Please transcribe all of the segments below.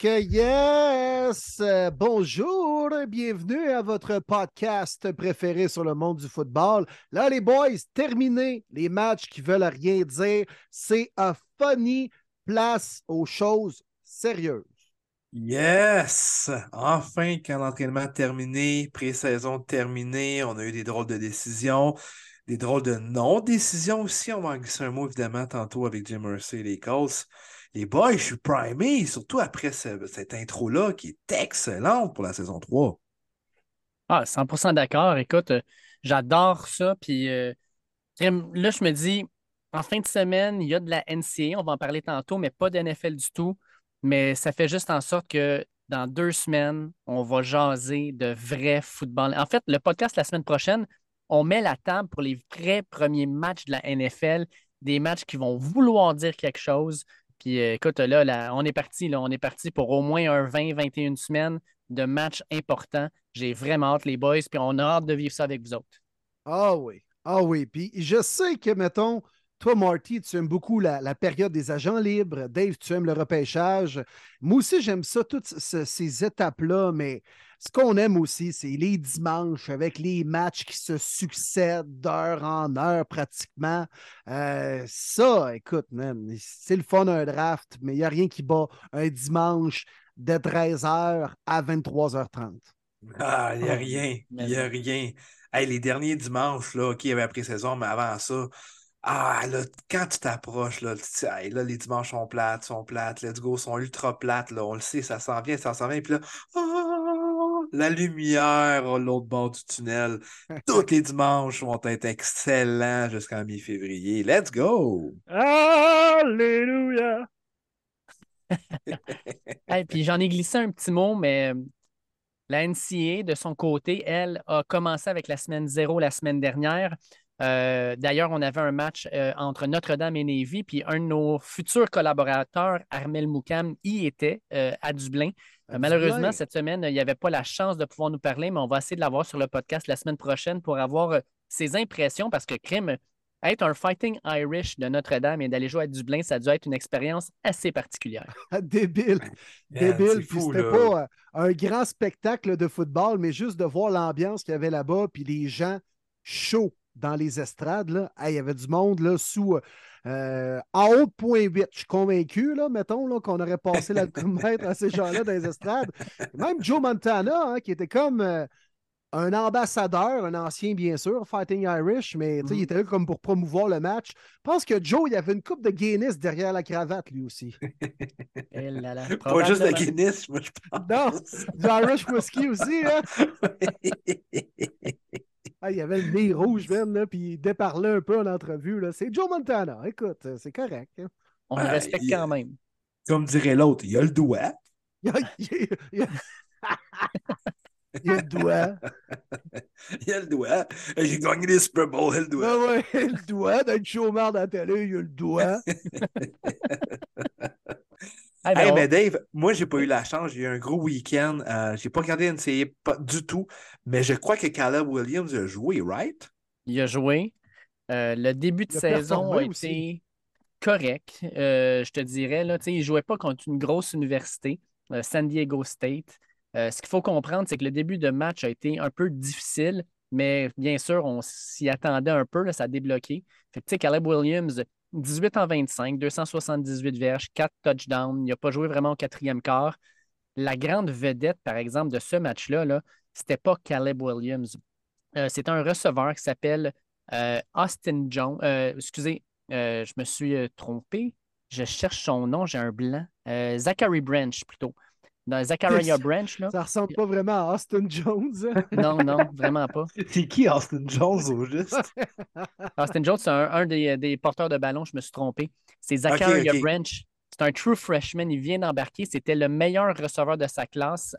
Yes! Bonjour, bienvenue à votre podcast préféré sur le monde du football. Là, les boys, terminez les matchs qui veulent rien dire. C'est un funny place aux choses sérieuses. Yes! Enfin, quand l'entraînement terminé, pré-saison terminée, on a eu des drôles de décisions, des drôles de non-décisions aussi. On va en un mot évidemment tantôt avec Jim Mercy et les Colts. Les boys, je suis primé, surtout après ce- cette intro-là qui est excellente pour la saison 3. Ah, 100% d'accord. Écoute, euh, j'adore ça. Puis euh, là, je me dis, en fin de semaine, il y a de la NCA. On va en parler tantôt, mais pas de NFL du tout. Mais ça fait juste en sorte que dans deux semaines, on va jaser de vrai football. En fait, le podcast la semaine prochaine, on met la table pour les vrais premiers matchs de la NFL, des matchs qui vont vouloir dire quelque chose. Puis euh, écoute, là, on est parti, là, on est parti pour au moins un 20-21 semaines de matchs importants. J'ai vraiment hâte, les boys, puis on a hâte de vivre ça avec vous autres. Ah oui, ah oui. Puis je sais que, mettons, toi, Marty, tu aimes beaucoup la, période des agents libres. Dave, tu aimes le repêchage. Moi aussi, j'aime ça, toutes ce- ces étapes-là, mais ce qu'on aime aussi, c'est les dimanches avec les matchs qui se succèdent d'heure en heure pratiquement. Euh, ça, écoute, man, c'est le fun un draft, mais il n'y a rien qui bat un dimanche de 13h à 23h30. Ah, il n'y a Oh, rien, il n'y a rien. Hey, les derniers dimanches, là, OK, il y avait la pré-saison, mais avant ça, ah, là, quand tu t'approches, là, tu Hey, là, les dimanches sont plates, sont plates, let's go, sont ultra plates, là, on le sait, ça s'en vient, ça s'en vient, puis là, ah, la lumière à l'autre bord du tunnel. Tous les dimanches vont être excellents jusqu'en mi-février. Let's go! Alléluia! Hey, puis j'en ai glissé un petit mot, mais euh, la NCA, de son côté, elle, a commencé avec la semaine zéro la semaine dernière. Euh, D'ailleurs, on avait un match euh, entre Notre-Dame et Navy, puis un de nos futurs collaborateurs, Armel Moukam, y était euh, à Dublin. Euh, malheureusement, cette semaine, il n'y avait pas la chance de pouvoir nous parler, mais on va essayer de l'avoir sur le podcast la semaine prochaine pour avoir euh, ses impressions, parce que Crime, être un Fighting Irish de Notre-Dame et d'aller jouer à Dublin, ça a dû être une expérience assez particulière. Ah, Débile. Débile. c'est Puis fou, c'était pas euh, un grand spectacle de football, mais juste de voir l'ambiance qu'il y avait là-bas, puis les gens chauds dans les estrades. Là. Hey, il y avait du monde là, sous euh, en haut de point 8. Je suis convaincu, là, mettons, là, qu'on aurait passé l'alcomètre à ces gens-là dans les estrades. Même Joe Montana, hein, qui était comme euh, un ambassadeur, un ancien, bien sûr, Fighting Irish, mais tu sais, il Mhm. était là comme pour promouvoir le match. Je pense que Joe, il avait une coupe de Guinness derrière la cravate, lui aussi. Eh là là, Pas juste la probablement. Guinness, moi, je Non, pense. du Irish Whiskey aussi, hein? Ah, il avait le nez rouge, même, là, puis il déparlait un peu en entrevue. Là. C'est Joe Montana. Écoute, c'est correct. hein. On le respecte il- quand même. Comme dirait l'autre, il a le doigt. Il a, il a- il a- il a le doigt. Il a le doigt. J'ai gagné les Super Bowl, il a le doigt. Ah ouais, le doigt d'être chômeur dans la télé, il a le doigt. Ah, ben, Hey, on- mais Dave, moi, j'ai pas eu la chance. J'ai eu un gros week-end. Euh, j'ai pas regardé NCAA pas du tout, mais je crois que Caleb Williams a joué, right? Il a joué. Euh, le début de Il a saison a été aussi. correct, euh, je te dirais. Là, Tu sais, il ne jouait pas contre une grosse université, euh, San Diego State. Euh, ce qu'il faut comprendre, c'est que le début de match a été un peu difficile, mais bien sûr, on s'y attendait un peu, là, ça a débloqué. Fait que, Caleb Williams, 18 en 25, 278 verges, 4 touchdowns. Il n'a pas joué vraiment au quatrième quart. La grande vedette, par exemple, de ce match-là, là, c'était pas Caleb Williams. Euh, c'est un receveur qui s'appelle euh, Austin Jones. Euh, excusez, je me suis trompé. Je cherche son nom, j'ai un blanc. Zachary Branch, plutôt. Dans Zachariah Branch, là. Ça ressemble pas vraiment à Austin Jones. non, non, vraiment pas. C'est qui Austin Jones au juste? Austin Jones, c'est un, des, porteurs de ballon, je me suis trompé. C'est Zachariah Branch. C'est un true freshman. Il vient d'embarquer. C'était le meilleur receveur de sa classe.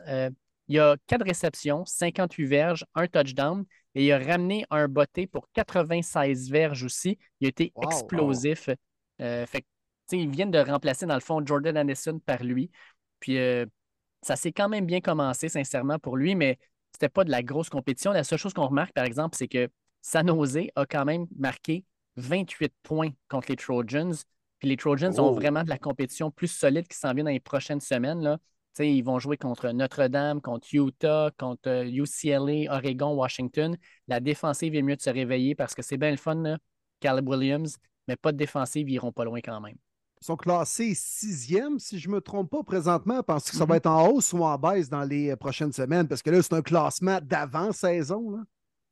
Il a quatre réceptions, 58 verges, un touchdown et il a ramené un botté pour 96 verges aussi. Il a été explosif. Euh, fait, ils viennent de remplacer, dans le fond, Jordan Anderson par lui. Puis euh, ça s'est quand même bien commencé, sincèrement, pour lui, mais c'était pas de la grosse compétition. La seule chose qu'on remarque, par exemple, c'est que San Jose a quand même marqué 28 points contre les Trojans. Puis les Trojans ont vraiment de la compétition plus solide qui s'en vient dans les prochaines semaines. Là ils vont jouer contre Notre-Dame, contre Utah, contre UCLA, Oregon, Washington. La défensive est mieux de se réveiller parce que c'est bien le fun, Caleb Williams, mais pas de défensive, ils iront pas loin quand même. Sont classés sixième, si je ne me trompe pas, présentement. Pense que ça va mm-hmm. être en hausse ou en baisse dans les prochaines semaines? Parce que là, c'est un classement d'avant-saison.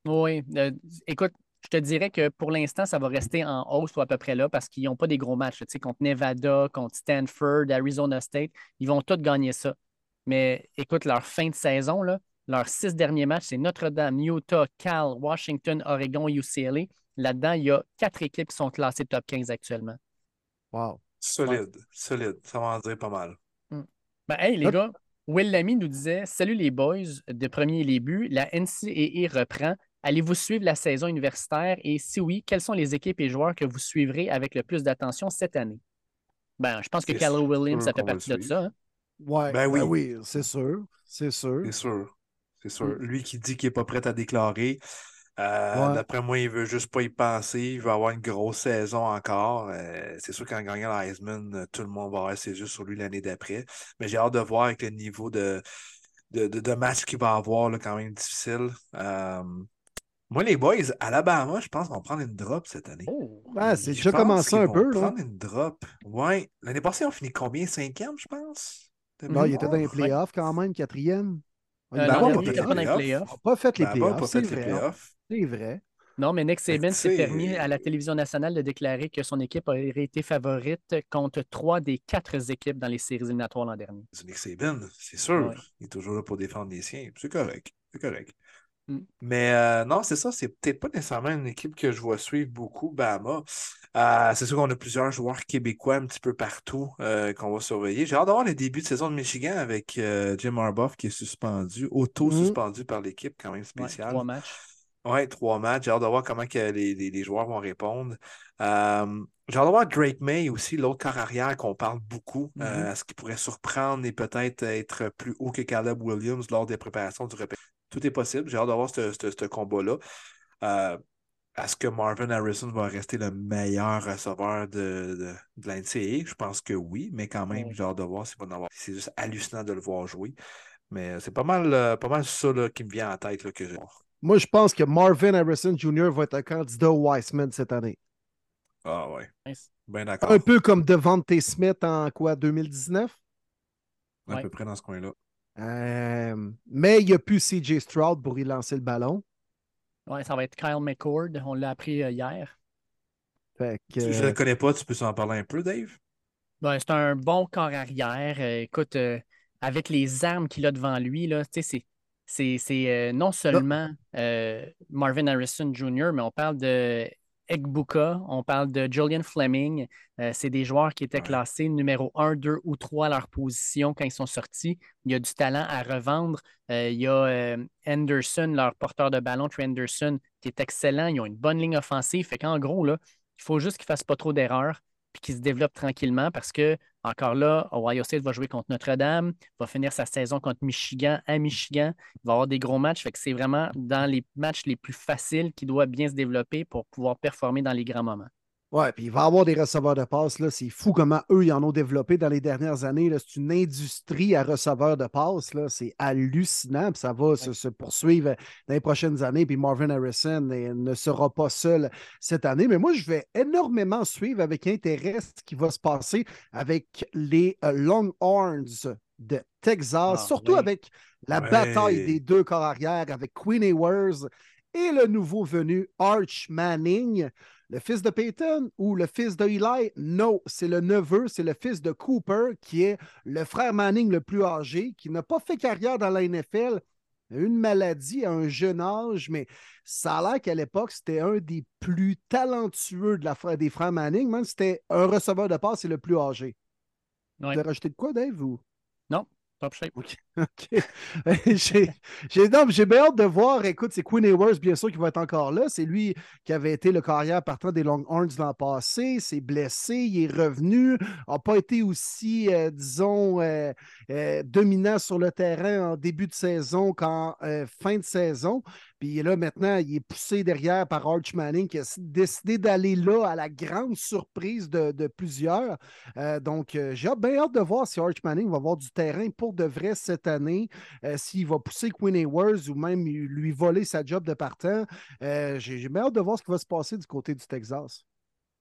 Oui. Euh, écoute, je te dirais que pour l'instant, ça va rester en hausse ou à peu près là parce qu'ils n'ont pas des gros matchs. Tu sais, contre Nevada, contre Stanford, Arizona State, ils vont tous gagner ça. Mais écoute, leur fin de saison, là, leurs six derniers matchs, c'est Notre-Dame, Utah, Cal, Washington, Oregon, UCLA. Là-dedans, il y a quatre équipes qui sont classées top 15 actuellement. Wow. Solide, solide. Ça va en dire pas mal. Hmm. Ben, hey, les gars, Will Lamy nous disait Salut les boys, de premier les buts, la NCAA reprend. Allez-vous suivre la saison universitaire? Et si oui, quelles sont les équipes et joueurs que vous suivrez avec le plus d'attention cette année? Ben, je pense que Caleb Williams, ça fait partie de ça. Hein. Ouais, ben oui, ben oui c'est sûr. C'est sûr. C'est sûr. C'est sûr. Mm. Lui qui dit qu'il n'est pas prêt à déclarer, euh, d'après moi, il veut juste pas y penser. Il veut avoir une grosse saison encore. Euh, c'est sûr qu'en gagnant l'Heisman, tout le monde va avoir ses yeux sur lui l'année d'après. Mais j'ai hâte de voir avec le niveau de, de, de, match qu'il va avoir, là, quand même difficile. Euh, moi, les boys, Alabama, je pense qu'on va prendre une drop cette année. Oh, c'est déjà commencé un peu. On va prendre une drop. Ouais. L'année passée, on finit combien? Cinquième, je pense? Non, il était dans les playoffs quand même, quatrième. Euh, non, pas dans les playoffs. pas fait les playoffs. C'est vrai. Non, mais Nick Saban s'est permis à la télévision nationale de déclarer que son équipe aurait été favorite contre trois des quatre équipes dans les séries éliminatoires l'an dernier. C'est Nick Saban, c'est sûr. Il est toujours là pour défendre les siens. C'est correct. C'est correct. Mm. Mais euh, non, c'est ça, c'est peut-être pas nécessairement une équipe que je vois suivre beaucoup, Bama. Euh, c'est sûr qu'on a plusieurs joueurs québécois un petit peu partout euh, qu'on va surveiller. J'ai hâte d'avoir les débuts de saison de Michigan avec Jim Harbaugh qui est suspendu, auto-suspendu mm. par l'équipe, quand même spécial. trois matchs. Oui, trois matchs. J'ai hâte de voir comment que les, joueurs vont répondre. j'ai hâte de voir Drake May aussi, l'autre corps arrière qu'on parle beaucoup. Mm-hmm. Est-ce qu'il pourrait surprendre et peut-être être plus haut que Caleb Williams lors des préparations du repère? tout est possible. J'ai hâte d'avoir ce combat-là. Euh, est-ce que Marvin Harrison va rester le meilleur receveur de, de, l'NCA? Je pense que oui, mais quand même, j'ai hâte de voir s'il va en avoir. C'est juste hallucinant de le voir jouer. Mais c'est pas mal, euh, pas mal ça qui me vient en tête là, que j'ai. Moi, je pense que Marvin Harrison Jr. va être un candidat au Weissman cette année. Ah ouais. Bien d'accord. Un peu comme Devante Smith en quoi, 2019? À peu près dans ce coin-là. Euh, mais il n'y a plus CJ Stroud pour y lancer le ballon. Oui, ça va être Kyle McCord. On l'a appris euh, hier. Je ne le connais pas, tu peux en parler un peu, Dave? Ben, c'est un bon corps arrière. Euh, écoute, avec les armes qu'il a devant lui, c'est non seulement Marvin Harrison Jr., mais on parle de Egbuka, on parle de Julian Fleming. Euh, c'est des joueurs qui étaient classés numéro 1, 2 ou 3 à leur position quand ils sont sortis. Il y a du talent à revendre. Euh, il y a euh, Anderson, leur porteur de ballon, Trey Anderson, qui est excellent. Ils ont une bonne ligne offensive. Fait qu'en gros, là, il faut juste qu'ils ne fassent pas trop d'erreurs puis qu'ils se développent tranquillement parce que, encore là, Ohio State va jouer contre Notre-Dame, va finir sa saison contre Michigan à Michigan. Va avoir des gros matchs. Fait c'est vraiment dans les matchs les plus faciles qu'il doit bien se développer pour pouvoir performer dans les grands moments. Ouais, puis il va y avoir des receveurs de passe. C'est fou comment eux, ils en ont développé dans les dernières années. C'est une industrie à receveurs de passe. C'est hallucinant. ça va se, poursuivre dans les prochaines années. Puis Marvin Harrison ne sera pas seul cette année. Mais moi, je vais énormément suivre avec intérêt ce qui va se passer avec les euh, Longhorns de Texas, Ah, surtout oui. avec la Ouais. bataille des deux corps arrière avec Queen Ewers et le nouveau venu Arch Manning. Le fils de Peyton ou le fils de Eli? Non, c'est le neveu, c'est le fils de Cooper qui est le frère Manning le plus âgé, qui n'a pas fait carrière dans la NFL, une maladie à un jeune âge, mais ça a l'air qu'à l'époque, c'était un des plus talentueux de la, des frères Manning. Même c'était un receveur de passe et le plus âgé. Ouais. Tu as rajouté de quoi, Dave? Ou... Top shape. OK. j'ai, bien hâte de voir. Écoute, c'est Quinn Ewers, bien sûr, qui va être encore là. C'est lui qui avait été le carrière partant des Longhorns l'an passé. s'est blessé, il est revenu. n'a pas été aussi, euh, disons, euh, euh, dominant sur le terrain en début de saison qu'en fin de saison. Puis là, maintenant, il est poussé derrière par Arch Manning qui a décidé d'aller là à la grande surprise de, de plusieurs. Donc, j'ai bien hâte de voir si Arch Manning va avoir du terrain pour de vrai cette année, euh, s'il va pousser Quinn Ewers ou même lui voler sa job de partant. Euh, j'ai hâte de voir ce qui va se passer du côté du Texas.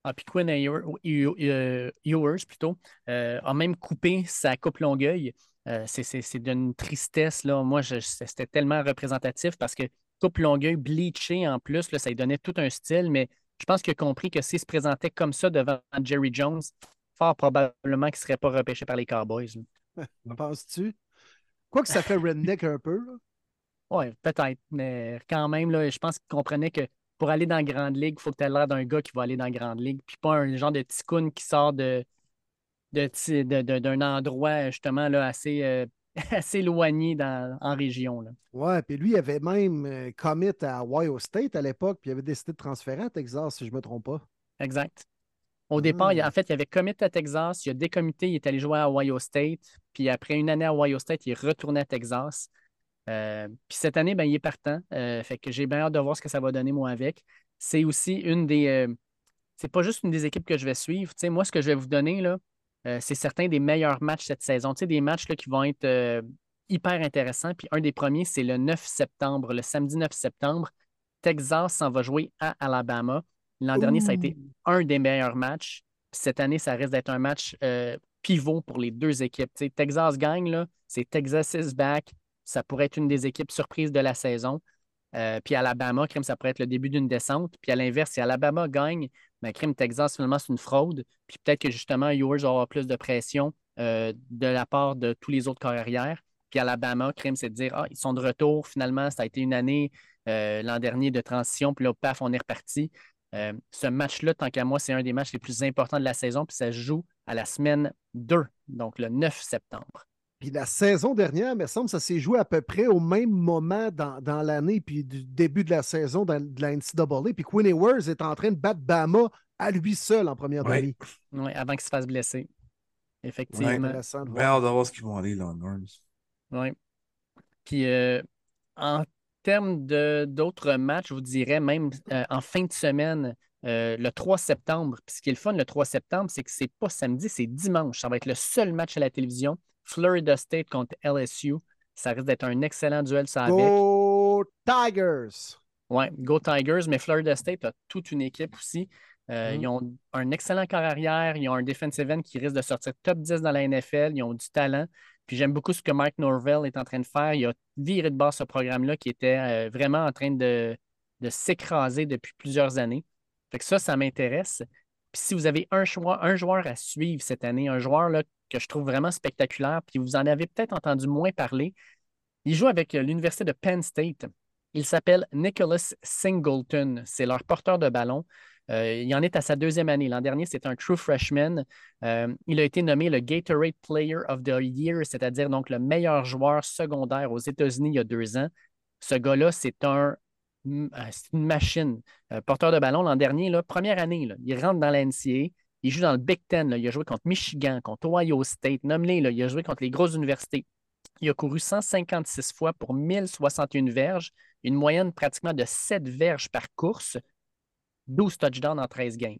Ah, puis Quinn euh, Ewers, plutôt, euh, a même coupé sa coupe Longueuil. C'est- d'une tristesse. Là. Moi, c'était tellement représentatif parce que coupe Longueuil bleachée en plus, là, ça lui donnait tout un style, mais je pense qu'il a compris que s'il se présentait comme ça devant Jerry Jones, fort probablement qu'il ne serait pas repêché par les Cowboys. Penses-tu? Quoi que ça fait redneck un peu. Oui, peut-être, mais quand même, là, je pense qu'il comprenait que pour aller dans la Grande Ligue, il faut que tu aies l'air d'un gars qui va aller dans la Grande Ligue, puis pas un genre de ticoun qui sort de, de, ti- de- de- d'un endroit justement là, assez, euh, assez éloigné dans, en région. Là. Ouais, puis lui, il avait même euh, commit à Ohio State à l'époque, puis il avait décidé de transférer à Texas, si je ne me trompe pas. Exact. Au départ, il, Ah. en fait, il avait commit à Texas, il a décomité, il est allé jouer à Ohio State, puis après une année à Ohio State, il est retourné à Texas. Euh, puis cette année, ben, il est partant. Euh, fait que j'ai bien hâte de voir ce que ça va donner, moi, avec. C'est aussi une des. euh, c'est pas juste une des équipes que je vais suivre. Moi, ce que je vais vous donner, là, c'est certains des meilleurs matchs cette saison. Tu sais, des matchs là, qui vont être hyper intéressants. Puis un des premiers, c'est le 9 septembre, le samedi 9 septembre. Texas s'en va jouer à Alabama. L'an dernier, ça a été un des meilleurs matchs. Cette année, ça risque d'être un match euh, pivot pour les deux équipes. Texas gagne, c'est Texas is back. Ça pourrait être une des équipes surprises de la saison. Euh, puis Alabama, crime, ça pourrait être le début d'une descente. Puis à l'inverse, si Alabama gagne, ben, crime, Texas, finalement, c'est une fraude. Puis peut-être que justement, Ewers va avoir plus de pression euh, de la part de tous les autres carrières. Puis Alabama, crime, c'est de dire, ah, ils sont de retour. Finalement, ça a été une année euh, l'an dernier de transition. Puis là, paf, on est reparti. Euh, ce match-là, tant qu'à moi, c'est un des matchs les plus importants de la saison. Puis ça se joue à la semaine 2, donc le 9 septembre. Puis la saison dernière, il me semble, ça s'est joué à peu près au même moment dans, dans l'année, puis du début de la saison dans, de la NCAA. Puis Quinn Ewers est en train de battre Bama à lui seul en première Ouais. demi. Oui, avant qu'il se fasse blesser. Effectivement. Intéressant de hâte de voir ce qu'ils vont aller, Longhorns. Oui. Puis euh, en termes de- d'autres matchs, je vous dirais même euh, en fin de semaine, euh, le 3 septembre. Puis ce qui est le fun le 3 septembre, c'est que c'est pas samedi, c'est dimanche. Ça va être le seul match à la télévision. Florida State contre LSU. Ça risque d'être un excellent duel ça avec. Go Tigers! Ouais, Go Tigers, mais Florida State a toute une équipe aussi. Euh, Mhm. Ils ont un excellent corps arrière, ils ont un defensive end qui risque de sortir top 10 dans la NFL, ils ont du talent. Puis j'aime beaucoup ce que Mike Norvell est en train de faire. Il a viré de base ce programme-là qui était euh, vraiment en train de, de s'écraser depuis plusieurs années. Fait que ça, ça m'intéresse. Puis si vous avez un joueur, un joueur à suivre cette année, un joueur là, que je trouve vraiment spectaculaire, puis vous en avez peut-être entendu moins parler, il joue avec euh, l'Université de Penn State. Il s'appelle Nicholas Singleton. C'est leur porteur de ballon. Euh, il en est à sa deuxième année. L'an dernier, c'est un true freshman. Euh, il a été nommé le Gatorade Player of the Year, c'est-à-dire donc le meilleur joueur secondaire aux États-Unis il y a deux ans. Ce gars-là, c'est un, euh, c'est une machine. Euh, porteur de ballon l'an dernier, première année, il rentre dans la NCAA. Il joue dans le Big Ten. Il a joué contre Michigan, contre Ohio State. Là. il a joué contre les grosses universités. Il a couru 156 fois pour 1061 verges, une moyenne pratiquement de 7 verges par course, 12 touchdowns en 13 games.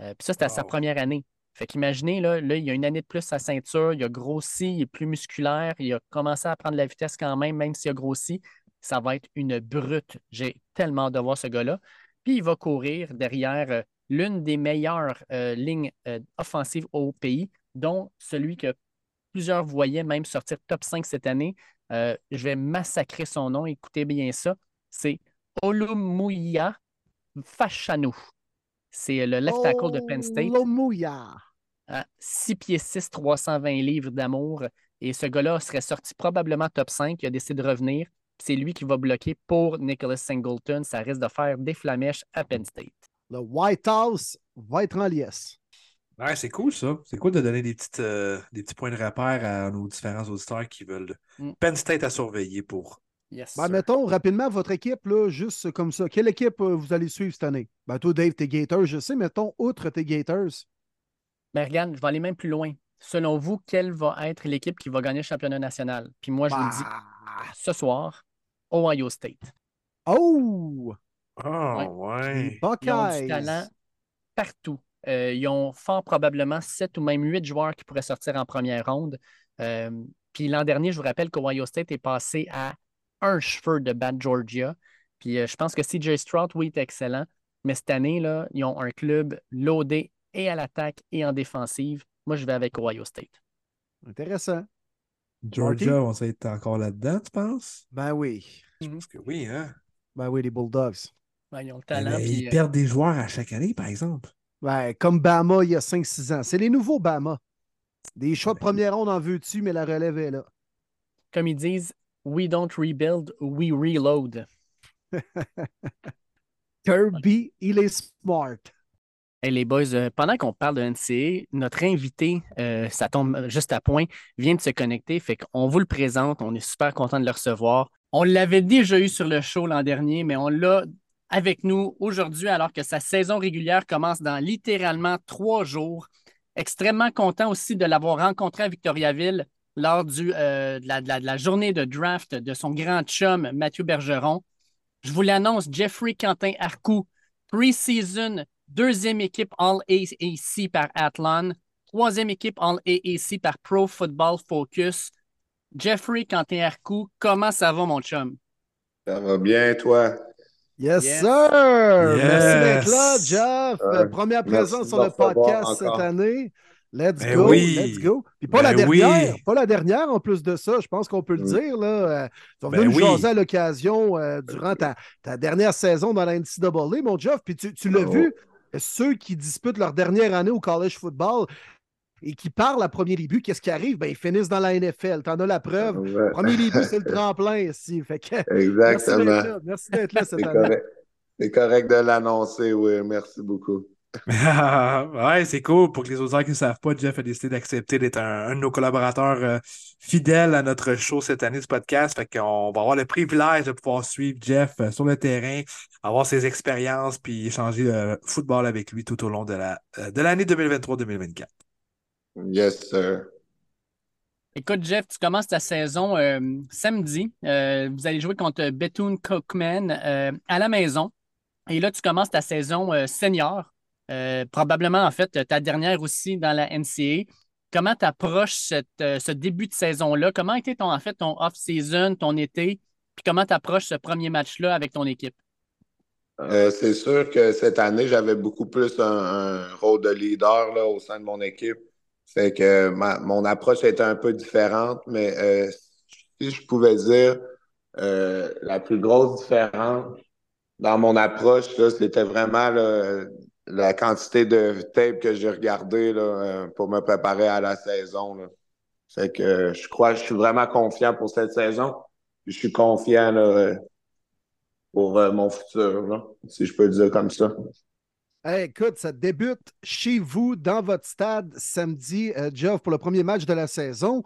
Euh, puis ça, c'était à sa première année. Fait qu'imaginez, là, là, il y a une année de plus sa ceinture, il a grossi, il est plus musculaire, il a commencé à prendre la vitesse quand même, même s'il a grossi. Ça va être une brute. J'ai tellement hâte de voir ce gars-là. Puis il va courir derrière euh, l'une des meilleures euh, lignes euh, offensives au pays, dont celui que plusieurs voyaient même sortir top 5 cette année. Je vais massacrer son nom, écoutez bien ça. C'est Olumuya Fashanu. C'est le left tackle de Penn State. Olumuya. 6 pieds 6, 320 livres d'amour. Et ce gars-là serait sorti probablement top 5. Il a décidé de revenir. C'est lui qui va bloquer pour Nicholas Singleton. Ça risque de faire des flamèches à Penn State. Le White House va être en liesse. Ouais, c'est cool ça. C'est cool de donner des, petites, euh, des petits points de repère à nos différents auditeurs qui veulent Mm. Penn State à surveiller pour. Yes, Ben, mettons rapidement votre équipe, là, juste comme ça. Quelle équipe euh, vous allez suivre cette année? Ben, toi, Dave, t'es Gators, je sais. Mettons, outre tes Gators. Mais regarde, je vais aller même plus loin. Selon vous, quelle va être l'équipe qui va gagner le championnat national? Puis moi, je vous le dis Bah. ce soir, Ohio State. Oh! Oh, Ouais. ouais. Ils ont Buckeyes. du talent partout. Euh, ils ont fort probablement sept ou même huit joueurs qui pourraient sortir en première ronde. Euh, puis l'an dernier, je vous rappelle qu'Ohio State est passé à un cheveu de Bad Georgia. Puis euh, je pense que CJ Stroud, oui, est excellent. Mais cette année, là, ils ont un club loadé et à l'attaque et en défensive. Moi, je vais avec Ohio State. Intéressant. Georgia, on va être encore là-dedans, tu penses? Ben oui. Je pense que oui, hein? Ben oui, les Bulldogs. Ouais, ils ont le Mais talent. puis, ils euh, perdent des joueurs à chaque année, par exemple. Ben, comme Bama il y a 5-6 ans. C'est les nouveaux Bama. Des choix de Ben, première ronde en veux-tu, mais la relève est là. comme ils disent, we don't rebuild, we reload. Kirby, il est smart. Hey, les boys, euh, pendant qu'on parle de NCA, notre invité, euh, ça tombe juste à point, vient de se connecter. Fait qu'on vous le présente. On est super content de le recevoir. On l'avait déjà eu sur le show l'an dernier, mais on l'a avec nous aujourd'hui alors que sa saison régulière commence dans littéralement trois jours. Extrêmement content aussi de l'avoir rencontré à Victoriaville lors du, euh, de, la, de la- de la journée de draft de son grand chum Mathieu Bergeron. Je vous l'annonce, Jeffrey Quentin Arcou, pre-season, deuxième équipe All-AAC par Athlon, troisième équipe All-AAC par Pro Football Focus. Jeffrey Quentin Arcou, comment ça va, mon chum? Ça va bien, toi? Yes, Yes. sir! Yes. Merci d'être là, Jeff. Euh, Première présence sur le podcast cette année. Let's Ben go, oui. let's go. Puis pas la Ben dernière, oui. pas la dernière en plus de ça, je pense qu'on peut le dire. Là. Euh, tu vas Ben venir nous oui. jaser à l'occasion euh, durant ta, ta dernière saison dans la NCAA, mon Jeff. Puis tu, tu l'as Oh. vu, ceux qui disputent leur dernière année au college football et qui parlent à premier début, qu'est-ce qui arrive? Ben, ils finissent dans la NFL. T'en as la preuve. Ouais, Premier début, c'est le tremplin ici. Fait que, Exactement. Merci d'être là cette C'est année. correct. C'est correct de l'annoncer, oui. Merci beaucoup. ouais, c'est cool. Pour que les auditeurs qui ne savent pas, Jeff a décidé d'accepter d'être un, un de nos collaborateurs euh, fidèles à notre show cette année du podcast. Fait qu'on va avoir le privilège de pouvoir suivre Jeff euh, sur le terrain, avoir ses expériences, puis échanger le football avec lui tout au long de la euh, de l'année 2023-2024. Yes, sir. Écoute, Jeff, tu commences ta saison euh, samedi. Euh, vous allez jouer contre Bethune Cookman euh, à la maison. Et là, tu commences ta saison euh, senior. Euh, probablement, en fait, ta dernière aussi dans la NCA. Comment tu approches ce début de saison-là? Comment était ton, en fait, ton off-season, ton été? Puis comment tu approches ce premier match-là avec ton équipe? Euh, c'est sûr que cette année, j'avais beaucoup plus un, rôle de leader là, au sein de mon équipe. Fait que ma- mon approche était un peu différente, mais euh, si je pouvais dire euh, la plus grosse différence dans mon approche, c'était vraiment là, la quantité de tape que j'ai regardé là, euh, pour me préparer à la saison. Que je crois que je suis vraiment confiant pour cette saison. Je suis confiant euh, pour euh, mon futur, si je peux dire comme ça. Écoute, ça débute chez vous, dans votre stade, samedi, euh, Jeff, pour le premier match de la saison.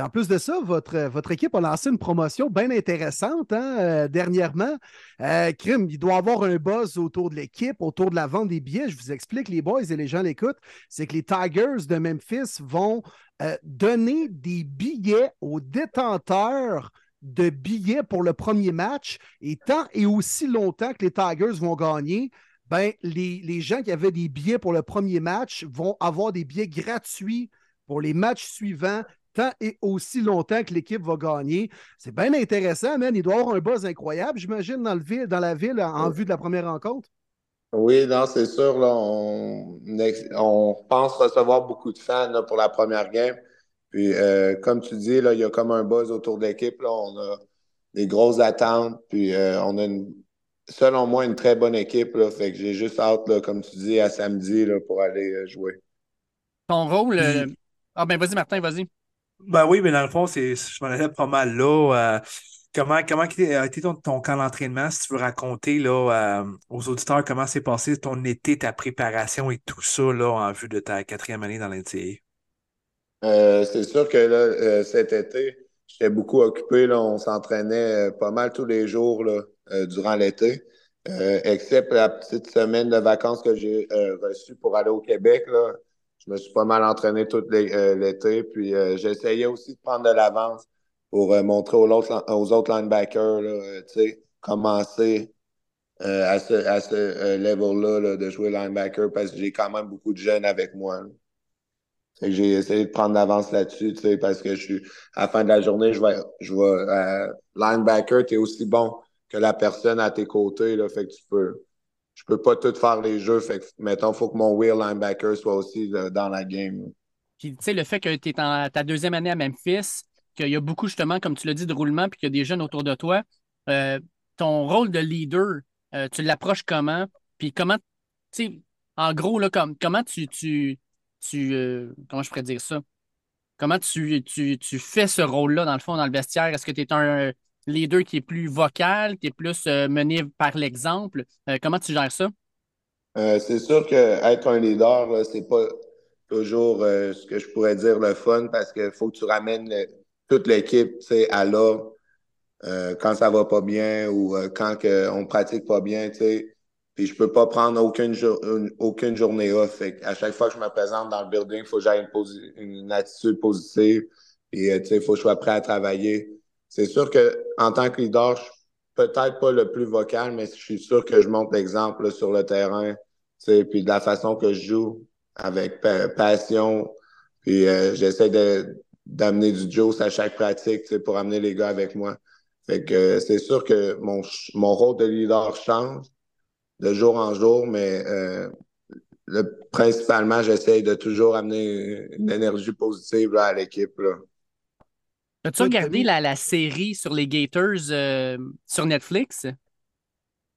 En plus de ça, votre, votre équipe a lancé une promotion bien intéressante hein, euh, dernièrement. Euh, Crime, il doit avoir un buzz autour de l'équipe, autour de la vente des billets. Je vous explique, les boys et les gens l'écoutent, c'est que les Tigers de Memphis vont euh, donner des billets aux détenteurs de billets pour le premier match. Et tant et aussi longtemps que les Tigers vont gagner, ben, les gens qui avaient des billets pour le premier match vont avoir des billets gratuits pour les matchs suivants, tant et aussi longtemps que l'équipe va gagner. C'est bien intéressant, man. Il doit y avoir un buzz incroyable, j'imagine, dans, le ville, dans la ville en, vue de la première rencontre. Oui, non, c'est sûr. Là, on, on pense recevoir beaucoup de fans là, pour la première game. Puis, euh, comme tu dis, là, il y a comme un buzz autour de l'équipe. On a des grosses attentes. Puis, euh, on a, une, selon moi, une très bonne équipe. Là, fait que j'ai juste hâte, là, comme tu dis, à samedi là, pour aller euh, jouer. Ton rôle. euh, Ah, ben vas-y, Martin, vas-y. Ben oui, mais dans le fond, je m'en allais pas mal là. euh, comment comment a été ton, ton camp d'entraînement? Si tu veux raconter là, euh, aux auditeurs comment s'est passé ton été, ta préparation et tout ça là, en vue de ta quatrième année dans l'NCAA. Euh, c'est sûr que là, cet été, j'étais beaucoup occupé. Là, on s'entraînait pas mal tous les jours là, durant l'été, except la petite semaine de vacances que j'ai reçue pour aller au Québec. Là. Je me suis pas mal entraîné tout euh, l'été. Puis euh, j'essayais aussi de prendre de l'avance pour euh, montrer aux autres, aux autres linebackers, là, tu commencer à ce, à ce level-là là, de jouer linebacker parce que j'ai quand même beaucoup de jeunes avec moi. j'ai essayé de prendre l'avance là-dessus, tu parce que je suis, à la fin de la journée, je vais, je linebacker, t'es aussi bon que la personne à tes côtés, là, fait que tu peux, je peux pas tout faire les jeux, fait que, mettons, faut que mon wheel linebacker soit aussi là, dans la game. Puis, tu sais, le fait que tu es en ta deuxième année à Memphis, qu'il y a beaucoup, justement, comme tu l'as dit, de roulement, puis qu'il y a des jeunes autour de toi, euh, ton rôle de leader, euh, tu l'approches comment? Puis comment, tu sais, en gros, là, comme, comment tu, tu, tu euh, comment je pourrais dire ça? Comment tu, tu, tu fais ce rôle-là, dans le fond, dans le vestiaire? Est-ce que tu es un leader qui est plus vocal, qui est plus euh, mené par l'exemple? Euh, comment tu gères ça? Euh, c'est sûr que être un leader, c'est pas toujours ce que je pourrais dire le fun parce qu'il faut que tu ramènes toute l'équipe, à l'ordre quand ça va pas bien ou quand que on pratique pas bien, tu sais. Puis je peux pas prendre aucune, jour- une- aucune journée off. À chaque fois que je me présente dans le building, il faut que j'aie une, une attitude positive. Et il faut que je sois prêt à travailler. C'est sûr que en tant que leader, je suis peut-être pas le plus vocal, mais je suis sûr que je montre l'exemple sur le terrain. Puis de la façon que je joue, avec pa- passion. Puis euh, j'essaie d'amener du juice à chaque pratique pour amener les gars avec moi. Fait que euh, c'est sûr que mon, mon rôle de leader change de jour en jour, mais euh, le, principalement, j'essaie de toujours amener une énergie positive à l'équipe. As-tu regardé la, la série sur les Gators euh, sur Netflix?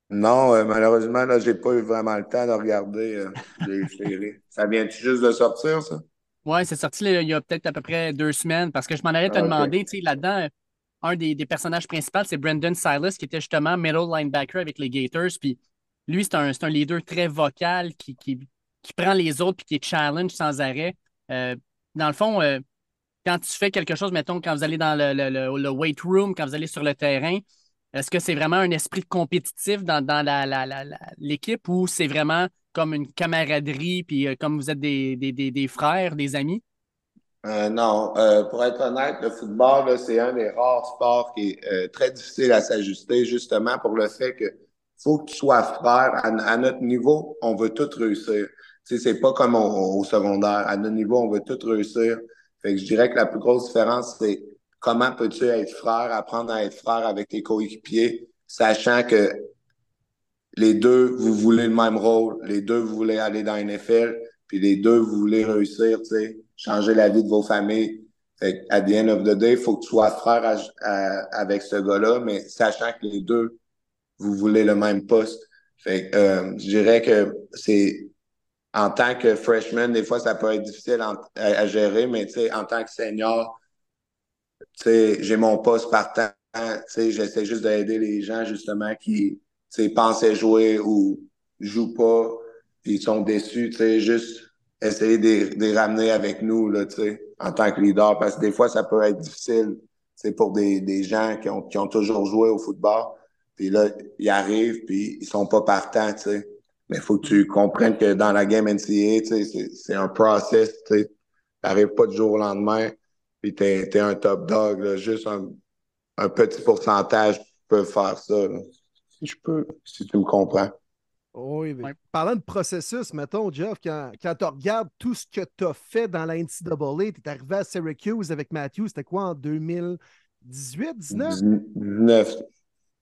Non, euh, malheureusement, là, j'ai pas eu vraiment le temps de regarder euh, les séries. Ça vient juste de sortir, ça? Ouais, c'est sorti là, il y a peut-être à peu près deux semaines parce que je m'en allais te Ah, demander, tu sais, là-dedans, un des, des personnages principaux, c'est Brendan Silas, qui était justement middle linebacker avec les Gators. Puis lui, c'est un, c'est un leader très vocal qui, qui, qui prend les autres puis qui est challenge sans arrêt. Euh, dans le fond, euh, quand tu fais quelque chose, mettons, quand vous allez dans le, le, le- weight room, quand vous allez sur le terrain, est-ce que c'est vraiment un esprit compétitif dans, dans la, la- la- l'équipe ou c'est vraiment comme une camaraderie, puis euh, comme vous êtes des, des, des, des frères, des amis? Euh, non, euh, pour être honnête, le football, c'est un des rares sports qui est très difficile à s'ajuster, justement pour le fait que faut que tu sois frère. À, notre niveau, on veut tout réussir. Tu sais, c'est pas comme au secondaire. À notre niveau, on veut tout réussir. Fait que je dirais que la plus grosse différence, c'est comment peux-tu être frère, apprendre à être frère avec tes coéquipiers, sachant que les deux, vous voulez le même rôle, les deux, vous voulez aller dans NFL, puis les deux, vous voulez réussir, tu sais, changer la vie de vos familles. Fait at the end of the day, il faut que tu sois frère à- à- avec ce gars-là, mais sachant que les deux, vous voulez le même poste. Fait que, euh, je dirais que c'est en tant que freshman, des fois, ça peut être difficile à, gérer, mais en tant que senior, j'ai mon poste partant. J'essaie juste d'aider les gens, justement, qui, pensaient jouer ou jouent pas, puis ils sont déçus, juste essayer de, les- ramener avec nous, là, en tant que leader, parce que des fois, ça peut être difficile, sais, pour des, des gens qui ont, qui ont toujours joué au football, puis là, ils arrivent, puis ils sont pas partants, tu sais. Mais il faut que tu comprennes que dans la game NCAA, tu sais, c'est, c'est un process, tu sais. T'arrives pas du jour au lendemain, puis t'es, t'es un top dog, là. Juste un, un petit pourcentage peut faire ça, là. Si je peux, si tu me comprends. Oui, mais Ouais. parlant de processus, mettons, Jeff, quand, quand tu regardes tout ce que tu as fait dans la NCAA, tu es arrivé à Syracuse avec Matthew, c'était quoi en 2018, 19? 19.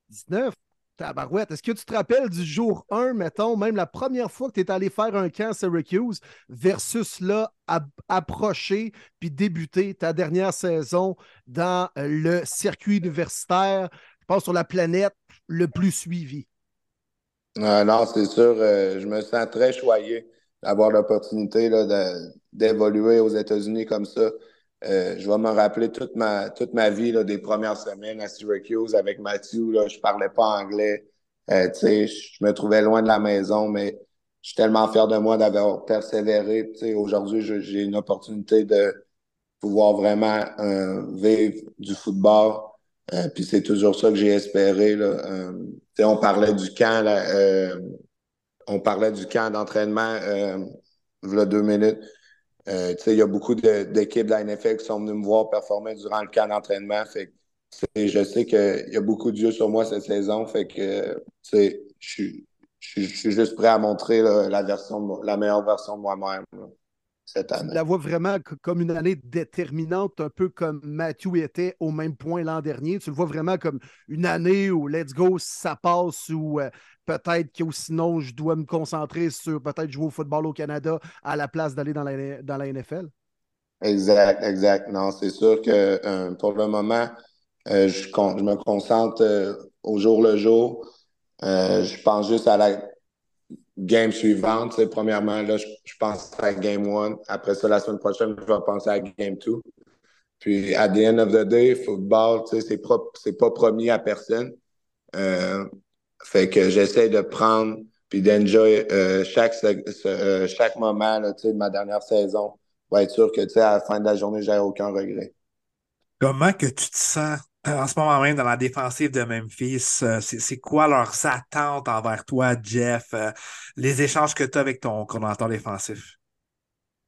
19. Est-ce que tu te rappelles du jour 1, mettons, même la première fois que tu es allé faire un camp à Syracuse versus là, approcher puis débuter ta dernière saison dans le circuit universitaire, je pense sur la planète le plus suivi? Euh, non, c'est sûr, euh, je me sens très choyé d'avoir l'opportunité d'évoluer aux États-Unis comme ça. Euh, je vais me rappeler toute ma, toute ma vie là, des premières semaines à Syracuse avec Matthew. Là, je parlais pas anglais. Euh, je me trouvais loin de la maison, mais je suis tellement fier de moi d'avoir persévéré. Aujourd'hui, j'ai une opportunité de pouvoir vraiment euh, vivre du football. Euh, puis c'est toujours ça que j'ai espéré. Là. On parlait du camp, là, on parlait du camp d'entraînement a deux minutes. Euh, il y a beaucoup d'équipes de, la NFL qui sont venues me voir performer durant le camp d'entraînement. Fait je sais qu'il y a beaucoup de jeux sur moi cette saison. Fait que je suis juste prêt à montrer la, version la meilleure version de moi-même cette année. Je la vois vraiment comme une année déterminante, un peu comme Matthew était au même point l'an dernier. Tu le vois vraiment comme une année où let's go, ça passe, ou euh, peut-être que sinon je dois me concentrer sur peut-être jouer au football au Canada à la place d'aller dans la, dans la NFL? Exact, exact. Non, c'est sûr que euh, pour le moment, euh, je, je, me concentre au jour le jour. je pense juste à la game suivante. Premièrement, là, je, pense à game one. Après ça, la semaine prochaine, je vais penser à game two. Puis, at the end of the day, football, c'est pas, pas promis à personne. Euh, fait que j'essaie de prendre puis d'enjoy euh, chaque, euh, chaque moment là, de ma dernière saison pour être sûr que à la fin de la journée, j'ai aucun regret. Comment que tu te sens en ce moment même dans la défensive de Memphis, euh, c'est quoi leurs attentes envers toi, Jeff? Euh, les échanges que tu as avec ton coordinateur défensif?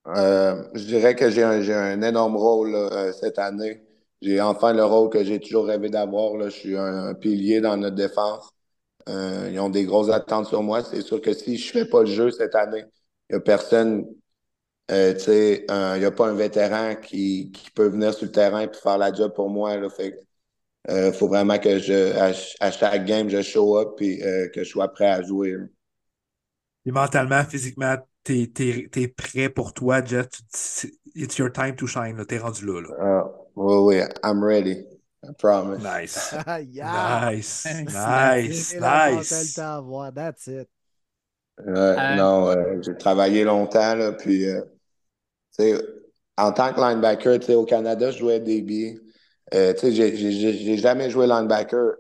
Euh, je dirais que j'ai un, énorme rôle cette année. J'ai enfin le rôle que j'ai toujours rêvé d'avoir. Je suis un, pilier dans notre défense. ils ont des grosses attentes sur moi. C'est sûr que si je fais pas le jeu cette année, il n'y a personne euh, il n'y a pas un vétéran qui, qui, peut venir sur le terrain et faire la job pour moi. Euh, faut vraiment que je, à, chaque game, je show up et euh, que je sois prêt à jouer. Et mentalement, physiquement, t'es es, prêt pour toi, Jeff. It's your time to shine. T'es rendu là. là. Uh, oui, oui, I'm ready. I promise. Nice. yeah. Nice. Nice. nice. That's it. Euh, non, j'ai travaillé longtemps, là, puis en tant que linebacker, au Canada, je jouais DB. Euh, j'ai jamais joué linebacker.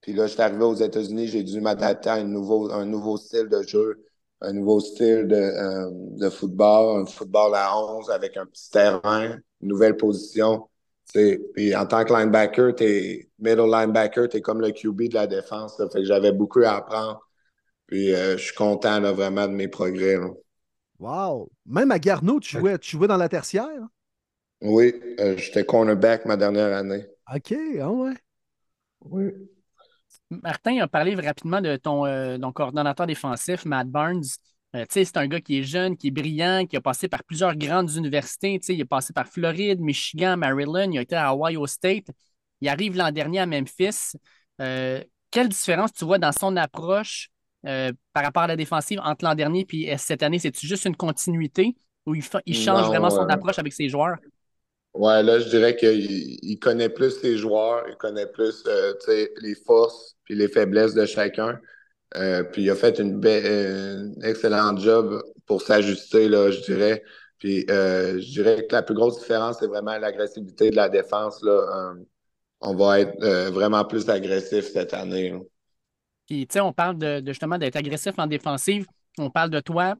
Puis là, je suis arrivé aux États-Unis, j'ai dû m'adapter à un nouveau, un nouveau style de jeu, un nouveau style de, euh, de football, un football à 11 avec un petit terrain, une nouvelle position. Puis en tant que linebacker, t'es middle linebacker, tu es comme le QB de la défense. Fait que j'avais beaucoup à apprendre. Puis euh, je suis content vraiment de mes progrès. Wow! Même à Garneau, tu jouais, tu jouais dans la tertiaire? Oui, euh, j'étais cornerback ma dernière année. OK, ah ouais. Oui. Martin a parlé rapidement de ton, euh, coordonnateur défensif, Matt Barnes. Euh, c'est un gars qui est jeune, qui est brillant, qui a passé par plusieurs grandes universités. Il est passé par Floride, Michigan, Maryland, il a été à Ohio State. Il arrive l'an dernier à Memphis. quelle différence tu vois dans son approche par rapport à la défensive entre l'an dernier et cette année? C'est-tu juste une continuité ou il, change vraiment son approche avec ses joueurs? Ouais, là, je dirais qu'il connaît plus ses joueurs, il connaît plus euh, les forces puis les faiblesses de chacun. Euh, puis il a fait une, une excellente job pour s'ajuster, là, je dirais. Puis euh, je dirais que la plus grosse différence, c'est vraiment l'agressivité de la défense. Là. on va être vraiment plus agressif cette année. Puis, tu sais, on parle de, justement d'être agressif en défensive. On parle de toi,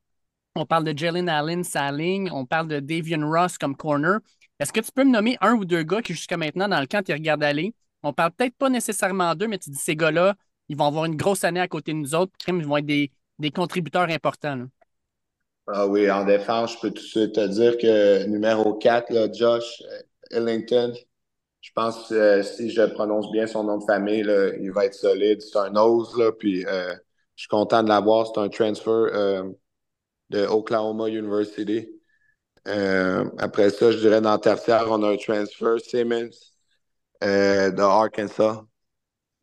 on parle de Jalen Allen, sa ligne, on parle de Davian Ross comme corner. Est-ce que tu peux me nommer un ou deux gars qui, jusqu'à maintenant, dans le camp, tu regardes aller? On parle peut-être pas nécessairement d'eux, mais tu dis ces gars-là, ils vont avoir une grosse année à côté de nous autres, ils vont être des, contributeurs importants. Ah oui, en défense, je peux tout de suite te dire que numéro 4, Josh euh, Ellington, je pense que euh, si je prononce bien son nom de famille, il va être solide. C'est un nose, puis euh, je suis content de l'avoir. C'est un transfer de Oklahoma University. Euh, après ça, je dirais dans le tertiaire, on a un transfer, Simmons euh, de Arkansas.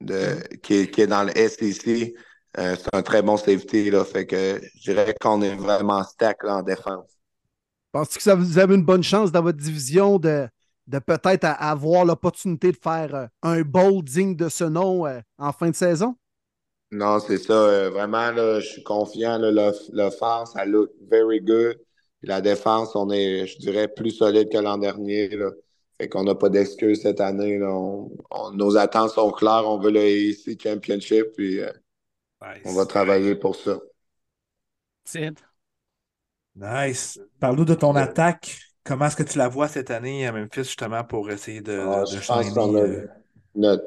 de, qui, est, qui est dans le SEC. Euh, c'est un très bon safety. Là, fait que je dirais qu'on est vraiment stack là, en défense. Penses-tu que ça vous avez une bonne chance dans votre division de, de peut-être avoir l'opportunité de faire un bowl digne de ce nom en fin de saison? Non, c'est ça. vraiment, là, je suis confiant. L'offense, ça look very good. La défense, on est, je dirais, plus solide que l'an dernier. Là. Fait qu'on n'a pas d'excuses cette année. nos attentes sont claires. On veut le AEC Championship. Puis, on va travailler pour ça. Nice. Parle-nous de ton attaque. Comment est-ce que tu la vois cette année à Memphis, justement, pour essayer de, ah, je pense euh, notre,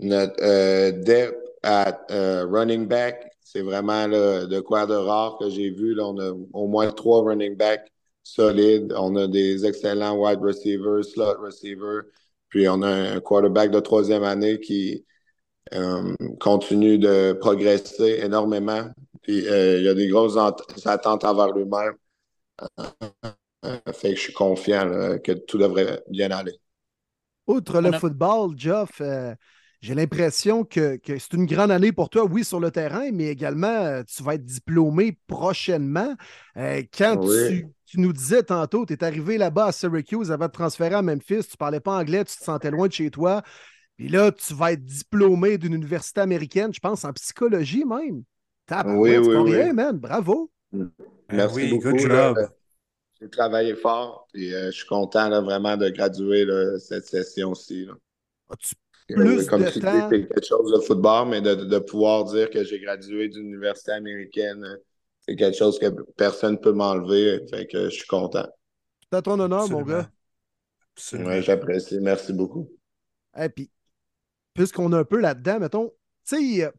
notre euh, depth at euh, running back, c'est vraiment de quoi de rare que j'ai vu. Là, on a au moins trois running backs solides. On a des excellents wide receivers, slot receivers. Puis on a un quarterback de troisième année qui, euh, continue de progresser énormément. Puis euh, il y a des grosses attentes envers lui-même. Euh, fait que je suis confiant que tout devrait bien aller. Outre le football, Geoff, j'ai l'impression que, c'est une grande année pour toi, oui, sur le terrain, mais également, tu vas être diplômé prochainement. quand tu, nous disais tantôt, tu es arrivé là-bas à Syracuse avant de transférer à Memphis, tu ne parlais pas anglais, tu te sentais loin de chez toi. Puis là, tu vas être diplômé d'une université américaine, je pense, en psychologie même. oui, oui, oui. rien, man. Bravo. Ben Merci beaucoup. J'ai travaillé fort et euh, je suis content vraiment de graduer cette session-ci. Plus Comme de temps... dis, c'est quelque chose de football, mais de, pouvoir dire que j'ai gradué d'une université américaine, c'est quelque chose que personne ne peut m'enlever. Fait que je suis content. C'est à ton honneur, mon gars. Oui, j'apprécie. Merci beaucoup. Et puis, puisqu'on est un peu là-dedans, mettons, sais, il y, a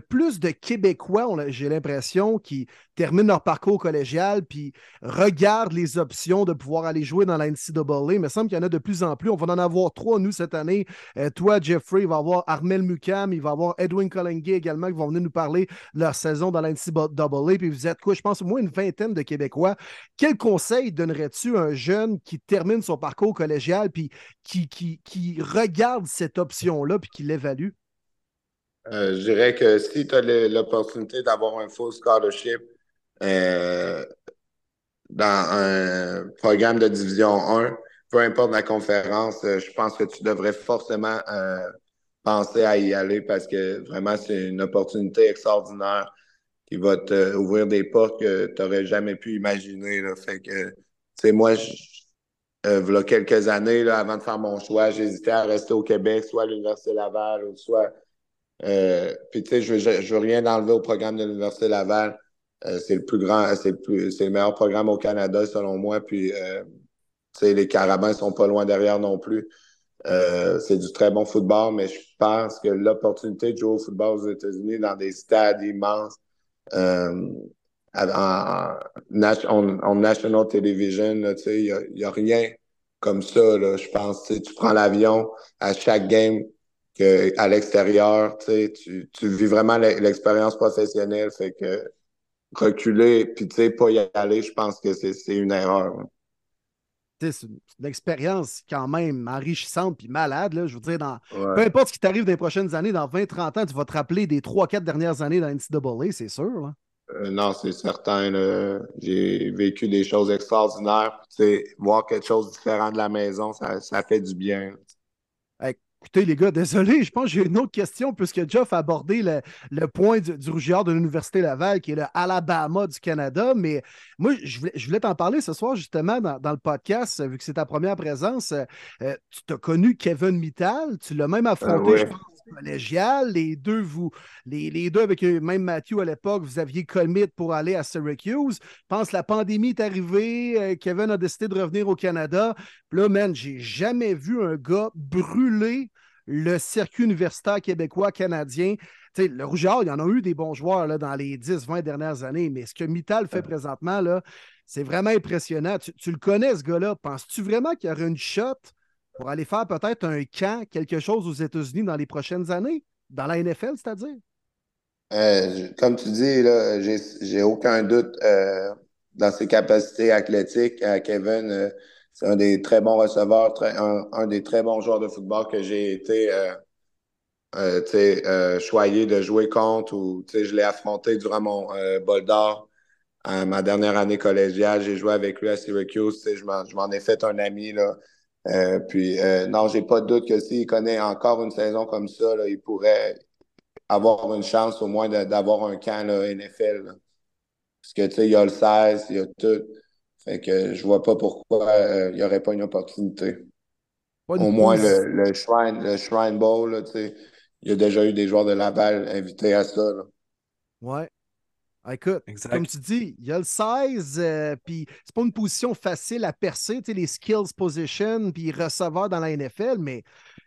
plus de, Québécois, j'ai l'impression, qui terminent leur parcours collégial puis regardent les options de pouvoir aller jouer dans la NCAA. Il me semble qu'il y en a de plus en plus. On va en avoir trois, nous, cette année. Euh, toi, Jeffrey, il va avoir Armel Mukam, il va avoir Edwin Collinguet également qui vont venir nous parler de leur saison dans la NCAA. Puis vous êtes quoi, je pense, au moins une vingtaine de Québécois. Quel conseil donnerais-tu à un jeune qui termine son parcours collégial puis qui, qui, qui regarde cette option-là puis qui l'évalue? Euh, je dirais que si tu as l'opportunité d'avoir un full scholarship euh, dans un programme de division 1, peu importe la conférence, euh, je pense que tu devrais forcément penser à y aller parce que vraiment, c'est une opportunité extraordinaire qui va te ouvrir des portes que tu n'aurais jamais pu imaginer. Fait que, tu moi, a quelques années, là, avant de faire mon choix, j'hésitais à rester au Québec, soit à l'Université Laval, ou soit euh, puis, tu sais, je je veux rien enlever au programme de l'Université Laval. Euh, c'est le plus grand, c'est le, meilleur programme au Canada, selon moi. Puis, euh, les Carabins sont pas loin derrière non plus. c'est du très bon football, mais je pense que l'opportunité de jouer au football aux États-Unis dans des stades immenses, en, en, national television, il n'y a, a, rien comme ça, là, je pense. Tu prends l'avion à chaque game, à l'extérieur, tu, tu vis vraiment l'expérience professionnelle. Fait que reculer puis pas y aller, je pense que c'est une erreur. C'est une expérience quand même enrichissante puis malade. Là, je veux dire, dans, peu importe ce qui t'arrive dans les prochaines années, dans 20-30 ans, tu vas te rappeler des 3-4 dernières années dans NCAA, c'est sûr. Euh, non, c'est certain. J'ai vécu des choses extraordinaires. Voir quelque chose de différent de la maison, ça, ça fait du bien. Écoutez, les gars, désolé, je pense que j'ai une autre question, puisque Jeff a abordé le, point du, du de l'Université Laval, qui est le Alabama du Canada. Mais moi, je voulais, t'en parler ce soir, justement, dans, le podcast, vu que c'est ta première présence. Euh, tu as connu Kevin Mittal, tu l'as même affronté, ah je pense, Les deux, vous, les, deux avec euh, même Matthew à l'époque, vous aviez commit pour aller à Syracuse. Je pense que la pandémie est arrivée. Euh, Kevin a décidé de revenir au Canada. Puis là, man, j'ai jamais vu un gars brûler le circuit universitaire québécois canadien. sais, le Rougeard, il y en a eu des bons joueurs là, dans les 10-20 dernières années, mais ce que Mittal fait présentement, là, c'est vraiment impressionnant. Tu, tu, le connais, ce gars-là. Penses-tu vraiment qu'il y aurait une shot pour aller faire peut-être un camp, quelque chose aux États-Unis dans les prochaines années, dans la NFL, c'est-à-dire? Euh, comme tu dis, là, j'ai aucun doute euh, dans ses capacités athlétiques. Euh, Kevin, c'est un des très bons receveurs, un, des très bons joueurs de football que j'ai été choyé de jouer contre ou je l'ai affronté durant mon bol d'or. ma dernière année collégiale, j'ai joué avec lui à Syracuse. Je m'en ai fait un ami. Là. Euh, puis, non, j'ai pas de doute que s'il connaît encore une saison comme ça, là, il pourrait avoir une chance au moins d'avoir un camp là, NFL. Parce que, tu sais, il y a le 16, il y a tout. Fait que je vois pas pourquoi il n'y aurait pas une opportunité. au moins le, le, Shrine, le Shrine Bowl, tu sais il y a déjà eu des joueurs de Laval invités à ça. Là. Ouais. Ah, écoute, comme tu dis, il y a le 16, euh, puis c'est pas une position facile à percer, tu sais, les skills position, puis receveur dans la NFL, mais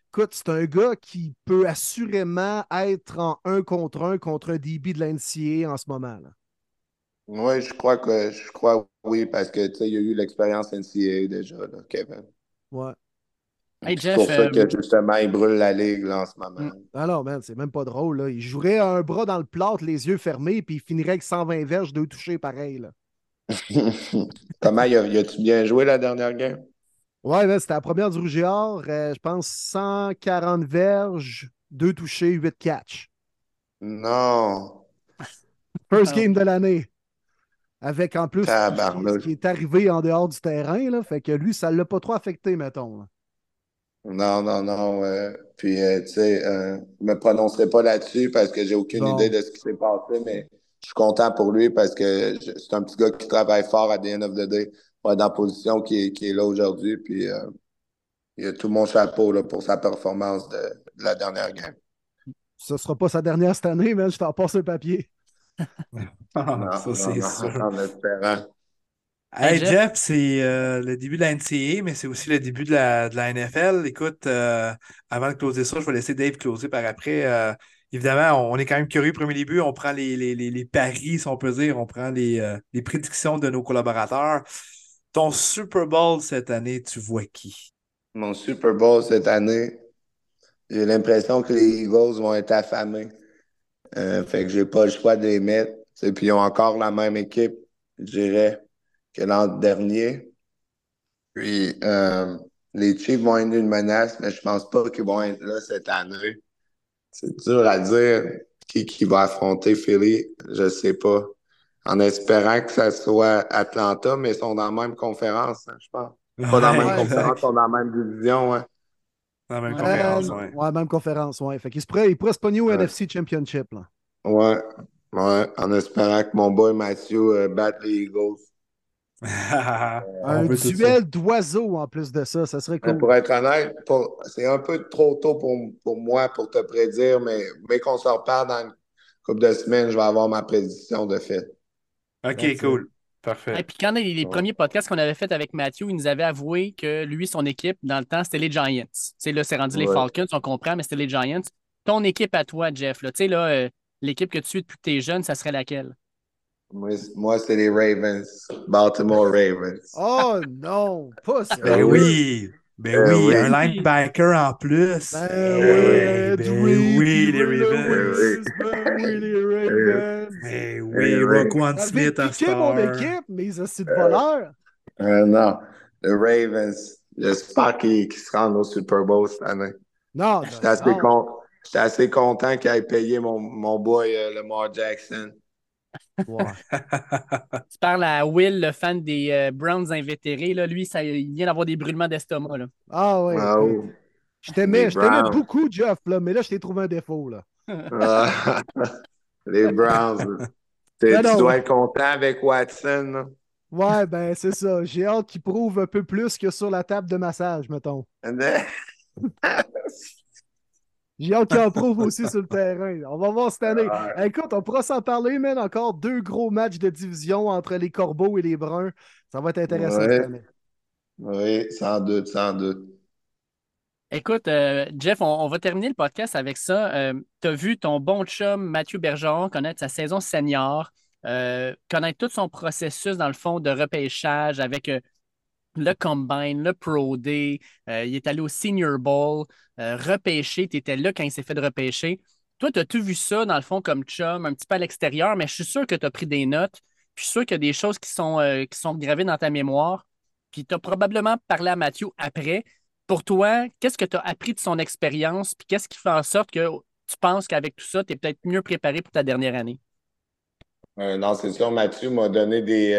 écoute, c'est un gars qui peut assurément être en un contre un contre un DB de l'NCA en ce moment. Là. Oui, je crois que je crois oui, parce que tu sais, il y a eu l'expérience NCA déjà, là, Kevin. Ouais. C'est pour ça euh, que justement, il brûle la ligue là, en ce moment. Mm. Alors, man, c'est même pas drôle. Là. Il jouerait un bras dans le plâtre, les yeux fermés, puis il finirait avec 120 verges, deux touchés pareil. Là. Comment y a-tu bien joué la dernière game? Ouais, ben, c'était la première du Rouge euh, je pense 140 verges, deux touchés, 8 catchs. Non. First game de l'année. Avec en plus ce qui est arrivé en dehors du terrain, là, fait que lui, ça ne l'a pas trop affecté, mettons. Non, non, non. puis, euh, tu sais, euh, je ne me prononcerai pas là-dessus parce que j'ai aucune idée de ce qui s'est passé, mais je suis content pour lui parce que c'est un petit gars qui travaille fort à the end of the day dans la position qui est, qui est là aujourd'hui. Puis, euh, il a tout mon chapeau là, pour sa performance de, la dernière game. Ce ne sera pas sa dernière cette année, mais je t'en passe un papier. ça, c'est sûr. En espérant. Hey Jeff, c'est euh, le début de la NCA, mais c'est aussi le début de la, de la NFL. Écoute, euh, avant de closer ça, je vais laisser Dave closer par après. Euh, évidemment, on est quand même curieux premier début. On prend les, les, les, paris, si on peut dire. On prend les, les prédictions de nos collaborateurs. Ton Super Bowl cette année, tu vois qui? Mon Super Bowl cette année, j'ai l'impression que les Eagles vont être affamés. fait que j'ai pas le choix de les mettre. Puis ils ont encore la même équipe, je dirais que l'an dernier. Puis euh, les Chiefs vont être une menace, mais je pense pas qu'ils vont être là cette année. C'est dur à dire qui, qui va affronter Philly, je sais pas. En espérant que ça soit Atlanta, mais ils sont dans la même conférence, hein, je pense. Pas dans la même conférence, ils sont dans la même division, hein. Dans la même conférence, oui. Ouais, même conférence, ouais. Fait qu'ils pourraient, se pogner au NFC Championship, là. Ouais, ouais, en espérant que mon boy Matthew euh, batte les Eagles. Un duel d'oiseaux en plus de ça, ça serait cool. Pour être honnête, c'est un peu trop tôt pour, pour, moi pour te prédire, mais, mais qu'on se reparle dans une couple de semaines, je vais avoir ma prédiction de fait. OK, cool. Parfait. Et puis quand les, les premiers podcasts qu'on avait fait avec Matthew, il nous avait avoué que lui, son équipe, dans le temps, c'était les Giants. C'est là, c'est rendu les Falcons, on comprend, mais c'était les Giants. Ton équipe à toi, Jeff, là, tu sais, là, euh, l'équipe que tu suis depuis que tu es jeune, ça serait laquelle? Moi, c'est les Ravens. Baltimore Ravens. Oh non, pas ça. Ben oui. Ben, ben oui, un linebacker en plus. Ben, ben, ben oui, les Ravens. Ben oui, les Ravens. Ben oui, Roquan Smith en star. mon équipe, mais ça, c'est de voleur. Euh, non, les Ravens. J'espère qu'ils se rendent au Super Bowl cette année. Non, J'étais assez, con... assez, content qu'il ait payé mon, mon boy euh, Lamar Jackson tu parles à Will, le fan des euh, Browns invétérés. Là. Lui, ça, il vient d'avoir des brûlements d'estomac. Ah oui. Je t'aimais, beaucoup, Jeff, là, mais là, je t'ai trouvé un défaut. Là. Ah. les Browns. tu dois être content avec Watson. Ouais, ben c'est ça. J'ai hâte qu'il prouve un peu plus que sur la table de massage, mettons. J'ai hâte qu'il en prouve aussi sur le terrain. On va voir cette année. Écoute, on pourra s'en parler, mais encore deux gros matchs de division entre les Corbeaux et les Bruns. Ça va être intéressant cette année. Oui, sans doute, sans doute. Écoute, euh, Jeff, on, va terminer le podcast avec ça. Euh, tu as vu ton bon chum Mathieu Bergeron connaître sa saison senior, euh, connaître tout son processus, dans le fond, de repêchage avec le Combine, le Pro Day, euh, il est allé au Senior Bowl, euh, repêché, tu étais là quand il s'est fait de repêcher. Toi, tu as tout vu ça, dans le fond, comme chum, un petit peu à l'extérieur, mais je suis sûr que tu as pris des notes. je suis sûr qu'il y a des choses qui sont, euh, qui sont gravées dans ta mémoire. Puis tu as probablement parlé à Mathieu après. Pour toi, qu'est-ce que tu as appris de son expérience? Puis qu'est-ce qui fait en sorte que tu penses qu'avec tout ça, tu es peut-être mieux préparé pour ta dernière année? Non, c'est sûr, Mathieu m'a donné des,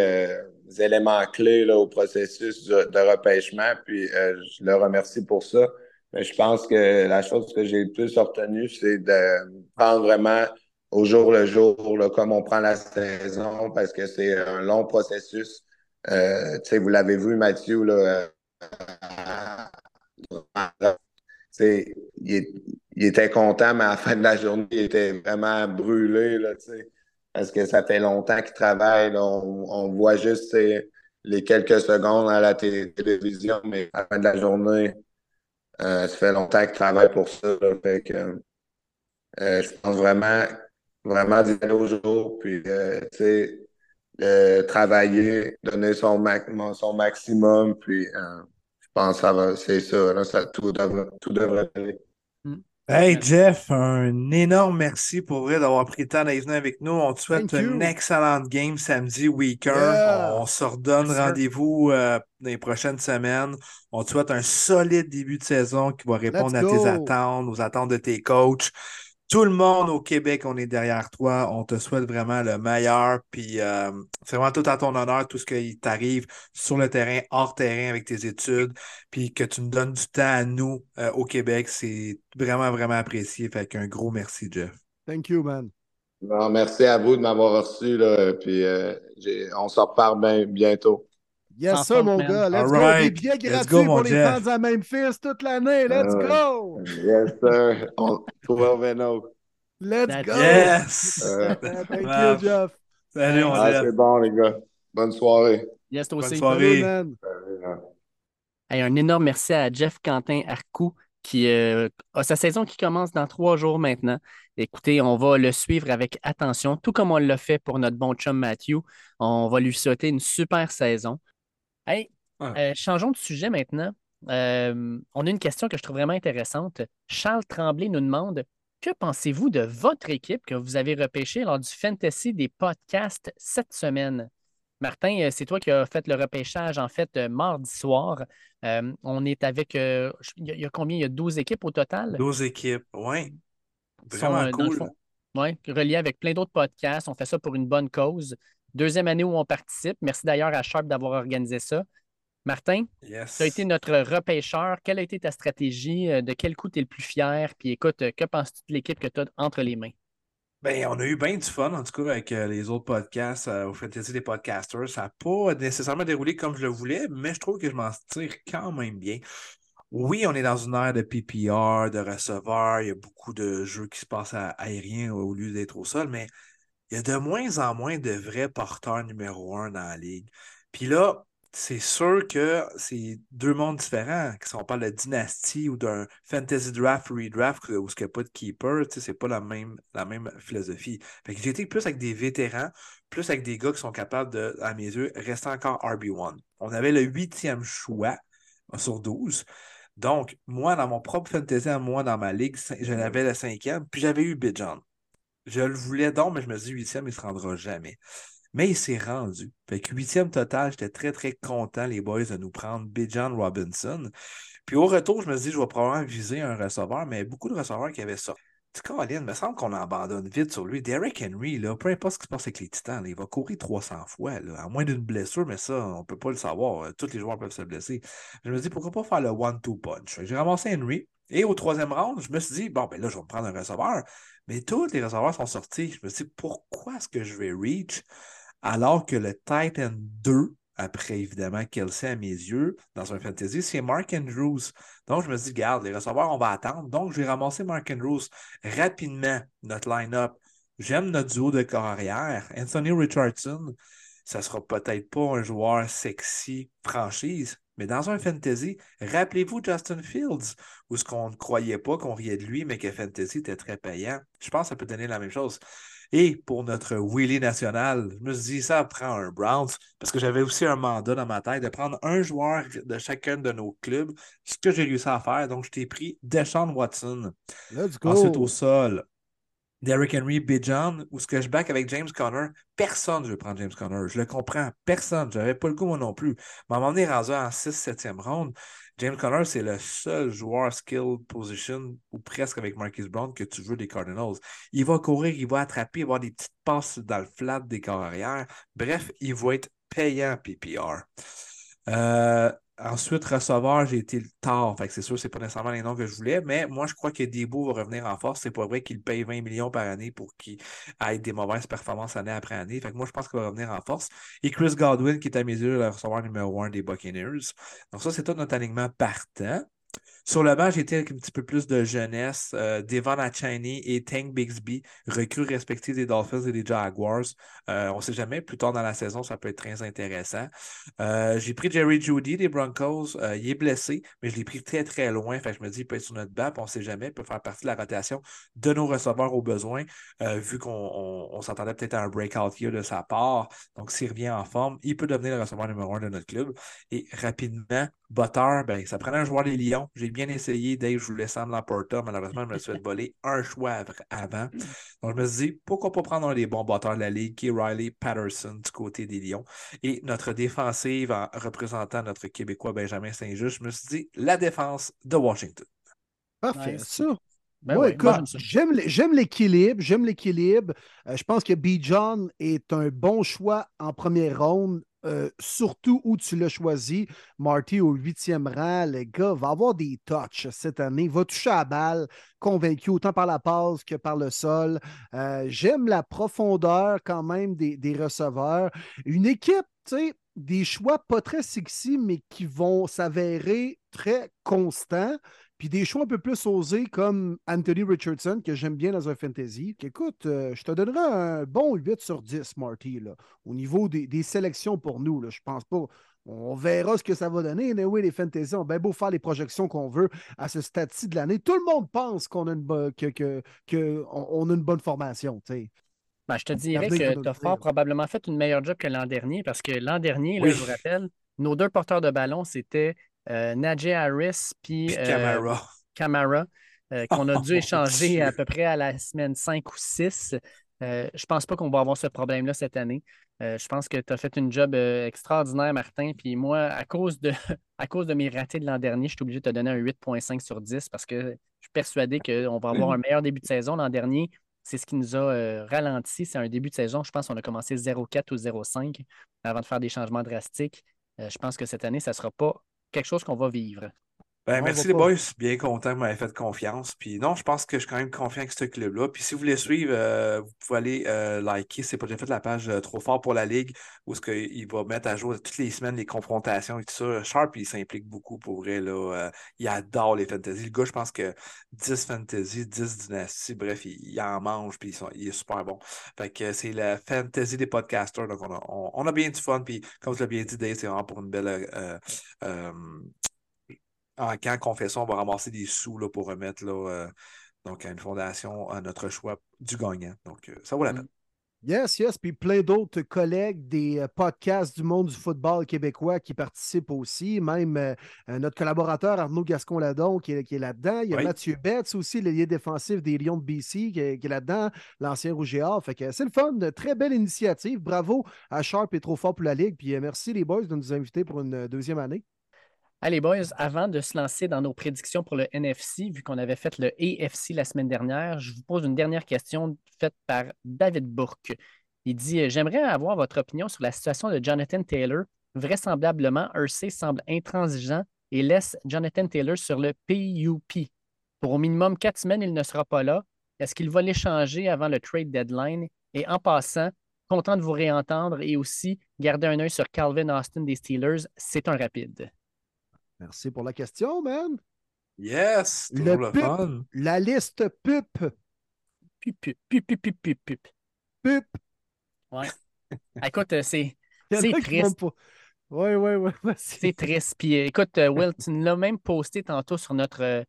éléments clés là, au processus de, repêchement, puis euh, je le remercie pour ça. Mais je pense que la chose que j'ai le plus retenue, c'est de prendre vraiment au jour le jour, comme on prend la saison, parce que c'est un long processus. Euh, vous l'avez vu, Mathieu, là, euh, il, il, était content, mais à la fin de la journée, il était vraiment brûlé, là, parce que ça fait longtemps qu'il travaille. on, on, voit juste les quelques secondes à la télévision, mais à la fin de la journée, euh, ça fait longtemps qu'il travaille pour ça. euh, je pense vraiment, vraiment d'y au jour, puis euh, travailler, donner son, son maximum, puis je pense que c'est ça, ça tout, devrait, tout devrait aller. Hey Jeff, un énorme merci pour vrai d'avoir pris le temps d'être venu avec nous. On te souhaite une excellente game samedi week-end. On se redonne rendez-vous euh, dans les prochaines semaines. On te souhaite un solide début de saison qui va répondre à tes attentes, aux attentes de tes coachs tout le monde au Québec, on est derrière toi. On te souhaite vraiment le meilleur. Puis euh, c'est vraiment tout à ton honneur, tout ce qui t'arrive sur le terrain, hors terrain avec tes études. Puis que tu nous donnes du temps à nous euh, au Québec. C'est vraiment, vraiment apprécié. Fait qu'un gros merci, Jeff. Thank you, man. merci à vous de m'avoir reçu. Là, puis euh, on se reparle bientôt. Yes, sir, mon gars. Let's go. Des billets gratuits pour les fans à Memphis toute l'année. Let's go. Yes, sir. On... Let's go. Yes. Thank you, Jeff. Salut, on ah, C'est bon, les gars. Bonne soirée. Yes, toi aussi. Bonne soirée. un énorme merci à Jeff Quentin Arcou qui euh, a sa saison qui commence dans trois jours maintenant. Écoutez, on va le suivre avec attention, tout comme on l'a fait pour notre bon chum Matthew. On va lui souhaiter une super saison. Hey, euh, changeons de sujet maintenant. Euh, on a une question que je trouve vraiment intéressante. Charles Tremblay nous demande Que pensez-vous de votre équipe que vous avez repêchée lors du Fantasy des podcasts cette semaine? Martin, euh, c'est toi qui as fait le repêchage, en fait, mardi soir. on est avec. il, y a, combien? Il y a 12 équipes au total? 12 équipes, oui. Vraiment cool. Oui, relié avec plein d'autres podcasts. On fait ça pour une bonne cause. Deuxième année où on participe. Merci d'ailleurs à Sharp d'avoir organisé ça. Martin, tu as été notre repêcheur. Quelle a été ta stratégie? Euh, de quel coup tu es le plus fier? Puis écoute, euh, que penses-tu de l'équipe que tu as entre les mains? Ben, on a eu bien du fun, en tout cas, avec euh, les autres podcasts au Fantasy des Podcasters. Ça n'a pas nécessairement déroulé comme je le voulais, mais je trouve que je m'en tire quand même bien. Oui, on est dans une ère de PPR, de receveurs. Il y a beaucoup de jeux qui se passent à aérien au lieu d'être au sol, mais il y a de moins en moins de vrais porteurs numéro un dans la ligue. Puis là, c'est sûr que c'est deux mondes différents. Si on parle de dynastie ou d'un fantasy draft, redraft, où il n'y a pas de keeper, c'est pas la même, la même philosophie. Fait que j'ai été plus avec des vétérans, plus avec des gars qui sont capables de, à mes yeux, rester encore RB1. On avait le huitième choix sur 12. Donc, moi, dans mon propre fantasy, moi, dans ma ligue, j'en avais le cinquième, puis j'avais eu Bijan. Je le voulais donc, mais je me dis huitième, il ne se rendra jamais. Mais il s'est rendu. Fait que huitième total, j'étais très, très content, les boys, de nous prendre Bijan Robinson. Puis au retour, je me suis dit, je vais probablement viser un receveur, mais beaucoup de receveurs qui avaient ça. Colin, il me semble qu'on abandonne vite sur lui. Derek Henry, là, peu importe ce qui se passe avec les Titans, il va courir 300 fois, à moins d'une blessure, mais ça, on ne peut pas le savoir. Tous les joueurs peuvent se blesser. Je me dis, pourquoi pas faire le one-two punch? J'ai ramassé Henry. Et au troisième round, je me suis dit, bon, ben là, je vais me prendre un receveur. Mais tous les receveurs sont sortis. Je me suis dit, pourquoi est-ce que je vais reach alors que le Titan 2, après évidemment Kelsey à mes yeux, dans un fantasy, c'est Mark Andrews. Donc je me suis dit, garde, les receveurs, on va attendre. Donc je vais ramasser Mark Andrews rapidement, notre line-up. J'aime notre duo de corps arrière. Anthony Richardson, ça sera peut-être pas un joueur sexy franchise, mais dans un fantasy, rappelez-vous Justin Fields, où ce qu'on ne croyait pas, qu'on riait de lui, mais que fantasy était très payant. Je pense que ça peut donner la même chose. Et pour notre Willy national, je me suis dit, ça prend un Browns, parce que j'avais aussi un mandat dans ma tête de prendre un joueur de chacun de nos clubs, ce que j'ai réussi à faire. Donc, je t'ai pris Deshaun Watson. Let's go. Ensuite, au sol, Derrick Henry, Bijan, ou ce que je back avec James Conner, personne ne veut prendre James Conner. Je le comprends. Personne. Je n'avais pas le coup, moi non plus. Mais à un moment donné, rendu en 6-7e ronde, James Conner, c'est le seul joueur skill position, ou presque avec Marcus Brown, que tu veux des Cardinals. Il va courir, il va attraper, il va avoir des petites passes dans le flat des corps arrière. Bref, il va être payant PPR. Euh, Ensuite, receveur, j'ai été le tard. Fait que c'est sûr, c'est pas nécessairement les noms que je voulais, mais moi, je crois que Debo va revenir en force. C'est pas vrai qu'il paye 20 millions par année pour qu'il ait des mauvaises performances année après année. Fait que moi, je pense qu'il va revenir en force. Et Chris Godwin, qui est à mes yeux le receveur numéro 1 des Buccaneers. Donc, ça, c'est tout notre alignement partant. Sur le banc, j'étais avec un petit peu plus de jeunesse. Euh, Devon Achani et Tank Bixby, recrues respectifs des Dolphins et des Jaguars. Euh, on ne sait jamais, plus tard dans la saison, ça peut être très intéressant. Euh, j'ai pris Jerry Judy des Broncos. il est blessé, mais je l'ai pris très, très loin. Fait je me dis, il peut être sur notre banc, on ne sait jamais, il peut faire partie de la rotation de nos receveurs au besoin, vu qu'on s'entendait peut-être à un breakout de sa part. Donc, s'il revient en forme, il peut devenir le receveur numéro un de notre club. Et rapidement, Butter, ben, ça prenait un joueur des Lions. J'ai bien essayé. Dave, je voulais Sam Lamporta. Malheureusement, je me suis fait voler un choix avant. Donc, je me suis dit, pourquoi pas prendre un des bons batteurs de la ligue, qui est Riley Patterson du côté des Lions. Et notre défensive, en représentant notre Québécois Benjamin Saint-Just, je me suis dit, la défense de Washington. Parfait, ça. Ben j'aime l'équilibre, j'aime l'équilibre. Euh, je pense que B. John est un bon choix en première ronde euh, surtout où tu l'as choisi. Marty au huitième rang, le gars va avoir des touches cette année, va toucher à la balle, convaincu autant par la passe que par le sol. Euh, j'aime la profondeur quand même des, des receveurs. Une équipe, tu sais, des choix pas très sexy, mais qui vont s'avérer très constants. Puis des choix un peu plus osés comme Anthony Richardson, que j'aime bien dans un fantasy. Écoute, euh, je te donnerai un bon 8 sur 10, Marty, là, au niveau des, sélections pour nous. Là. Je pense pas. On verra ce que ça va donner. Mais oui, les fantasy ont bien beau faire les projections qu'on veut à ce stade-ci de l'année. Tout le monde pense qu'on a une, que, que, on a une bonne formation. Ben, je te dirais que tu as fort probablement fait une meilleure job que l'an dernier parce que l'an dernier, je vous rappelle, nos deux porteurs de ballon, c'était euh, Najee Harris puis euh, Camara, euh, qu'on a dû échanger à peu près à la semaine 5 ou 6. je ne pense pas qu'on va avoir ce problème-là cette année. je pense que tu as fait une job extraordinaire, Martin. Puis moi, à cause, de, à cause de mes ratés de l'an dernier, je suis obligé de te donner un 8,5 sur 10 parce que je suis persuadé qu'on va avoir un meilleur début de saison. L'an dernier, c'est ce qui nous a ralenti. C'est un début de saison. Je pense qu'on a commencé 0,4 ou 0,5 avant de faire des changements drastiques. je pense que cette année, ça ne sera pas quelque chose qu'on va vivre. Ben, merci les boys, bien content que vous m'avez fait confiance. Puis non, je pense que je suis quand même confiant avec ce club-là. Puis si vous voulez suivre, euh, vous pouvez aller euh, liker, c'est pas déjà fait la page euh, Trop fort pour la Ligue, où ce qu'il va mettre à jour toutes les semaines les confrontations et tout ça. Sharp, il s'implique beaucoup pour vrai. Là, il adore les fantasy. Le gars, je pense que 10 fantasy, 10 dynasties, bref, il, en mange, puis il est super bon. Fait que c'est la fantasy des podcasters. Donc on a, on, a bien du fun. Puis comme tu l'as bien dit, Dave, c'est vraiment pour une belle en fait ça, on va ramasser des sous là, pour remettre là, euh, donc, à une fondation à notre choix du gagnant. Donc, euh, ça vaut la mm. peine. Yes, yes. Puis plein d'autres collègues des euh, podcasts du monde du football québécois qui participent aussi. Même notre collaborateur Arnaud Gascon-Ladon qui est, là-dedans. Il y a Mathieu Betts aussi, l'ailier défensif des Lions de BC qui est, là-dedans, l'ancien Rouge Fait que c'est le fun. Très belle initiative. Bravo à Sharp et Trop Fort pour la Ligue. Puis merci les boys de nous inviter pour une deuxième année. Allez, boys, avant de se lancer dans nos prédictions pour le NFC, vu qu'on avait fait le AFC la semaine dernière, je vous pose une dernière question faite par David Bourque. Il dit J'aimerais avoir votre opinion sur la situation de Jonathan Taylor. Vraisemblablement, Hersey semble intransigeant et laisse Jonathan Taylor sur le PUP. Pour au minimum quatre semaines, il ne sera pas là. Est-ce qu'il va l'échanger avant le trade deadline? Et en passant, content de vous réentendre et aussi garder un œil sur Calvin Austin des Steelers. C'est un rapide. Merci pour la question, man. Yes, le, le fun. La liste pup. Pup, pup, pup, pup, pup, pup. Pup. Ouais. écoute, euh, c'est triste. Oui, oui, oui. C'est triste. Puis euh, écoute, euh, Will, tu l'as même posté tantôt sur notre,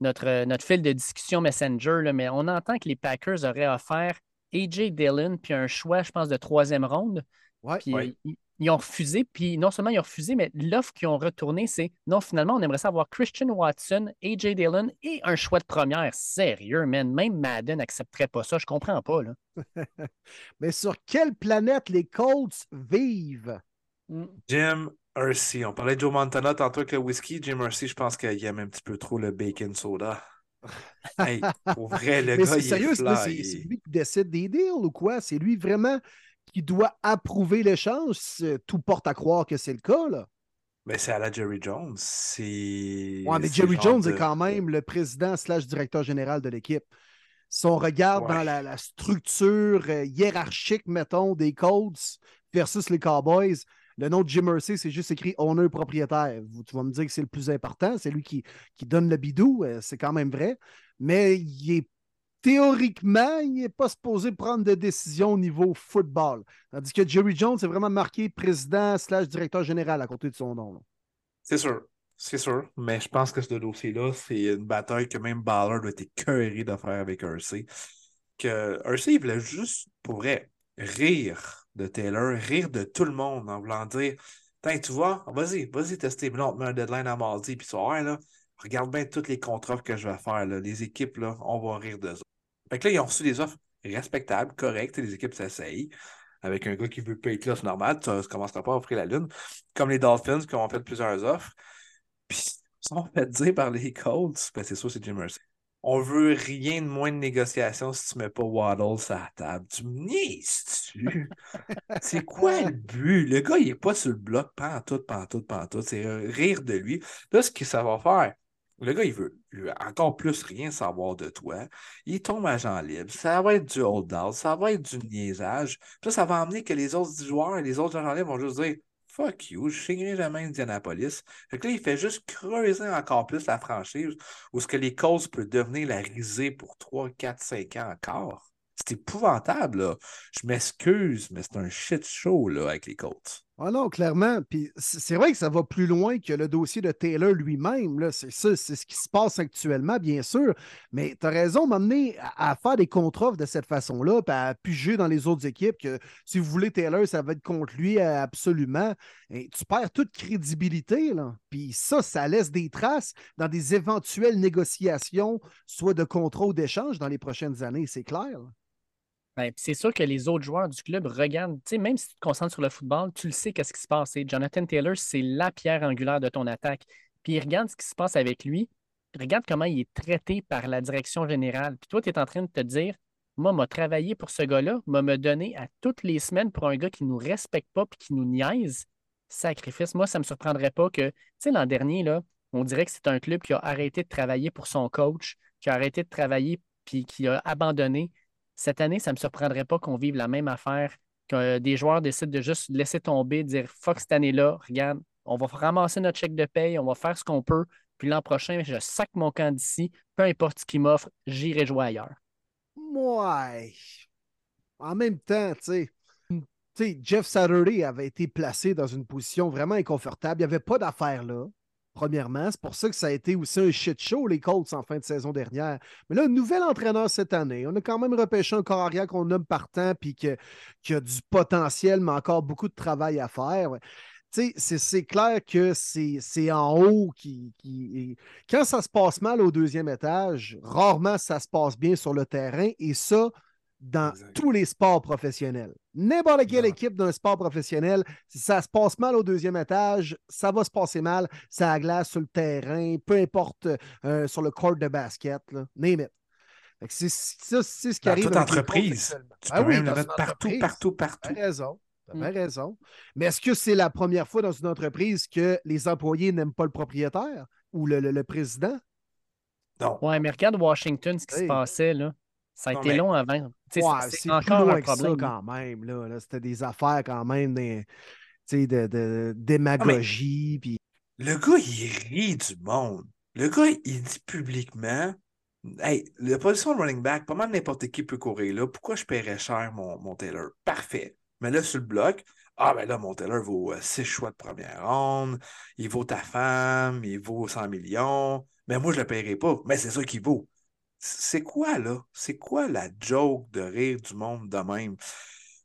notre, notre fil de discussion Messenger, là, mais on entend que les Packers auraient offert AJ Dillon puis un choix, je pense, de troisième ronde. Ouais, puis, ils ont refusé, puis non seulement ils ont refusé, mais l'offre qu'ils ont retournée, c'est non, finalement, on aimerait savoir Christian Watson, AJ Dillon et un choix de première. Sérieux, man. Même Madden n'accepterait pas ça. Je comprends pas. Là. mais sur quelle planète les Colts vivent? Jim Mercy. On parlait de Joe Montana tantôt avec le whisky. Jim Mercy, je pense qu'il aime un petit peu trop le bacon soda. hey, pour vrai, le Mais gars, c'est il sérieux, est c'est lui qui décide des deals ou quoi? C'est lui vraiment qui doit approuver l'échange. Tout porte à croire que c'est le cas, là. Mais c'est à la Jerry Jones. C'est. Ouais, mais Jerry Jones de- est quand même le président slash directeur général de l'équipe. Si on regarde Ouais. dans la, la structure euh, hiérarchique, mettons, des Colts versus les Cowboys, le nom de Jim Mercy, c'est juste écrit owner propriétaire. Vous- Tu vas me dire que c'est le plus important, c'est lui qui, qui donne le bidou, euh, c'est quand même vrai. Mais il est théoriquement, il n'est pas supposé prendre de décision au niveau football. Tandis que Jerry Jones est vraiment marqué président slash directeur général à côté de son nom. C'est sûr. C'est sûr. Mais je pense que ce dossier-là, c'est une bataille que même Ballard doit être écœuré de faire avec Hersey. Que Hersey, il voulait juste, pour vrai, rire de Taylor, rire de tout le monde en voulant dire Tiens, tu vois, vas-y, vas-y tester. Mais là, on te met un deadline à mardi, puis voir, là, regarde bien tous les contre-offres que je vais faire. Là. Les équipes, là, on va rire d'eux. autres. Fait que là, ils ont reçu des offres respectables, correctes, et les équipes s'essayent. Avec un gars qui veut payer c'est normal, tu ne commenceras pas à offrir la lune. Comme les Dolphins qui ont fait plusieurs offres. Puis, ils sont fait dire par les Colts, ben c'est sûr, c'est Jim Mercy. On veut rien de moins de négociation si tu mets pas Waddle sur la table. Tu me niaises-tu? c'est quoi le but? Le gars, il est pas sur le bloc, pantoute, pantoute, pantoute. C'est rire de lui. Là, ce que ça va faire, le gars, il veut, encore plus rien savoir de toi. Il tombe agent libre. Ça va être du hold-out. Ça va être du niaisage. Puis là, ça va amener que les autres joueurs et les autres agents libres vont juste dire Fuck you, je signerai jamais Indianapolis. Fait que là, il fait juste creuser encore plus la franchise où ce que les Colts peuvent devenir la risée pour 3, 4, 5 ans encore. C'est épouvantable, là. Je m'excuse, mais c'est un shit show, là, avec les Colts. Ah non, clairement. Puis c'est vrai que ça va plus loin que le dossier de Taylor lui-même. C'est ça, c'est ce qui se passe actuellement, bien sûr. Mais tu as raison, m'amener à, faire des contre-offres de cette façon-là, puis à piger dans les autres équipes que si vous voulez Taylor, ça va être contre lui euh, absolument. Tu perds toute crédibilité. Là. Puis ça, ça laisse des traces dans des éventuelles négociations, soit de contrat ou d'échange dans les prochaines années, c'est clair. Ben, c'est sûr que les autres joueurs du club regardent, même si tu te concentres sur le football, tu le sais qu'est-ce qui se passe. Et Jonathan Taylor, c'est la pierre angulaire de ton attaque. Puis il regarde ce qui se passe avec lui, regarde comment il est traité par la direction générale. Puis toi, tu es en train de te dire, moi, m'a travaillé pour ce gars-là, m'a me donné à toutes les semaines pour un gars qui ne nous respecte pas puis qui nous niaise. Sacrifice. Moi, ça ne me surprendrait pas que, tu l'an dernier, là, on dirait que c'est un club qui a arrêté de travailler pour son coach, qui a arrêté de travailler puis qui a abandonné. Cette année, ça ne me surprendrait pas qu'on vive la même affaire, que des joueurs décident de juste laisser tomber, de dire fuck cette année-là, regarde, on va ramasser notre chèque de paye, on va faire ce qu'on peut, puis l'an prochain, je sac mon camp d'ici, peu importe ce qu'il m'offre, j'irai jouer ailleurs. Ouais. En même temps, tu sais, tu sais, Jeff Saturday avait été placé dans une position vraiment inconfortable. Il n'y avait pas d'affaires là, premièrement. C'est pour ça que ça a été aussi un shit show, les Colts, en fin de saison dernière. Mais là, nouvel entraîneur cette année. On a quand même repêché un corps arrière qu'on nomme partant, puis qui a du potentiel, mais encore beaucoup de travail à faire. C'est- clair que c'est en haut qui- Quand ça se passe mal au deuxième étage, rarement ça se passe bien sur le terrain, et ça, dans Exact. tous les sports professionnels. N'importe quelle Ouais. équipe d'un sport professionnel, si ça se passe mal au deuxième étage, ça va se passer mal, ça a glace sur le terrain, peu importe euh, sur le court de basket, là, name it. C'est ça, c'est ce qui Dans arrive toute entreprise. Tu peux oui, même le mettre partout, partout, partout. T'as raison. T'as Mm. bien raison. Mais est-ce que c'est la première fois dans une entreprise que les employés n'aiment pas le propriétaire ou le, le- le président? Non. Ouais, mais regarde Washington, ce qui Hey. se passait, là. Ça a Non, été mais- long avant. C'est- c'est c'est plus encore loin un que ça problème. quand même. Là, Là, C'était des affaires quand même des- tu sais, de, de démagogie. puis- Le gars, il rit du monde. Le gars, il dit publiquement Hey, la position de running back, pas mal n'importe qui peut courir là. Pourquoi je paierais cher mon, mon Taylor? Parfait. Mais là, sur le bloc, ah ben là, mon Taylor vaut 6 choix de première ronde, il vaut ta femme, il vaut 100 millions. Mais moi, je le paierai pas. Mais c'est ça qu'il vaut. C'est quoi, là? C'est quoi la joke de rire du monde de même?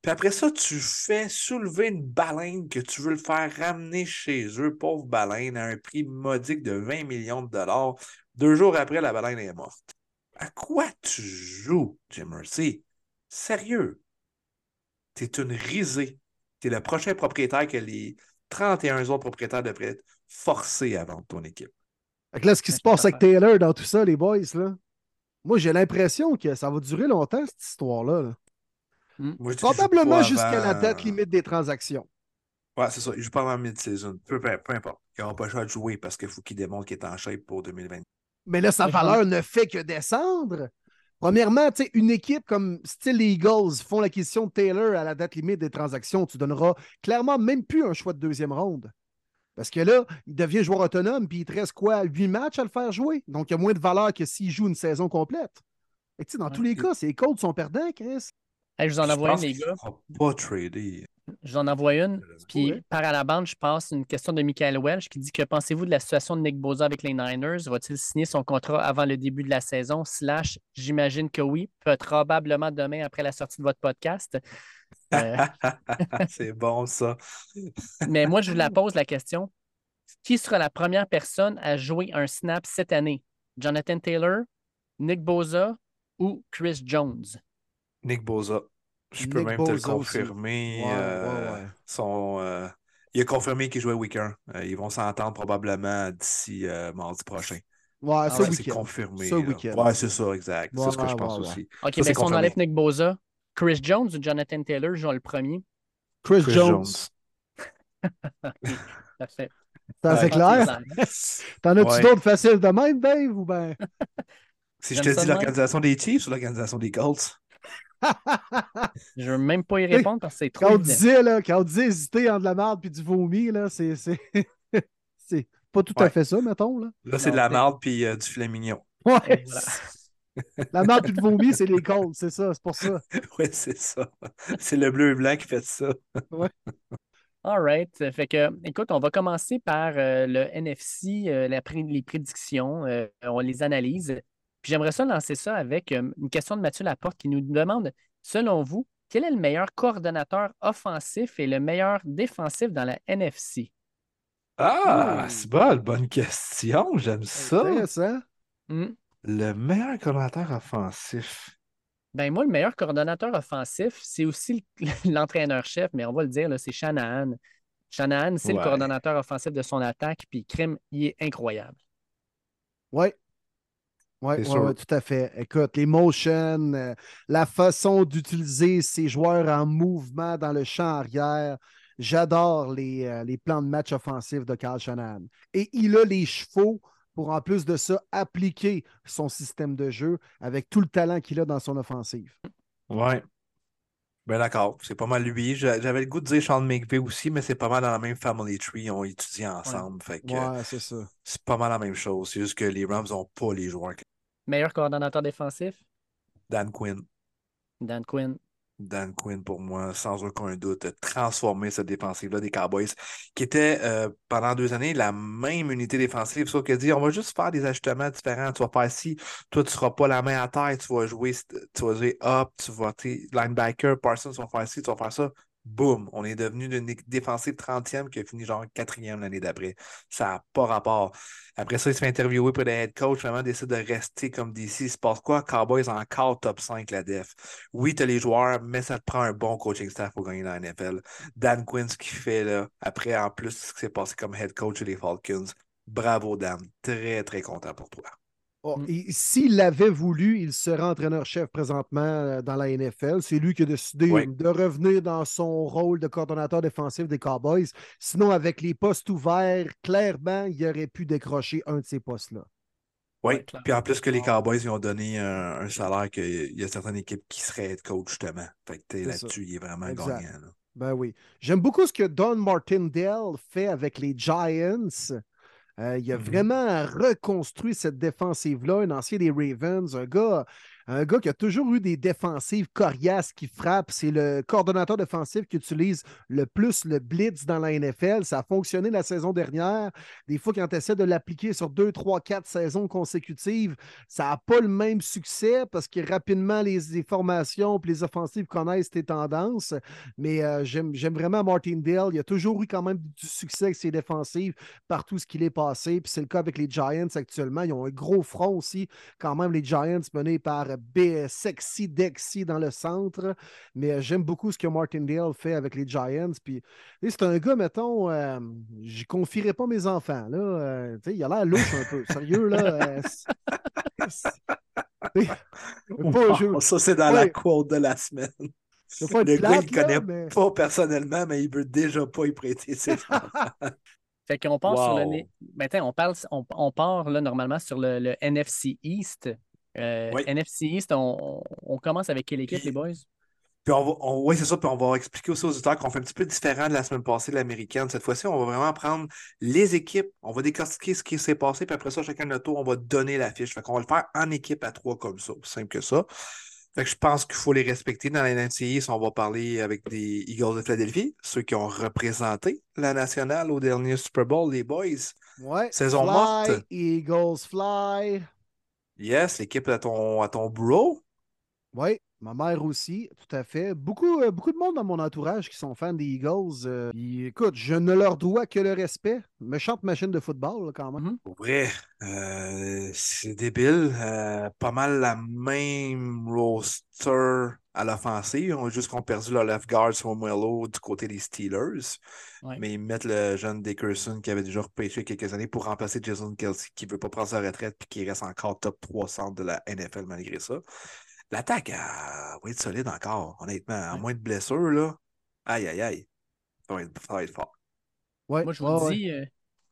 Puis après ça, tu fais soulever une baleine que tu veux le faire ramener chez eux, pauvre baleine, à un prix modique de 20 millions de dollars. Deux jours après, la baleine est morte. À quoi tu joues, Jim Mercy? Sérieux? T'es une risée. T'es le prochain propriétaire que les 31 autres propriétaires devraient être forcés à vendre ton équipe. Fait que là, ce qui se passe avec Taylor dans tout ça, les boys, là, moi, j'ai l'impression que ça va durer longtemps, cette histoire-là. là. Hmm. Moi, Probablement jusqu'à la date limite des transactions. Ouais, c'est ça. Il joue pas avant mid-season. Peu, peu, peu importe. Ils n'auront pas le choix de jouer parce qu'il faut qu'il démontre qu'il est en shape pour 2020. Mais là, sa valeur ne fait que descendre. Premièrement, tu sais, une équipe comme style les Eagles font l'acquisition de Taylor à la date limite des transactions. Tu donneras clairement même plus un choix de deuxième ronde. Parce que là, il devient joueur autonome, puis il te reste quoi, huit matchs à le faire jouer? Donc, il y a moins de valeur que s'il joue une saison complète. Sais, dans tous les cas, ces Colts sont perdants, Chris. Hey, je vous en Je envoie une, les gars. pas. Je vous en envoie une. Puis Ouais. par à la bande, je passe une question de Michael Welch qui dit Que pensez-vous de la situation de Nick Bosa avec les Niners? Va-t-il signer son contrat avant le début de la saison? Slash, j'imagine que oui. Peut probablement demain après la sortie de votre podcast. Euh, c'est bon, ça. mais moi, je vous la pose la question. Qui sera la première personne à jouer un snap cette année? Jonathan Taylor, Nick Bosa ou Chris Jones? Nick Boza. Je peux Nick même te le confirmer. Ouais, euh, ouais, ouais. son, euh, il a confirmé qu'il jouait week 1. ils vont s'entendre probablement d'ici euh, mardi prochain. Ouais, ce Ouais, c'est week-end. confirmé. Ce week-end. Ouais, c'est ça, exact. Ouais, c'est ce que je pense ouais, ouais. aussi. OK, Ça, mais si on enlève Nick Bosa, Chris Jones ou Jonathan Taylor joue le premier? Chris, Chris Jones. Parfait. C'est clair. T'en as-tu Ouais. d'autres faciles de même, Dave, ou ben? Si je te dis l'organisation des Chiefs ou l'organisation des Colts? Je veux même pas y répondre parce que c'est trop Quand on, disait, là, quand on disait hésiter entre de la merde et du vomi, là, c'est, c'est... c'est pas tout à fait ça, mettons. Là. Là, c'est de la marde puis euh, du filet mignon. Ouais. Voilà. La merde et le vomi, c'est les Colts, c'est ça, c'est pour ça. Oui, c'est ça. C'est le bleu et blanc qui fait ça. All right. Fait que, écoute, on va commencer par euh, le NFC, euh, la les prédictions. euh, on les analyse. Puis j'aimerais ça lancer ça avec euh, une question de Mathieu Laporte qui nous demande, selon vous, quel est le meilleur coordonnateur offensif et le meilleur défensif dans la NFC? Ah, c'est bon, bonne question. J'aime ça. Intéressant. Hmm. Le meilleur commentateur offensif. Ben moi, le meilleur coordonnateur offensif, c'est aussi le- l'entraîneur-chef, mais on va le dire, là, c'est Shanahan. Shanahan, c'est le Ouais. coordonnateur offensif de son attaque, puis Crime, il est incroyable. Oui. Oui, C'est sûr. tout à fait. Écoute, les motions, euh, la façon d'utiliser ces joueurs en mouvement dans le champ arrière. J'adore les, euh, les plans de match offensifs de Carl Shanahan. Et il a les chevaux pour, en plus de ça, appliquer son système de jeu avec tout le talent qu'il a dans son offensive. Ouais. Ben d'accord, c'est pas mal lui. J'a- J'avais le goût de dire Sean McVay aussi, mais c'est pas mal dans la même family tree. Ils ont étudié ensemble. Fait que Ouais, c'est ça. c'est pas mal la même chose. C'est juste que les Rams n'ont pas les joueurs. Meilleur coordonnateur défensif, Dan Quinn. Dan Quinn. Dan Quinn, pour moi, sans aucun doute, a transformé cette défensive-là des Cowboys, qui était euh, pendant deux années la même unité défensive, sauf que dire on va juste faire des ajustements différents. Tu vas faire ci, toi, tu ne seras pas la main à terre, tu vas jouer, tu vas jouer up, tu vas, linebacker, Parsons, tu vas faire ci, tu vas faire ça. Boum, on est devenu une défensive 30e qui a fini genre quatrième l'année d'après. Ça n'a pas rapport. Après ça, il se fait interviewer pour le head coach, vraiment décide de rester comme DC. Il se passe quoi? Cowboys encore top 5 la def. Oui, tu as les joueurs, mais ça te prend un bon coaching staff pour gagner la NFL. Dan Quinn, ce qu'il fait là, après en plus ce qui s'est passé comme head coach des Falcons. Bravo, Dan. Très, très content pour toi. Oh, Mm. et S'il l'avait voulu, il serait entraîneur-chef présentement euh, dans la NFL. C'est lui qui a décidé Oui. de revenir dans son rôle de coordonnateur défensif des Cowboys. Sinon, avec les postes ouverts, clairement, il aurait pu décrocher un de ces postes-là. Oui, Ouais, puis en plus que les Cowboys ils ont donné un, un salaire qu'il y a certaines équipes qui seraient head coach justement. Fait que là-dessus, il est vraiment Exact. gagnant. là. Ben oui. J'aime beaucoup ce que Don Martindale fait avec les Giants. Euh, il a Mhm. vraiment reconstruit cette défensive-là, un ancien des Ravens, un gars, un gars qui a toujours eu des défensives coriaces qui frappent. C'est le coordonnateur défensif qui utilise le plus le blitz dans la NFL. Ça a fonctionné la saison dernière. Des fois, quand tu essaies de l'appliquer sur deux, trois, quatre saisons consécutives, ça n'a pas le même succès parce que rapidement, les, formations et les offensives connaissent tes tendances. Mais euh, j'aime vraiment Martindale. Il a toujours eu quand même du succès avec ses défensives partout ce qu'il est passé. Puis c'est le cas avec les Giants actuellement. Ils ont un gros front aussi, quand même, les Giants menés par sexy, dexy dans le centre. Mais euh, j'aime beaucoup ce que Martindale fait avec les Giants. Puis, c'est un gars, mettons, euh, j'y confierais pas mes enfants. Là. Euh, tu sais, il a l'air louche un peu. Sérieux, là. euh, ça, c'est dans la quote de la semaine. pas Le gars, il ne connaît mais- pas personnellement, mais il veut déjà pas y prêter ses enfants. Fait qu'on part sur le. Tiens, on, parle, on, on part là, normalement sur le, le NFC East. Euh, Oui. NFC East, on, on commence avec quelle équipe, Puis- les boys? Puis on va, on- oui, c'est ça. Puis on va expliquer aussi aux auditeurs qu'on fait un petit peu différent de la semaine passée de l'américaine. Cette fois-ci, on va vraiment prendre les équipes, on va décortiquer ce qui s'est passé, puis après ça, chacun de notre tour, on va donner la fiche. Fait qu'on va le faire en équipe à trois comme ça, aussi simple que ça. Fait que je pense qu'il faut les respecter dans la NCIS. On va parler avec des Eagles de Philadelphie, ceux qui ont représenté la nationale au dernier Super Bowl, les boys. Ouais. Saison fly, morte. Eagles fly. Yes, l'équipe à ton, à ton bro. Oui, ma mère aussi, tout à fait. Beaucoup, euh, beaucoup de monde dans mon entourage qui sont fans des Eagles. euh, écoute, je ne leur dois que le respect. Méchante machine de football, là, quand même. Pour vrai, euh, c'est débile. Euh, pas mal la même roster à l'offensive. On a juste qu'on a perdu le left guard Samuelo du côté des Steelers. Ouais. Mais ils mettent le jeune Dickerson qui avait déjà repêché quelques années pour remplacer Jason Kelsey qui ne veut pas prendre sa retraite puis qui reste encore top 300 de la NFL malgré ça. L'attaque euh, va être solide encore, honnêtement. À Ouais. moins de blessures, là. Aïe, aïe, aïe. Ça va être, ça va être fort. Ouais, Moi, je vous dis, euh,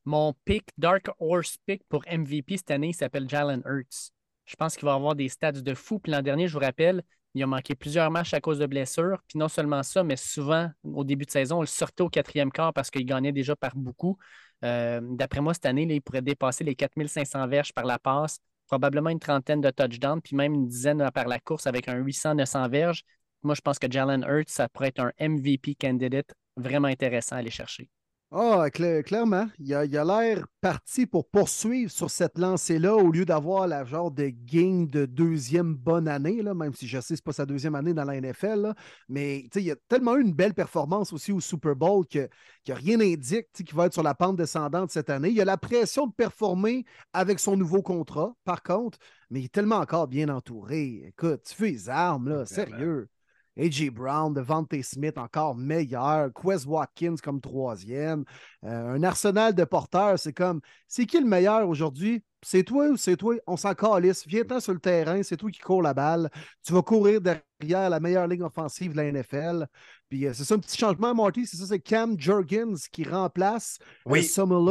mon pick, Dark Horse pick pour MVP cette année, il s'appelle Jalen Hurts. Je pense qu'il va avoir des stats de fou. Puis l'an dernier, je vous rappelle, il a manqué plusieurs matchs à cause de blessures. Puis non seulement ça, mais souvent, au début de saison, on le sortait au quatrième quart parce qu'il gagnait déjà par beaucoup. Euh, D'après moi, cette année, il pourrait dépasser les 4500 verges par la passe, probablement une trentaine de touchdowns, puis même une dizaine par la course avec un 800-900 verges. Moi, je pense que Jalen Hurts, ça pourrait être un MVP candidate vraiment intéressant à aller chercher. Ah, cla- clairement, il a l'air parti pour poursuivre sur cette lancée-là au lieu d'avoir la genre de game de deuxième bonne année, là, même si je sais que ce n'est pas sa deuxième année dans la NFL. là. mais il a tellement eu une belle performance aussi au Super Bowl que, que rien n'indique qu'il va être sur la pente descendante cette année. Il a la pression de performer avec son nouveau contrat, par contre, mais il est tellement encore bien entouré. Écoute, tu fais les armes, là, sérieux. A.J. Brown, Devante Smith encore meilleur, Quez Watkins comme troisième, Euh, un arsenal de porteurs, c'est comme, c'est qui le meilleur aujourd'hui? C'est toi ou c'est toi? On s'en calisse. Viens-t'en sur le terrain, c'est toi qui cours la balle. Tu vas courir derrière la meilleure ligne offensive de la NFL. Puis euh, c'est ça un petit changement, Marty. C'est ça, c'est Cam Jurgens qui remplace euh, Oui,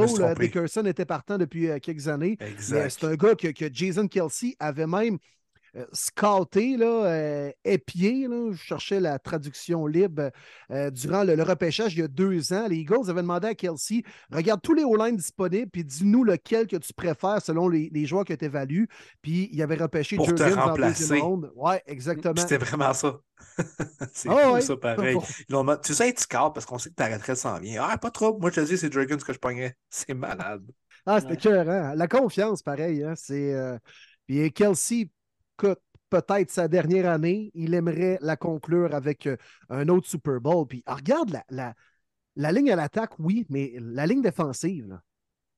trompé. Dickerson était partant depuis euh, quelques années. C'est un gars que, que Jason Kelsey avait même euh, scouté, là, euh, épié. Là, je cherchais la traduction libre euh, durant le, le repêchage il y a deux ans. Les Eagles avaient demandé à Kelsey regarde tous les O-line disponibles puis dis-nous lequel que tu préfères selon les, les joueurs que tu évalues. Puis il avait repêché Pour te Jurgens en remplacer. Ouais, exactement. C'était vraiment ça. c'est Ah fou, ouais? ça, pareil. Ils l'ont demandé, tu sais, tu scout parce qu'on sait que ta retraite s'en vient. Ah, pas trop. Moi, je te dis, c'est Dragons que je pognerais. C'est malade. Ah, c'était cœur, La confiance, pareil. Hein, c'est, euh, Puis Kelsey, peut-être sa dernière année, il aimerait la conclure avec euh, un autre Super Bowl. Puis ah, regarde la, la, la ligne à l'attaque, oui, mais la ligne défensive, là,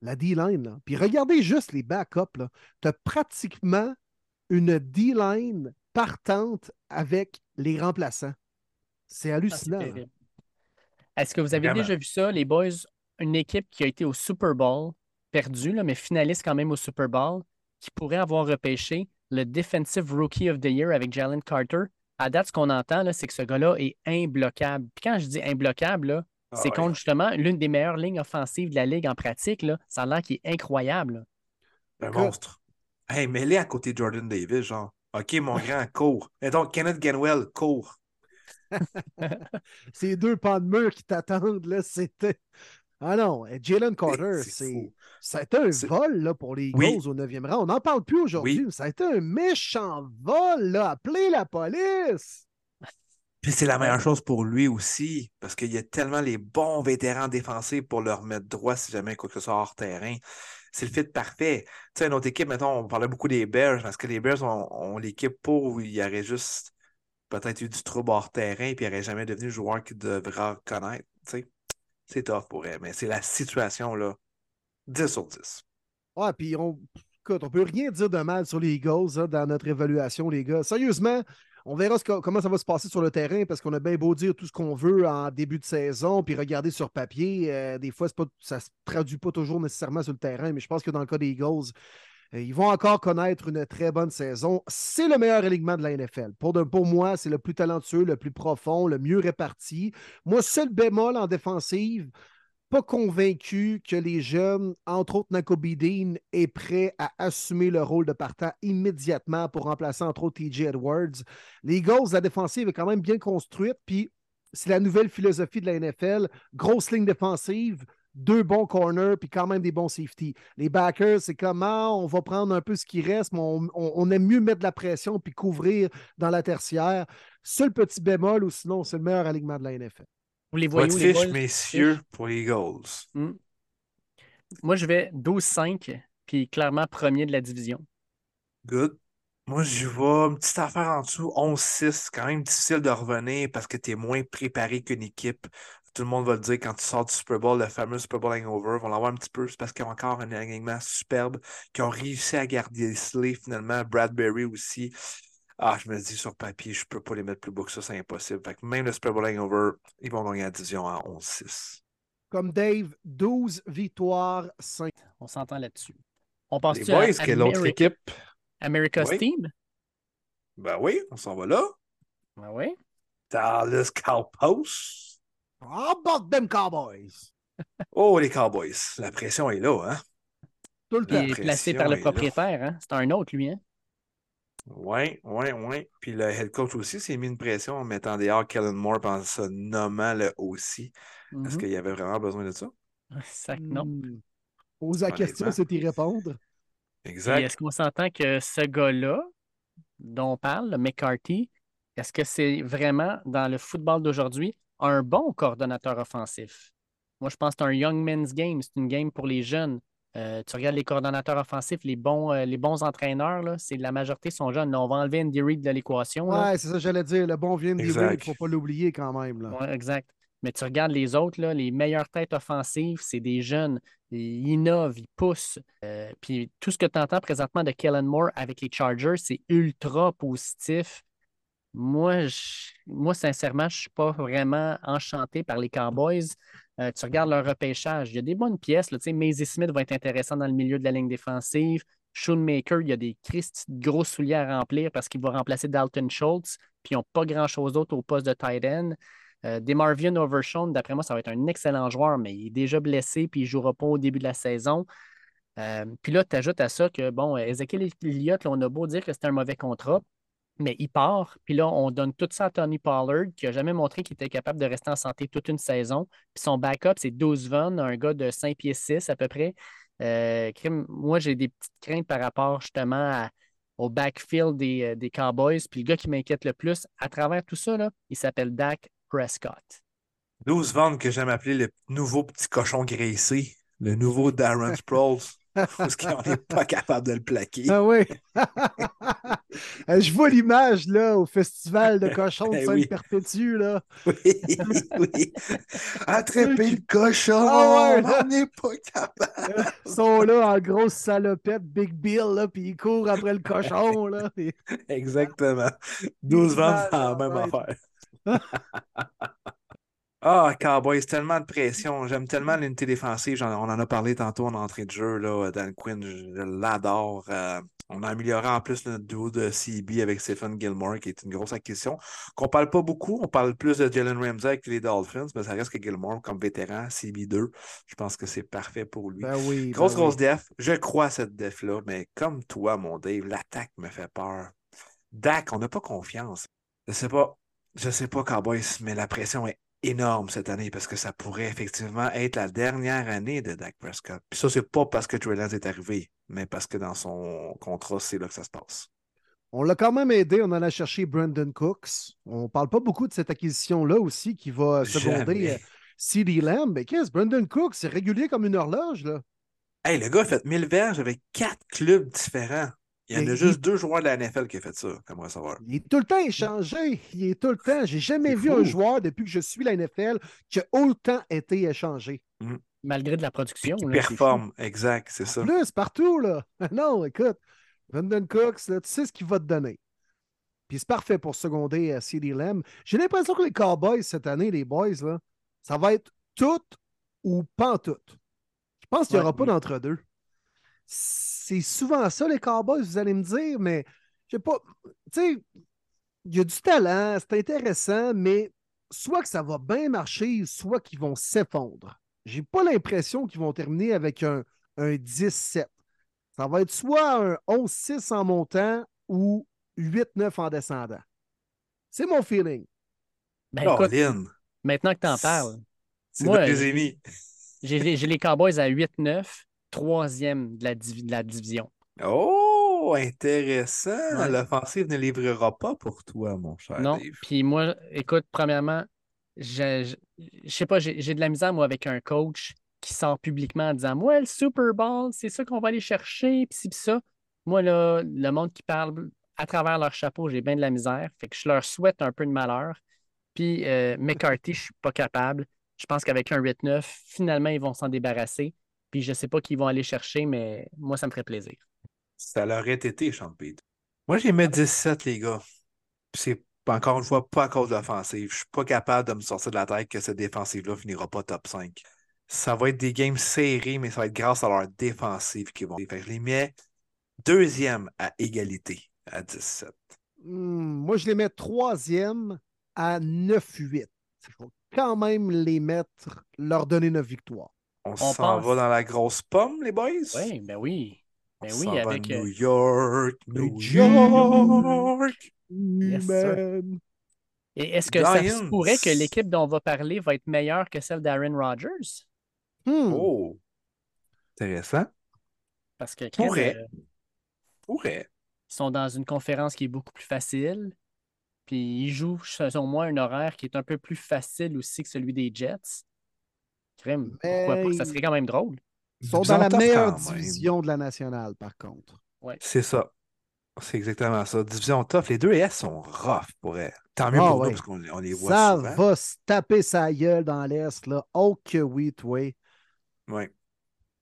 la D-line, puis regardez juste les backups. Tu as pratiquement une D-line partante avec les remplaçants. C'est Ah, hallucinant. Est-ce que vous avez Vraiment. déjà vu ça, les boys? Une équipe qui a été au Super Bowl, perdue, là, mais finaliste quand même au Super Bowl, qui pourrait avoir repêché le Defensive Rookie of the Year avec Jalen Carter. À date, ce qu'on entend, là, c'est que ce gars-là est imbloquable. Puis quand je dis imbloquable, là, Ah c'est ouais. contre justement l'une des meilleures lignes offensives de la Ligue en pratique. Là. Ça a l'air qu'il est incroyable. là. Un Écoute. monstre. Hey, mets-les à côté de Jordan Davis, genre. OK, mon grand, cours. Et donc, Kenneth Ganwell, cours. Ces deux pans de mur qui t'attendent, là, c'était. Ah non, euh, Jalen Carter, C'est c'est. fou. Ça a été un vol là, pour les Eagles Oui. au 9e rang. On n'en parle plus aujourd'hui, Oui. mais ça a été un méchant vol. Là. Appelez la police. Puis c'est la meilleure chose pour lui aussi, parce qu'il y a tellement les bons vétérans défensifs pour leur mettre droit si jamais quoi que ce soit hors terrain. C'est le fit parfait. Tu sais, notre équipe, mettons, on parlait beaucoup des Bears, parce que les Bears ont, ont l'équipe pour où il y aurait juste peut-être eu du trouble hors terrain, puis il n'aurait jamais devenu le joueur qu'il devra connaître. Tu sais, c'est tough pour elle, mais c'est la situation, là. 10 sur 10. Ouais, puis on... Écoute, on peut rien dire de mal sur les Eagles hein, dans notre évaluation, les gars. Sérieusement, on verra comment ça va se passer sur le terrain parce qu'on a bien beau dire tout ce qu'on veut en début de saison, puis regarder sur papier. Euh, des fois, pas, ça ne se traduit pas toujours nécessairement sur le terrain, mais je pense que dans le cas des Eagles, ils vont encore connaître une très bonne saison. C'est le meilleur alignement de la NFL. Pour, moi, c'est le plus talentueux, le plus profond, le mieux réparti. Moi, seul bémol en défensive, pas convaincu que les jeunes, entre autres Nakobe Dean, est prêt à assumer le rôle de partant immédiatement pour remplacer entre autres TJ Edwards. Les Eagles, la défensive est quand même bien construite, puis c'est la nouvelle philosophie de la NFL. Grosse ligne défensive, deux bons corners, puis quand même des bons safety. Les backers, c'est comment on va prendre un peu ce qui reste, mais on, aime mieux mettre de la pression puis couvrir dans la tertiaire. Seul petit bémol, ou sinon, c'est le meilleur alignement de la NFL. Vous les voyez les fiche, messieurs, pour les Eagles. Hmm. Moi, je vais 12-5, puis clairement premier de la division. Good. Moi, je vois une petite affaire en dessous, 11-6. quand même difficile de revenir parce que tu es moins préparé qu'une équipe. Tout le monde va le dire quand tu sors du Super Bowl, le fameux Super Bowl hangover. On l'avoir un petit peu, c'est parce qu'ils ont encore un alignement superbe, qui ont réussi à garder Slay finalement, Bradbury aussi. Ah, je me dis sur papier, je ne peux pas les mettre plus bas que ça, c'est impossible. Fait que même le Super Bowl Hangover, ils vont gagner la division en 11-6. Comme Dave, 12 victoires, 5. On s'entend là-dessus. On passe Les boys, quelle l'autre équipe? America's Team? Ben oui, on s'en va là. Ben oui. Dallas Cowboys. About them Cowboys? oh, les Cowboys. La pression est là, hein? Tout le temps. Il est placé par le propriétaire, hein? C'est un autre, lui, hein? Oui, oui, oui. Puis le head coach aussi s'est mis une pression en mettant dehors Kellen Moore en se nommant le aussi. Est-ce mm-hmm. qu'il y avait vraiment besoin de ça? Sac, non. Hmm. Pose la question, c'est y répondre. Exact. Est-ce qu'on s'entend que ce gars-là, dont on parle, McCarthy, est-ce que c'est vraiment, dans le football d'aujourd'hui, un bon coordonnateur offensif? Moi, je pense que c'est un young men's game. C'est une game pour les jeunes. Euh, tu regardes les coordonnateurs offensifs, les bons, euh, les bons entraîneurs, c'est la majorité sont jeunes. on va enlever Andy Reid de l'équation. Oui, c'est ça, j'allais dire. Le bon vient Andy Reid, il ne faut pas l'oublier quand même. Oui, exact. Mais tu regardes les autres, là, les meilleures têtes offensives, c'est des jeunes. Ils innovent, ils poussent. Euh, puis tout ce que tu entends présentement de Kellen Moore avec les Chargers, c'est ultra positif. Moi, moi, sincèrement, je ne suis pas vraiment enchanté par les Cowboys. Euh, tu regardes leur repêchage, il y a des bonnes pièces. Là, Maisie Smith va être intéressant dans le milieu de la ligne défensive. Shoemaker, il y a des gros souliers à remplir parce qu'il va remplacer Dalton Schultz, puis ils n'ont pas grand-chose d'autre au poste de tight end. Euh, Demarvian Overshawn, d'après moi, ça va être un excellent joueur, mais il est déjà blessé, puis il ne jouera pas au début de la saison. Euh, puis là, tu ajoutes à ça que, bon, Ezekiel Elliott, on a beau dire que c'est un mauvais contrat, mais il part. Puis là, on donne tout ça à Tony Pollard, qui n'a jamais montré qu'il était capable de rester en santé toute une saison. Puis son backup, c'est 12 Von, un gars de 5 pieds 6 à peu près. Euh, moi, j'ai des petites craintes par rapport justement au backfield des, euh, des, Cowboys. Puis le gars qui m'inquiète le plus à travers tout ça, là, il s'appelle Dak Prescott. 12 Von, que j'aime appeler le nouveau petit cochon graissé, le nouveau Darren Sproles. Parce qu'on n'est pas capable de le plaquer. Ah oui. Je vois l'image là au festival de cochons de eh Sainte-Perpétue. Là. Oui, oui. Attraper le cochon. Ah on n'est pas capable. Ils sont là en grosse salopette, Big Bill, là, puis ils courent après le cochon. Là. Exactement. 12 ventes, la même affaire. Ah, Cowboys, tellement de pression. J'aime tellement l'unité défensive. on en a parlé tantôt en entrée de jeu. Là, Dan Quinn, je, l'adore. Euh, on a amélioré en plus notre duo de CB avec Stephen Gilmore, qui est une grosse acquisition. Qu'on parle pas beaucoup. On parle plus de Jalen Ramsey avec les Dolphins, mais ça reste que Gilmore comme vétéran, CB2. Je pense que c'est parfait pour lui. Ben oui, grosse, ben grosse def. Je crois à cette def-là, mais comme toi, mon Dave, l'attaque me fait peur. Dak, on n'a pas confiance. Je sais pas. Je sais pas, Cowboys, mais la pression est énorme cette année parce que ça pourrait effectivement être la dernière année de Dak Prescott. Puis ça, c'est pas parce que Trey Lance est arrivé, mais parce que dans son contrat, c'est là que ça se passe. On l'a quand même aidé, on en a cherché Brandon Cooks. On parle pas beaucoup de cette acquisition-là aussi qui va seconder euh, CD Lamb. Mais qu'est-ce, Brandon Cooks, c'est régulier comme une horloge, là. Hey, le gars a fait 1000 verges avec quatre clubs différents. Il y en a juste deux joueurs de la NFL qui ont fait ça, comme savoir. Il est tout le temps échangé. Il est tout le temps. J'ai jamais vu un joueur depuis que je suis la NFL qui a autant été échangé. Mm. Malgré de la production. Qui là, performe, exact, c'est ça. Plus partout, là. Non, écoute, Brandon Cooks, là, tu sais ce qu'il va te donner. Puis c'est parfait pour seconder à CD Lamb. J'ai l'impression que les Cowboys cette année, les boys, là, ça va être tout ou pas tout. Je pense qu'il n'y aura Ouais. pas d'entre-deux. C'est souvent ça, les Cowboys, vous allez me dire, mais je sais pas. Tu sais, il y a du talent, c'est intéressant, mais soit que ça va bien marcher, soit qu'ils vont s'effondrer. J'ai pas l'impression qu'ils vont terminer avec un, un 10-7. Ça va être soit un 11-6 en montant ou 8-9 en descendant. C'est mon feeling. Ben, écoute, maintenant que tu en parles, c'est Moi, j'ai les Cowboys à 8-9, troisième de la, divi- de la division. Oh, intéressant. Ouais. L'offensive ne livrera pas pour toi, mon cher Non. Puis moi, écoute, premièrement, je, je, sais pas, j'ai de la misère, moi, avec un coach qui sort publiquement en disant Moi, le Super Bowl, c'est ça qu'on va aller chercher, puis ci, puis ça. Moi, là, le monde qui parle à travers leur chapeau, j'ai bien de la misère. Fait que je leur souhaite un peu de malheur. Puis euh, McCarthy, je suis pas capable. Je pense qu'avec un 8-9, finalement, ils vont s'en débarrasser. Puis je sais pas qui ils vont aller chercher, mais moi, ça me ferait plaisir. Ça l'aurait été, Sean Pete. Moi, j'ai mis 17, les gars. Puis C'est encore une fois pas à cause de l'offensive. Je suis pas capable de me sortir de la tête que cette défensive-là finira pas top 5. Ça va être des games serrés, mais ça va être grâce à leur défensive qu'ils vont. Fait que je les mets deuxième à égalité à 17. Hmm, moi, je les mets troisième à 9-8. Je vais quand même les mettre, leur donner 9 victoires. On, On s'en pense. va dans la grosse pomme, les boys? Oui, ben oui. Ben oui, avec. euh, New York, New New York. Yes. Et est-ce que ça se pourrait que l'équipe dont on va parler va être meilleure que celle d'Aaron Rodgers? Hmm. Oh, intéressant. Parce que Pourrait. euh, Pourrait. ils sont dans une conférence qui est beaucoup plus facile. Puis ils jouent, selon moi, un horaire qui est un peu plus facile aussi que celui des Jets. Crème, pourquoi pas? Ça serait quand même drôle. Ils sont dans la meilleure division de la nationale, par contre. C'est ça. C'est exactement ça. Division tough. Les deux S sont rough pour elle. Tant mieux Ah pour ouais. nous parce qu'on on les voit Ça souvent. va se taper sa gueule dans l'Est, là. Oh que oui, toi. Oui.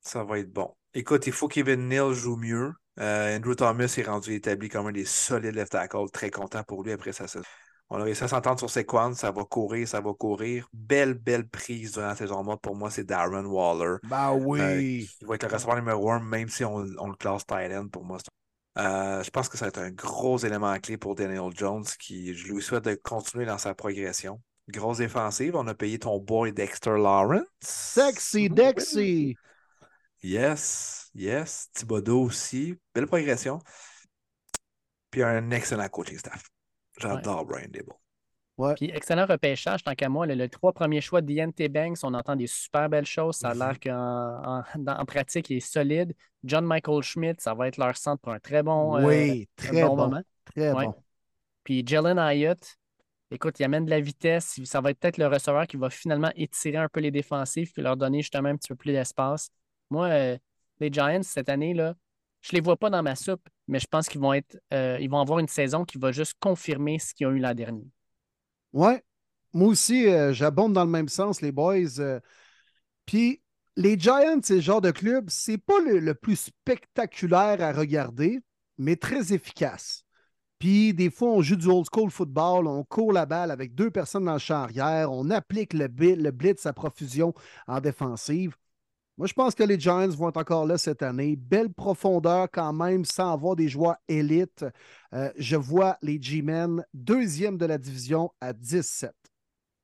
Ça va être bon. Écoute, il faut qu'Evan Neal joue mieux. Euh, Andrew Thomas est rendu établi comme un des solides left tackle. Très content pour lui après sa saison. On a réussi à s'entendre sur Sequan. Ça va courir, ça va courir. Belle, belle prise durant la saison morte. Pour moi, c'est Darren Waller. Ben oui. Il va être le receveur numéro un, même si on, on le classe end pour moi. Euh, je pense que ça va être un gros élément clé pour Daniel Jones, qui je lui souhaite de continuer dans sa progression. Grosse défensive, on a payé ton boy Dexter Lawrence. Sexy Dexy. Yes, yes. Thibodeau aussi. Belle progression. Puis un excellent coaching staff. J'adore Brian Dable. Puis excellent repêchage, tant qu'à moi. Le, le trois premiers choix d'Ian Banks, on entend des super belles choses. Ça a l'air qu'en en, pratique, il est solide. John Michael Schmidt, ça va être leur centre pour un très bon, euh, oui, très bon bon. moment. Très Ouais. bon. Puis Jalen Hyatt, écoute, il amène de la vitesse. Ça va être peut-être le receveur qui va finalement étirer un peu les défensifs puis leur donner justement un petit peu plus d'espace. Moi, euh, les Giants, cette année, là, je les vois pas dans ma soupe, mais je pense qu'ils vont être euh, ils vont avoir une saison qui va juste confirmer ce qu'ils ont eu l'an dernier. Ouais. Moi aussi, euh, j'abonde dans le même sens, les boys. euh. Puis les Giants, c'est le genre de club, c'est pas le, le plus spectaculaire à regarder, mais très efficace. Puis des fois, on joue du old school football, on court la balle avec deux personnes dans le champ arrière, on applique le, le blitz à profusion en défensive. Moi, je pense que les Giants vont être encore là cette année. Belle profondeur quand même, sans avoir des joueurs élites. Euh, je vois les G-Men deuxième de la division à 17.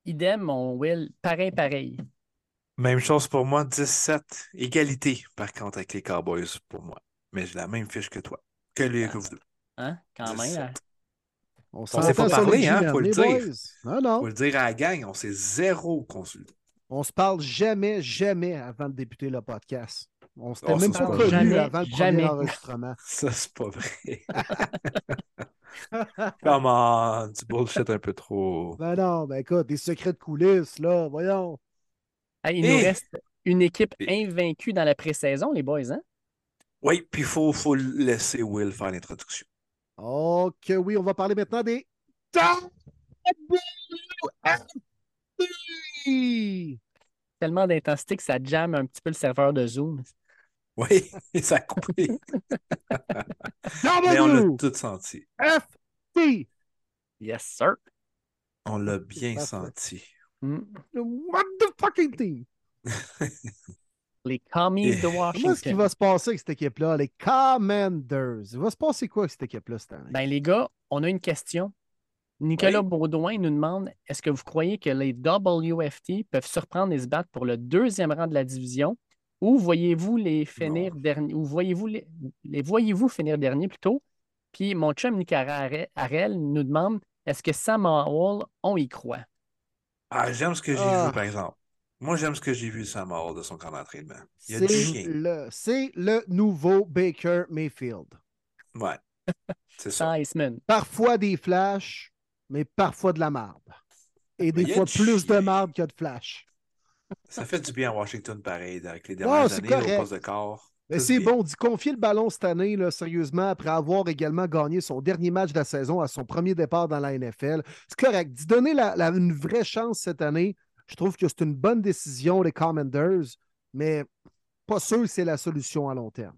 Idem, mon Will, pareil, pareil. Même chose pour moi, 17. Égalité, par contre, avec les Cowboys pour moi. Mais j'ai la même fiche que toi. Que, les, que vous deux. Hein? Quand même. 17. hein? On s'est pas parlé, hein, faut le dire. non. Faut le dire à la gang, on s'est zéro consulté. On se parle jamais, jamais avant de débuter le podcast. On s'était Oh, même pas connu. Jamais, avant le premier enregistrement. Ça, c'est pas vrai. Comment? Du bullshit un peu trop. Ben non, ben écoute, des secrets de coulisses, là, voyons. Hey, il nous reste une équipe invaincue dans la pré-saison, les boys, hein? Oui, puis il faut, faut laisser Will faire l'introduction. Ok, oui, on va parler maintenant des Tellement d'intensité que ça jamme un petit peu le serveur de Zoom. Oui, ça a coupé. Mais on l'a tout senti. F, T. Yes, sir. On l'a bien senti. Mm. What the fucking team? Les commies de Comment est-ce qu'il Washington. va se passer avec cette équipe-là? Les Commanders. Il va se passer quoi avec cette équipe-là cette année? Ben, les gars, on a une question. Nicolas Baudouin nous demande est-ce que vous croyez que les WFT peuvent surprendre et se battre pour le deuxième rang de la division? Ou voyez-vous les finir derniers ou voyez-vous les, les voyez-vous finir dernier plutôt? Puis mon chum Nicolas Arel- nous demande est-ce que Sam Howell, on y croit? Ah, j'aime ce que j'ai Ah. vu, par exemple. Moi, j'aime ce que j'ai vu de Sam Howell de son camp d'entraînement. Il y a C'est du chien. le, c'est le nouveau Baker Mayfield. Ouais. C'est ça. Iceman. Parfois des flashs, mais parfois de la marde. Et des fois du plus de marde que de flash. Ça fait du bien à Washington, pareil, avec les dernières c'est années, correct. au poste de corps. Mais c'est bon d'y confier le ballon cette année, là, sérieusement, après avoir également gagné son dernier match de la saison à son premier départ dans la NFL. C'est correct. D'y donner la- la- une vraie chance cette année, je trouve que c'est une bonne décision, les Commanders, mais pas sûr que c'est la solution à long terme.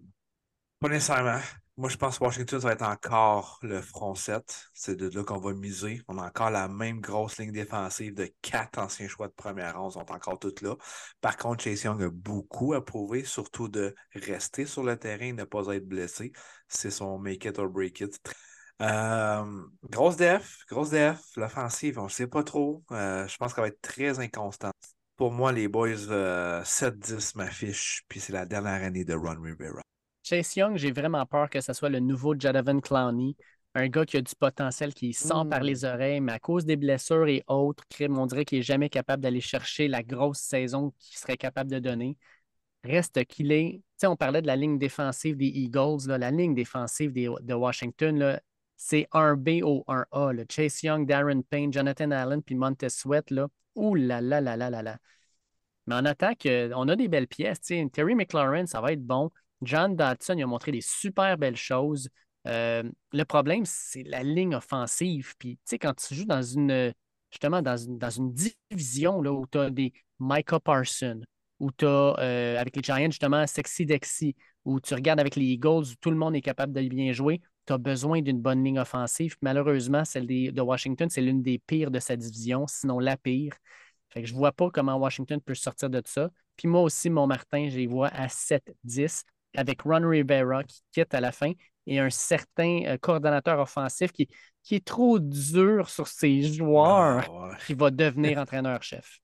Pas nécessairement. Moi, je pense que Washington, ça va être encore le front 7. C'est de là qu'on va miser. On a encore la même grosse ligne défensive de quatre anciens choix de première ronde. Ils sont encore toutes là. Par contre, Chase Young a beaucoup à prouver, surtout de rester sur le terrain et ne pas être blessé. C'est son make it or break it. Euh, grosse def, grosse def. L'offensive, on ne sait pas trop. Euh, je pense qu'elle va être très inconstante. Pour moi, les boys, euh, 7-10 m'affichent, puis c'est la dernière année de Ron Rivera. Chase Young, j'ai vraiment peur que ce soit le nouveau Jadavan Clowney, un gars qui a du potentiel, qui Mm. par les oreilles, mais à cause des blessures et autres, on dirait qu'il n'est jamais capable d'aller chercher la grosse saison qu'il serait capable de donner. Reste qu'il est. Tu sais, on parlait de la ligne défensive des Eagles, là, la ligne défensive des- de Washington, là, c'est un B au 1A. là. Chase Young, Darren Payne, Jonathan Allen, puis Montez Sweat, là. Ouh là là là là là là. Mais en attaque, euh, on a des belles pièces. tu sais. Terry McLaurin, ça va être bon. John Dodson, a montré des super belles choses. Euh, le problème, c'est la ligne offensive. Puis, tu sais, quand tu joues dans une, justement, dans une, dans une division là, où tu as des Micah Parsons, où tu as, avec les Giants, justement, Sexy Dexy, où tu regardes avec les Eagles, où tout le monde est capable de bien jouer, tu as besoin d'une bonne ligne offensive. Malheureusement, celle de Washington, c'est l'une des pires de sa division, sinon la pire. Fait que je vois pas comment Washington peut sortir de ça. Puis moi aussi, mon Martin, je les vois à 7-10 avec Ron Rivera qui quitte à la fin et un certain euh, coordonnateur offensif qui, qui est trop dur sur ses joueurs Ah, ouais. qui va devenir entraîneur-chef.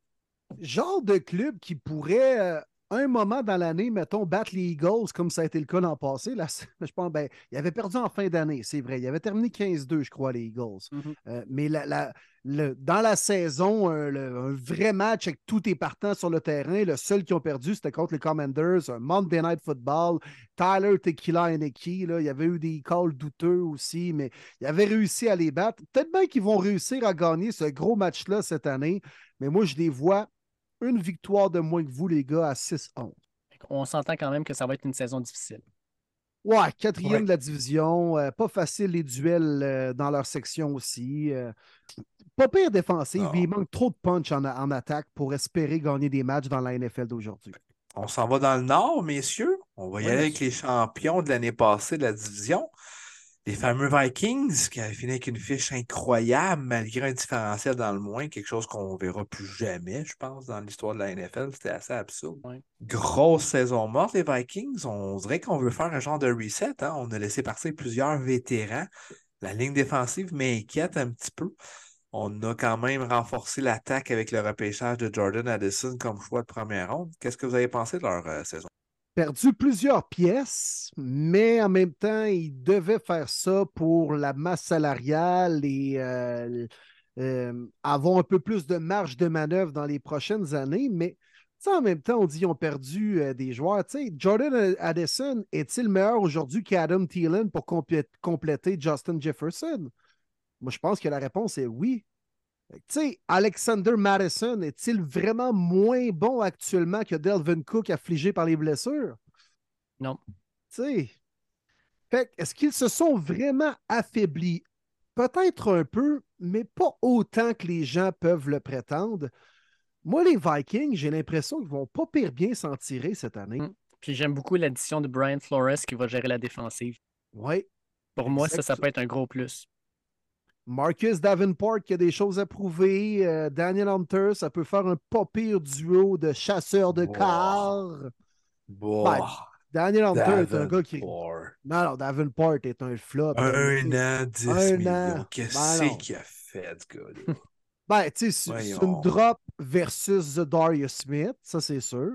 Genre de club qui pourrait, euh, un moment dans l'année, mettons, battre les Eagles, comme ça a été le cas l'an passé. Là, je pense, ben, il avait perdu en fin d'année, c'est vrai. Il avait terminé 15-2, je crois, les Eagles. Mhm. Euh, mais la- la- le- dans la saison, un, le- un vrai match avec tous tes partants sur le terrain, le seul qui ont perdu, c'était contre les Commanders, un Monday Night Football. Tyler Tequila Heineke, là, il y avait eu des calls douteux aussi, mais il avait réussi à les battre. Peut-être bien qu'ils vont réussir à gagner ce gros match-là cette année, mais moi, je les vois une victoire de moins que vous, les gars, à 6-11. On s'entend quand même que ça va être une saison difficile. Ouais, quatrième Ouais. de la division. euh, pas facile les duels euh, dans leur section aussi. euh, pas pire défensive, mais il manque trop de punch en, en attaque pour espérer gagner des matchs dans la NFL d'aujourd'hui. On s'en va dans le nord, messieurs. On va y Ouais, aller avec les champions de l'année passée de la division. Les fameux Vikings qui avaient fini avec une fiche incroyable malgré un différentiel dans le moins, quelque chose qu'on verra plus jamais, je pense, dans l'histoire de la NFL. C'était assez absurde. Ouais. Grosse saison morte, les Vikings. On dirait qu'on veut faire un genre de reset. hein. On a laissé partir plusieurs vétérans. La ligne défensive m'inquiète un petit peu. On a quand même renforcé l'attaque avec le repêchage de Jordan Addison comme choix de première ronde. Qu'est-ce que vous avez pensé de leur euh, saison? Perdu plusieurs pièces, mais en même temps, il devait faire ça pour la masse salariale et euh, euh, avoir un peu plus de marge de manœuvre dans les prochaines années. Mais en même temps, on dit qu'ils ont perdu euh, des joueurs. Jordan Addison est-il meilleur aujourd'hui qu'Adam Thielen pour complé- compléter Justin Jefferson? Moi, je pense que la réponse est oui. Tu sais, Alexander Madison est-il vraiment moins bon actuellement que Delvin Cook affligé par les blessures? Non. Tu sais. Fait est-ce qu'ils se sont vraiment affaiblis? Peut-être un peu, mais pas autant que les gens peuvent le prétendre. Moi, les Vikings, j'ai l'impression qu'ils vont pas pire bien s'en tirer cette année. Mm. Puis j'aime beaucoup l'addition de Brian Flores qui va gérer la défensive. Oui. Pour moi, ça, ça peut être un gros plus. Marcus Davenport qui a des choses à prouver. Euh, Daniel Hunter, ça peut faire un pas pire duo de chasseurs de Wow. Bon. Ben, Daniel Hunter est un gars qui. Non, non, Davenport est un flop. Un an, 10 Un millions. Qu'est-ce Ben non. qu'il a fait, ce gars-là? Ben, tu sais, c'est une drop versus The Darius Smith, ça c'est sûr.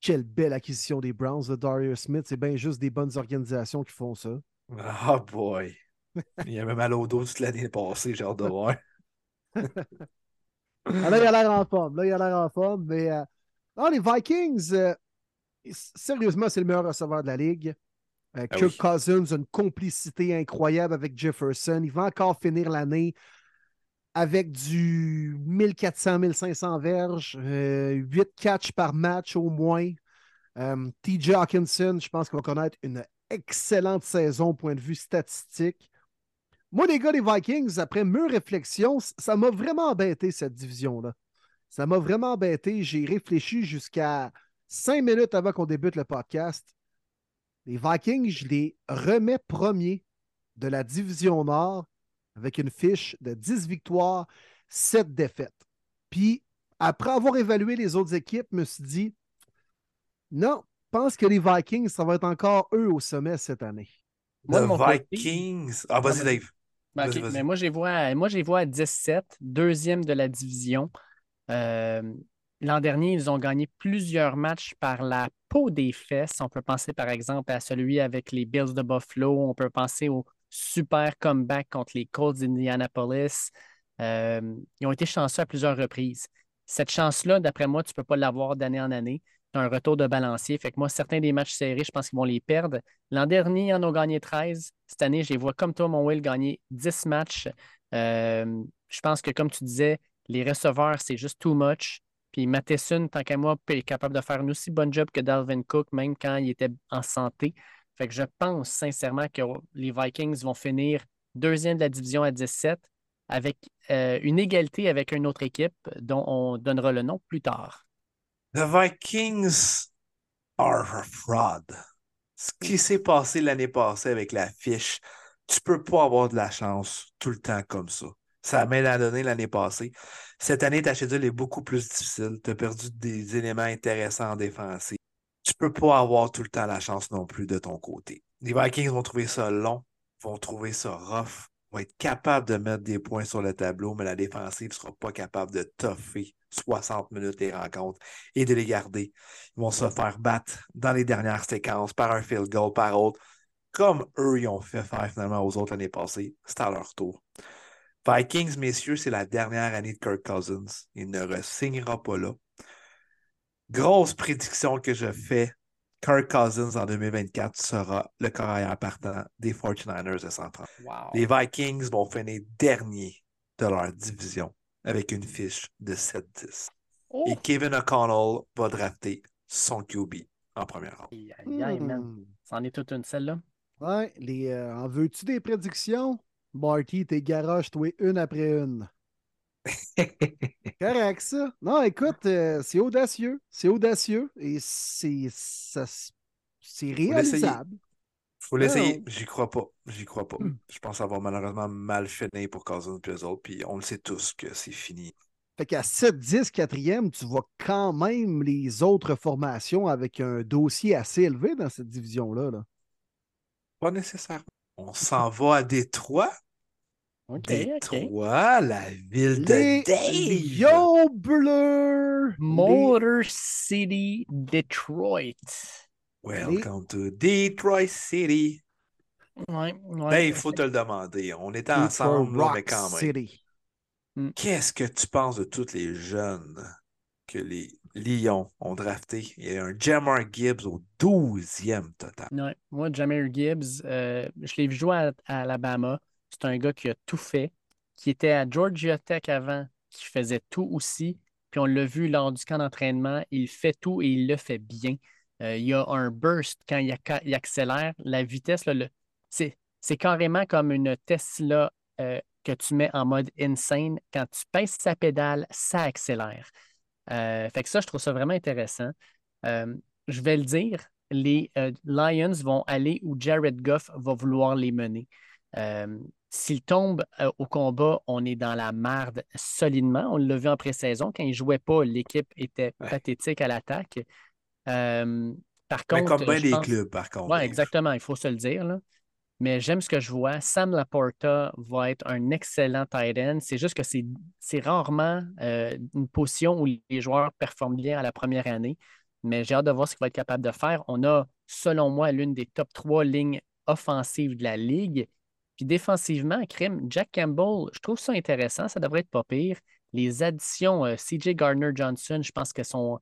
Quelle belle acquisition des Browns, The Darius Smith. C'est bien juste des bonnes organisations qui font ça. Ah boy. Il avait mal au dos toute l'année passée, j'ai hâte de voir. Ah, là, il a l'air en forme. Là, il a l'air en forme. Mais euh, non, les Vikings, euh, sérieusement, c'est le meilleur receveur de la ligue. Euh, Ah Kirk oui. Cousins a une complicité incroyable avec Jefferson. Il va encore finir l'année avec du 1400-1500 verges, 8 catchs par match au moins. Euh, TJ Hawkinson, je pense qu'il va connaître une excellente saison au point de vue statistique. Moi, les gars des Vikings, après mûre réflexion, ça m'a vraiment embêté cette division-là. Ça m'a vraiment embêté. J'ai réfléchi jusqu'à cinq minutes avant qu'on débute le podcast. Les Vikings, je les remets premiers de la division Nord avec une fiche de 10 victoires, 7 défaites. Puis, après avoir évalué les autres équipes, je me suis dit, non, je pense que les Vikings, ça va être encore eux au sommet cette année. Côté- Vikings. Ah, vas-y, Ah, vas-y. Dave. Ben. Mais moi, je les vois, à- moi, je les vois à 17, deuxième de la division. Euh, L'an dernier, ils ont gagné plusieurs matchs par la peau des fesses. On peut penser, par exemple, à celui avec les Bills de Buffalo. On peut penser au super comeback contre les Colts d'Indianapolis. Euh, ils ont été chanceux à plusieurs reprises. Cette chance-là, d'après moi, tu ne peux pas l'avoir d'année en année. Un retour de balancier. Fait que moi, certains des matchs serrés, je pense qu'ils vont les perdre. L'an dernier, ils en ont gagné 13. Cette année, je les vois comme toi, mon Will, gagner 10 matchs. Euh, je pense que, comme tu disais, les receveurs, c'est juste too much. Puis Matheson, tant qu'à moi, est capable de faire un aussi bon job que Dalvin Cook, même quand il était en santé. Fait que je pense sincèrement que les Vikings vont finir deuxième de la division à 17 avec euh, une égalité avec une autre équipe dont on donnera le nom plus tard. The Vikings are a fraud. Ce qui s'est passé l'année passée avec la fiche, tu peux pas avoir de la chance tout le temps comme ça. Ça m'a la donné l'année passée. Cette année, ta schedule est beaucoup plus difficile. Tu as perdu des éléments intéressants en défensive. Tu peux pas avoir tout le temps la chance non plus de ton côté. Les Vikings vont trouver ça long, vont trouver ça rough, vont être capables de mettre des points sur le tableau, mais la défensive ne sera pas capable de toffer 60 minutes les rencontres et de les garder. Ils vont se faire battre dans les dernières séquences par un field goal, par autre, comme eux, ils ont fait faire finalement aux autres l'année passée. C'est à leur tour. Vikings, messieurs, c'est la dernière année de Kirk Cousins. Il ne re-signera pas là. Grosse prédiction que je fais. Kirk Cousins en 2024 sera le carrière partant des 49ers de San Francisco. Wow. Les Vikings vont finir dernier de leur division avec une fiche de 7-10. Oh! Et Kevin O'Connell va drafter son QB en première ronde. Hmm. C'en est toute une, celle-là. Ouais, les, euh, en veux-tu des prédictions? Barty, t'es garoches, toi, une après une. Correct, ça. Non, écoute, euh, c'est audacieux. C'est audacieux et c'est réalisable. Faut l'essayer. J'y crois pas. J'y crois pas. Hmm. Je pense va malheureusement mal finir pour eux autres. Puis on le sait tous que c'est fini. Fait qu'à 7-10, quatrième, tu vois quand même les autres formations avec un dossier assez élevé dans cette division-là. là. Pas nécessairement. On s'en va à Détroit. OK, OK. Détroit, la ville de Dave. Lions bleus! Motor City, Detroit. Welcome to Detroit City. Ouais, ouais. Ben, il faut te le demander. On était ensemble, là, mais quand même. City. Qu'est-ce que tu penses de tous les jeunes que les Lions ont draftés? Il y a un Jamar Gibbs au 12e total. Ouais. Moi, Jameer Gibbs, euh, je l'ai vu jouer à, à Alabama. C'est un gars qui a tout fait, qui était à Georgia Tech avant, qui faisait tout aussi. Puis on l'a vu lors du camp d'entraînement, il fait tout et il le fait bien. Euh, il y a un burst quand il, accélère. La vitesse, c'est, carrément comme une Tesla euh, que tu mets en mode insane. Quand tu pèses sa pédale, ça accélère. Euh, fait que ça, je trouve ça vraiment intéressant. Je vais le dire, les Lions vont aller où Jared Goff va vouloir les mener. S'il tombe au combat, on est dans la marde solidement. On l'a vu en pré-saison. Quand il ne jouait pas, l'équipe était pathétique à l'attaque. par contre. comme bien les clubs, par contre. Oui, exactement, il faut se le dire. Là mais j'aime ce que je vois. Sam Laporta va être un excellent tight end. C'est juste que c'est rarement euh, une position où les joueurs performent bien à la première année, mais j'ai hâte de voir ce qu'il va être capable de faire. On a, selon moi, l'une des top trois lignes offensives de la ligue. Puis défensivement, crime, Jack Campbell, je trouve ça intéressant. Ça devrait être pas pire. Les additions, euh, CJ Gardner-Johnson, je pense que son,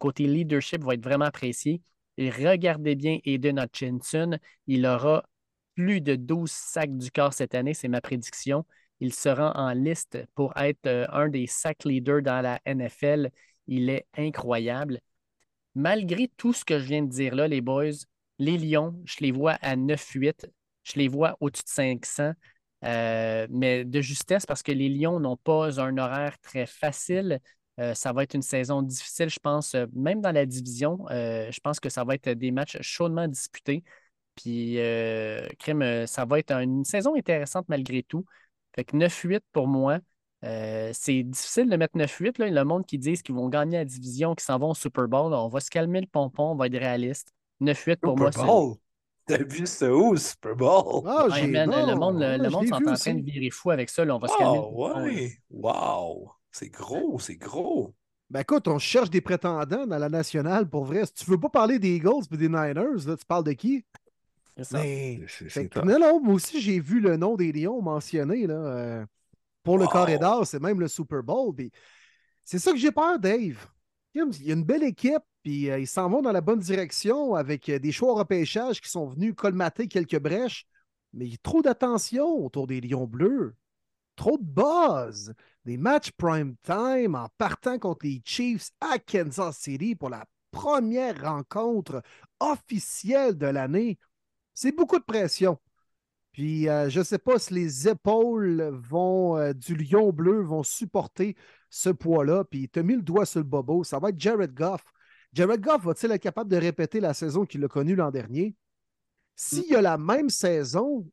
côté leadership va être vraiment apprécié. Et regardez bien Aiden Hutchinson. Il aura plus de 12 sacs du corps cette année, c'est ma prédiction. Il sera en liste pour être euh, un des sacs leaders dans la NFL. Il est incroyable. Malgré tout ce que je viens de dire là, les boys, les Lions, je les vois à 9-8. Je les vois au-dessus de 500. Euh, mais de justesse parce que les Lions n'ont pas un horaire très facile. Euh, ça va être une saison difficile, je pense, même dans la division. je pense que ça va être des matchs chaudement disputés. Puis, euh, euh, ça va être une saison intéressante malgré tout. Fait que 9-8 pour moi. Euh, c'est difficile de mettre 9-8. Le monde qui dit qu'ils vont gagner la division, qui s'en vont au Super Bowl, on va se calmer le pompon, on va être réaliste. 9-8 pour moi, c'est. T'as vu ça où, Super Bowl? Ah, le monde, le, monde sont en train de virer fou avec ça. on va se calmer. Oh, ouais? Wow! C'est gros, c'est gros. Ben écoute, on cherche des prétendants dans la nationale pour vrai. Si tu veux pas parler des Eagles et des Niners, là, tu parles de qui? Mais, non, non, moi aussi, j'ai vu le nom des Lions mentionné là, euh, pour le corridor. C'est même le Super Bowl. C'est ça que j'ai peur, Dave. Il y a une belle équipe, puis euh, ils s'en vont dans la bonne direction avec euh, des choix au repêchage qui sont venus colmater quelques brèches. Mais il y a trop d'attention autour des Lions bleus. Trop de buzz. Des matchs prime time en partant contre les Chiefs à Kansas City pour la première rencontre officielle de l'année. C'est beaucoup de pression. Puis euh, je ne sais pas si les épaules vont du lion bleu vont supporter ce poids-là. Puis tu as mis le doigt sur le bobo. Ça va être Jared Goff. Jared Goff va-t-il être capable de répéter la saison qu'il a connue l'an dernier? S'il y a la même saison,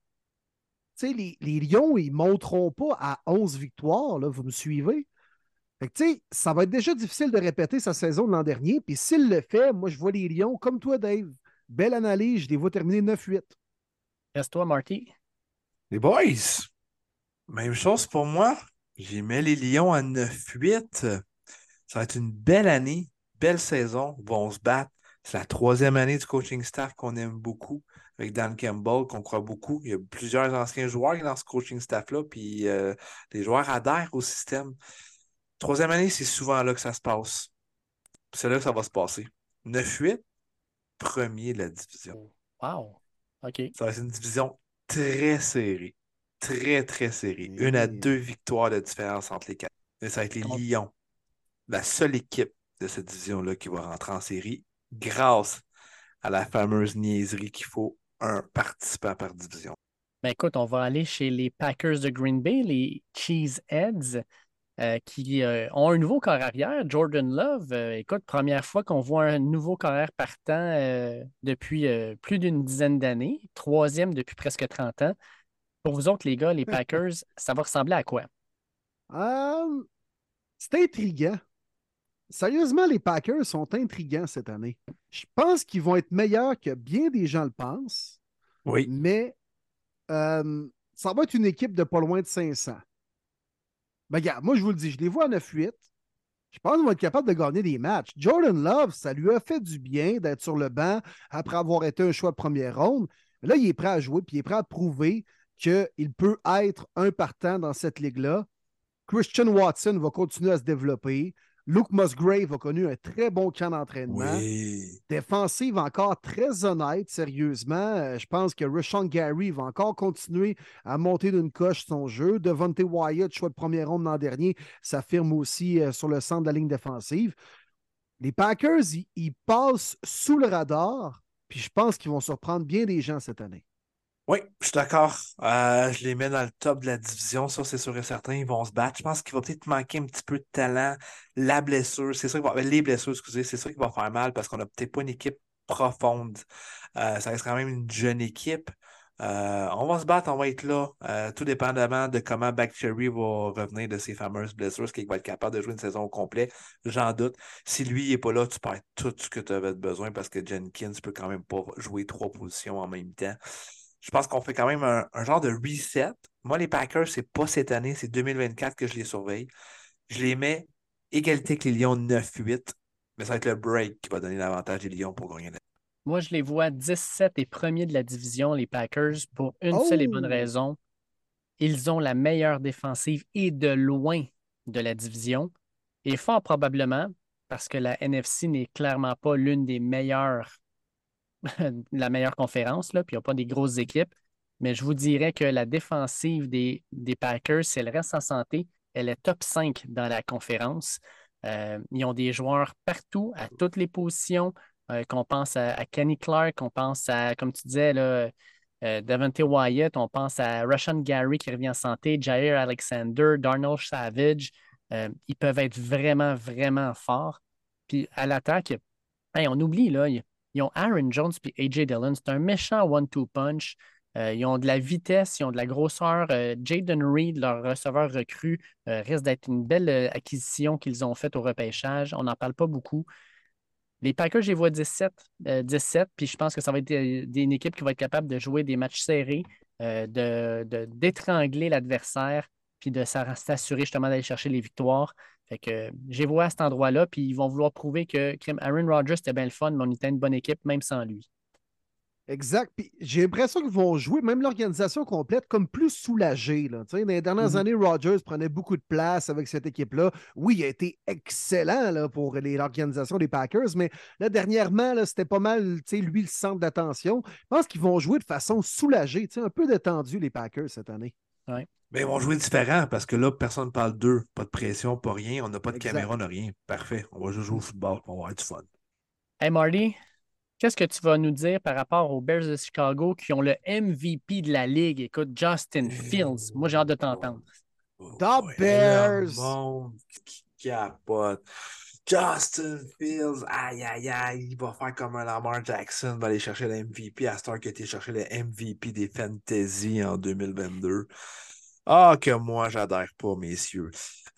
les, les Lions, ils ne monteront pas à 11 victoires. Là, vous me suivez? Fait ça va être déjà difficile de répéter sa saison de l'an dernier. Puis s'il le fait, moi, je vois les Lions comme toi, Dave. Belle analyse, je les vois terminer 9-8. Reste-toi, Marty. Les boys, même chose pour moi. J'ai mis les Lions à 9-8. Ça va être une belle année, belle saison. Vont se battre. C'est la troisième année du coaching staff qu'on aime beaucoup, avec Dan Campbell, qu'on croit beaucoup. Il y a plusieurs anciens joueurs dans ce coaching staff-là, puis euh, les joueurs adhèrent au système. Troisième année, c'est souvent là que ça se passe. C'est là que ça va se passer. 9-8, premier de la division. Wow. OK. Ça va être une division très serrée. Très, très serrée. Une à deux victoires de différence entre les quatre. Ça va être les Lions. La seule équipe de cette division-là qui va rentrer en série grâce à la fameuse niaiserie qu'il faut un participant par division. Ben écoute, on va aller chez les Packers de Green Bay, les Cheeseheads. Euh, qui euh, ont un nouveau corps arrière. Jordan Love, euh, écoute, première fois qu'on voit un nouveau corps partant depuis plus d'une dizaine d'années, troisième depuis presque 30 ans. Pour vous autres, les gars, les Packers, ça va ressembler à quoi? c'est intriguant. Sérieusement, les Packers sont intrigants cette année. Je pense qu'ils vont être meilleurs que bien des gens le pensent. Oui. Mais ça va être une équipe de pas loin de 500. Ben, regarde, moi, je vous le dis, je les vois à 9-8. Je pense qu'ils vont être capables de gagner des matchs. Jordan Love, ça lui a fait du bien d'être sur le banc après avoir été un choix de première ronde. là, il est prêt à jouer, puis il est prêt à prouver qu'il peut être un partant dans cette ligue-là. Christian Watson va continuer à se développer. Luke Musgrave a connu un très bon camp d'entraînement. Défensive encore très honnête, sérieusement. Euh, je pense que Rashawn Gary va encore continuer à monter d'une coche son jeu. Devontae Wyatt, choix de première ronde l'an dernier, s'affirme aussi euh, sur le centre de la ligne défensive. Les Packers, ils passent sous le radar, puis je pense qu'ils vont surprendre bien des gens cette année. Oui, je suis d'accord. Euh, je les mets dans le top de la division, ça c'est sûr et certain. Ils vont se battre. Je pense qu'il va peut-être manquer un petit peu de talent. La blessure, c'est ça va. Les blessures, excusez, c'est ça qui va faire mal parce qu'on n'a peut-être pas une équipe profonde. Euh, ça reste quand même une jeune équipe. Euh, on va se battre, on va être là, tout dépendamment de comment Bactery va revenir de ses fameuses blessures, est-ce qu'il va être capable de jouer une saison au complet, j'en doute. Si lui n'est pas là, tu perds tout ce que tu avais besoin parce que Jenkins peut quand même pas jouer trois positions en même temps je pense qu'on fait quand même un, genre de reset. Moi, les Packers, c'est pas cette année, c'est 2024 que je les surveille. Je les mets égalité avec les Lions 9-8, mais ça va être le break qui va donner l'avantage des Lions pour gagner. Moi, je les vois 17 et premiers de la division, les Packers, pour une seule et bonne oh! raison. Ils ont la meilleure défensive et de loin de la division. Et fort probablement, parce que la NFC n'est clairement pas l'une des meilleures la meilleure conférence, là, puis ils n'ont pas des grosses équipes. Mais je vous dirais que la défensive des, Packers, si elle reste en santé, elle est top 5 dans la conférence. Euh, ils ont des joueurs partout, à toutes les positions. Euh, qu'on pense à, Kenny Clark, on pense à, comme tu disais, là, euh, Devante Wyatt, on pense à Russian Gary qui revient en santé, Jair Alexander, Darnold Savage. ils peuvent être vraiment, vraiment forts. Puis à l'attaque, on oublie, là, ils ont Aaron Jones puis AJ Dillon. C'est un méchant one-two punch. Euh, ils ont de la vitesse, ils ont de la grosseur. Euh, Jaden Reed, leur receveur recru, euh, risque d'être une belle acquisition qu'ils ont faite au repêchage. On n'en parle pas beaucoup. Les Packers, je les vois 17, 17, puis je pense que ça va être une équipe qui va être capable de jouer des matchs serrés, de, d'étrangler l'adversaire, puis de s'assurer justement d'aller chercher les victoires. Fait que j'ai vois à cet endroit-là, puis ils vont vouloir prouver que Aaron Rodgers était bien le fun, mais on était une bonne équipe, même sans lui. Exact. Puis j'ai l'impression qu'ils vont jouer, même l'organisation complète, comme plus soulagée. Là. Dans les dernières mm-hmm. années, Rodgers prenait beaucoup de place avec cette équipe-là. Oui, il a été excellent là, pour l'organisation des Packers, mais là, dernièrement, c'était pas mal lui le centre d'attention. Je pense qu'ils vont jouer de façon soulagée, un peu détendu, les Packers, cette année. Ouais. Mais ils vont jouer différent parce que là, personne ne parle d'eux. Pas de pression, pas rien. On n'a pas de caméra, on n'a rien. Parfait. On va juste jouer au football. On va avoir du fun. Hey Marty, qu'est-ce que tu vas nous dire par rapport aux Bears de Chicago qui ont le MVP de la Ligue? Écoute, Justin Fields. Moi, j'ai hâte de t'entendre. The Bears! qui capote. Justin Fields, aïe, aïe, aïe, il va faire comme un Lamar Jackson, va aller chercher le MVP à Star qui a été chercher le MVP des Fantasy en 2022. Ah, que moi, j'adhère pas, messieurs.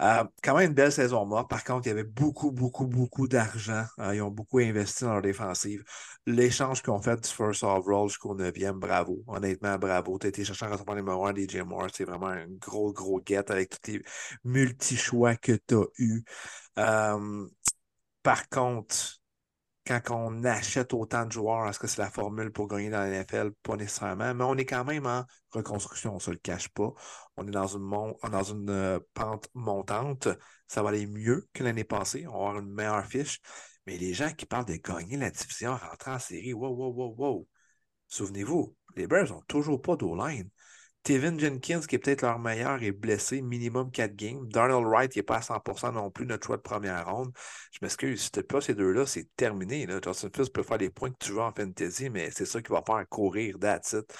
Euh, quand même une belle saison morte. Par contre, il y avait beaucoup, beaucoup, beaucoup d'argent. Hein. ils ont beaucoup investi dans leur défensive. L'échange qu'ils ont fait du first overall jusqu'au 9e, bravo. Honnêtement, bravo. Tu as été chercher un receveur numéro 1 DJ Moore. C'est vraiment un gros, gros get avec tous les multi-choix que tu as eus. Euh, par contre, quand on achète autant de joueurs, est-ce que c'est la formule pour gagner dans la NFL? Pas nécessairement, mais on est quand même en reconstruction, on ne se le cache pas. On est dans une, dans une euh, pente montante. Ça va aller mieux que l'année passée. On va avoir une meilleure fiche. Mais les gens qui parlent de gagner la division, rentrer en série, wow, wow, wow, wow. Souvenez-vous, les Bears n'ont toujours pas d'O-line. Tevin Jenkins, qui est peut-être leur meilleur, est blessé, minimum 4 games. Darnell Wright, il n'est pas à 100% non plus, notre choix de première ronde. Je m'excuse, si tu pas ces deux-là, c'est terminé. Là. Justin Fields peut faire les points que tu veux en fantasy, mais c'est ça qui va faire courir, that's it.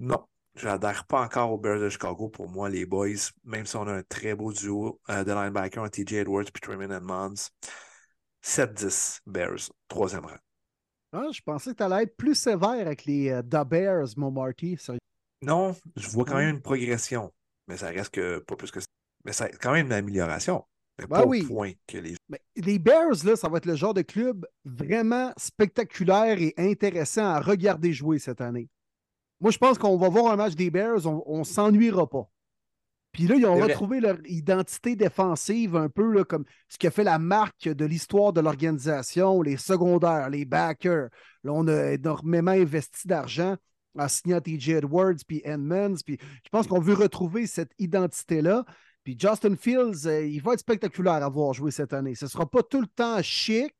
Non, je n'adhère pas encore aux Bears de Chicago pour moi, les boys, même si on a un très beau duo euh, de linebacker, TJ Edwards et Truman Edmonds. 7-10 Bears, troisième rang. Ah, je pensais que tu allais être plus sévère avec les euh, The Bears, mon Marty. Non, je vois quand même une progression, mais ça reste que pas plus que ça. Mais c'est quand même une amélioration. Mais ben pas au point que les. Mais les Bears, là, ça va être le genre de club vraiment spectaculaire et intéressant à regarder jouer cette année. Moi, je pense qu'on va voir un match des Bears, on ne s'ennuiera pas. Puis là, ils ont retrouvé leur identité défensive un peu là, comme ce qui a fait la marque de l'histoire de l'organisation, les secondaires, les backers. Là, on a énormément investi d'argent en signant TJ Edwards puis Edmonds. Puis je pense qu'on veut retrouver cette identité-là. Puis Justin Fields, euh, il va être spectaculaire à voir jouer cette année. Ce ne sera pas tout le temps chic,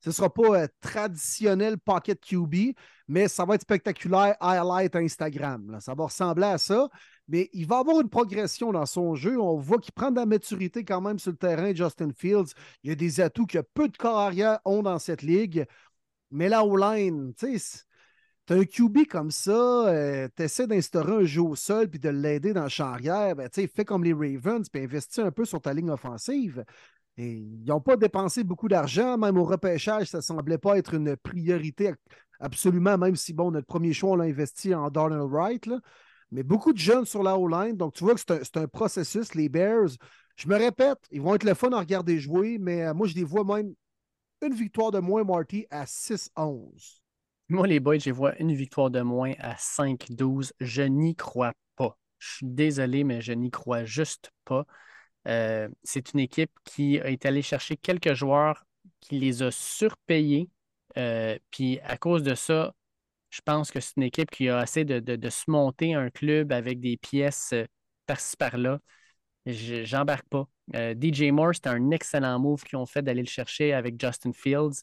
ce ne sera pas euh, traditionnel pocket QB, mais ça va être spectaculaire highlight Instagram. Ça va ressembler à ça, mais il va avoir une progression dans son jeu. On voit qu'il prend de la maturité quand même sur le terrain, Justin Fields. Il y a des atouts que peu de carrières ont dans cette ligue. Mais là, au line, tu sais, tu as un QB comme ça, euh, tu essaies d'instaurer un jeu au sol puis de l'aider dans le champ arrière, ben, fais comme les Ravens puis investis un peu sur ta ligne offensive. Ils n'ont pas dépensé beaucoup d'argent, même au repêchage, ça ne semblait pas être une priorité absolument, même si, bon, notre premier choix, on l'a investi en Darnell Wright. Mais beaucoup de jeunes sur la O-line, donc tu vois que c'est un, un, processus. Les Bears, je me répète, ils vont être le fun à regarder jouer, mais euh, moi, je les vois même une victoire de moins, Marty, à 6-11. Moi, les boys, je vois une victoire de moins à 5-12. Je n'y crois pas. Je suis désolé, mais je n'y crois juste pas. Euh, c'est une équipe qui été allée chercher quelques joueurs qui les a surpayés. Euh, puis à cause de ça, je pense que c'est une équipe qui a assez de, de, se monter un club avec des pièces euh, par-ci par-là. J'embarque pas. DJ Moore, c'est un excellent move qu'ils ont fait d'aller le chercher avec Justin Fields.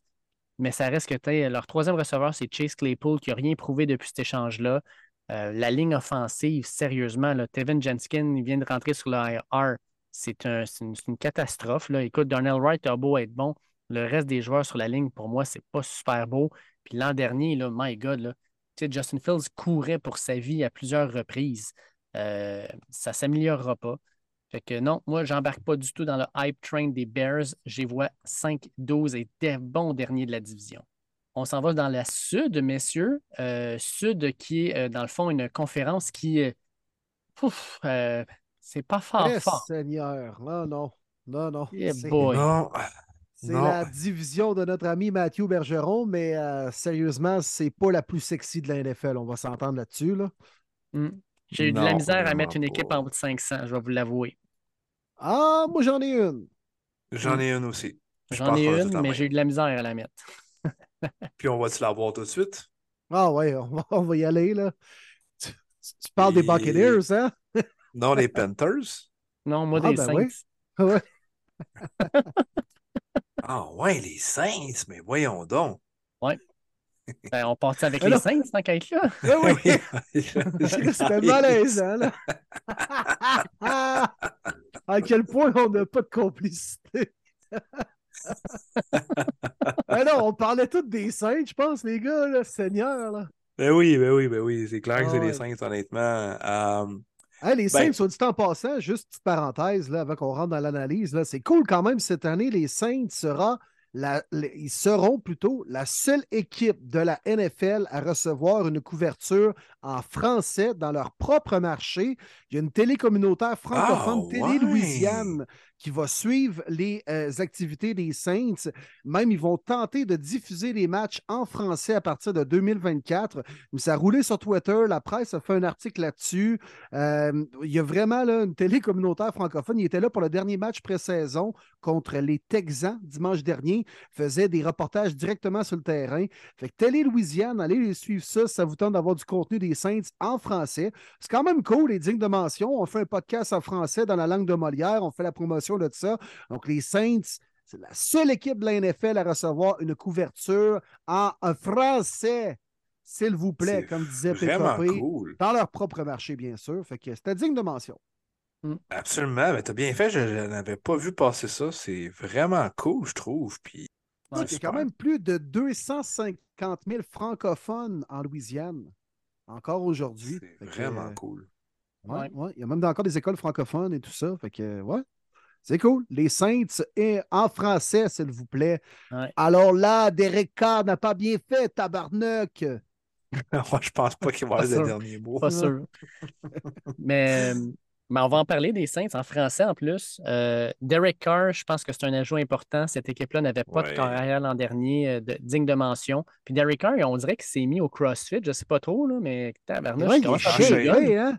Mais ça reste que leur troisième receveur, c'est Chase Claypool, qui n'a rien prouvé depuis cet échange-là. la ligne offensive, sérieusement, là, Tevin Jenskin vient de rentrer sur le IR c'est une, catastrophe. Là. Écoute, Darnell Wright a beau être bon. Le reste des joueurs sur la ligne, pour moi, c'est pas super beau. Puis l'an dernier, là, my God, là, Justin Fields courait pour sa vie à plusieurs reprises. Euh, ça ne s'améliorera pas. Fait que non, moi, j'embarque pas du tout dans le hype train des Bears. J'y vois 5-12 et des bons derniers de la division. On s'en va dans la Sud, messieurs. Euh, Sud qui est, euh, dans le fond, une conférence qui. Ouf, c'est pas fort, fort. Seigneur, non, non, non, non. c'est la division de notre ami Mathieu Bergeron, mais euh, sérieusement, c'est pas la plus sexy de la NFL. On va s'entendre là-dessus. Là. Hmm. J'ai eu de la misère à mettre une équipe en haut de 500, je vais vous l'avouer. Ah, moi j'en ai une. J'en ai une aussi. J'en ai une, mais j'ai eu de la misère à la mettre. Puis on va-tu la voir tout de suite? Ah ouais, on va, y aller là. Tu, parles des Buccaneers, hein? Non, les Panthers? Non, moi, ah, des ben Saints. Ouais. ah ouais, les Saints, mais voyons donc. Ouais. Ben, on part avec les Saints tant qu'à être là? Oui, oui. C'était malaisant, là. À quel point on n'a pas de complicité? ben non, on parlait tous des Saints, je pense, les gars, là, Seigneur. Là. Ben oui, ben oui, ben oui. C'est clair que c'est les Saints, honnêtement. Euh, les ben Saints, soit dit en passant, juste petite parenthèse là, avant qu'on rentre dans l'analyse, c'est cool quand même cette année. Les Saints sera ils seront plutôt la seule équipe de la NFL à recevoir une couverture en français dans leur propre marché. Il y a une télé communautaire francophone, ah, Télé Louisiane, qui va suivre les euh, activités des Saints. Même, ils vont tenter de diffuser les matchs en français à partir de 2024. Ça a roulé sur Twitter. La presse a fait un article là-dessus. Euh, il y a vraiment une télé communautaire francophone. Il était là pour le dernier match pré-saison contre les Texans dimanche dernier. Faisait des reportages directement sur le terrain. Fait que Télé Louisiane, allez les suivre ça ça vous tente d'avoir du contenu des Saints en français. C'est quand même cool et digne de mention. On fait un podcast en français dans la langue de Molière. On fait la promotion de ça. Donc, les Saints, c'est la seule équipe de la NFL à recevoir une couverture en français, s'il vous plaît, comme disait PKP, dans leur propre marché, bien sûr. Fait que c'était digne de mention. Hmm. Absolument, mais t'as bien fait, je, n'avais pas vu passer ça. C'est vraiment cool, je trouve. Puis... il y a quand même plus de 250 000 francophones en Louisiane, encore aujourd'hui. C'est vraiment cool. Ouais, ouais. Il y a même encore des écoles francophones et tout ça. Fait que, ouais. C'est cool. Les Saints et en français, s'il vous plaît. Alors là, Derek Carr n'a pas bien fait, tabarnak. Moi, je pense pas qu'il va avoir le dernier mot. Pas sûr. mais, mais on va en parler des Saints en français en plus. Euh, Derek Carr, je pense que c'est un ajout important. Cette équipe-là n'avait pas de carrière l'an dernier euh, digne de mention. Puis Derek Carr, on dirait qu'il s'est mis au CrossFit. Je ne sais pas trop, là, mais tabarnak, ouais, il est hein?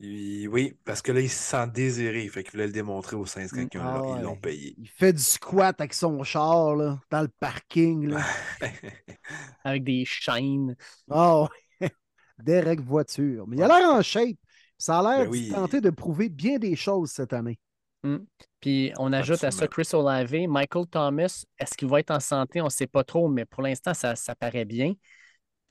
Oui, parce que là, il se sent désiré. Fait qu'il voulait le démontrer au sein de quelqu'un. Ah ils l'ont payé. Il fait du squat avec son char là, dans le parking. Là. avec des chaînes. Oh, Derek voiture. Mais il a l'air en shape. Ça a l'air ben de tenter de prouver bien des choses cette année. Hmm. Puis on ajoute à ça Chris Olave, Michael Thomas. Est-ce qu'il va être en santé? On ne sait pas trop, mais pour l'instant, ça, ça paraît bien.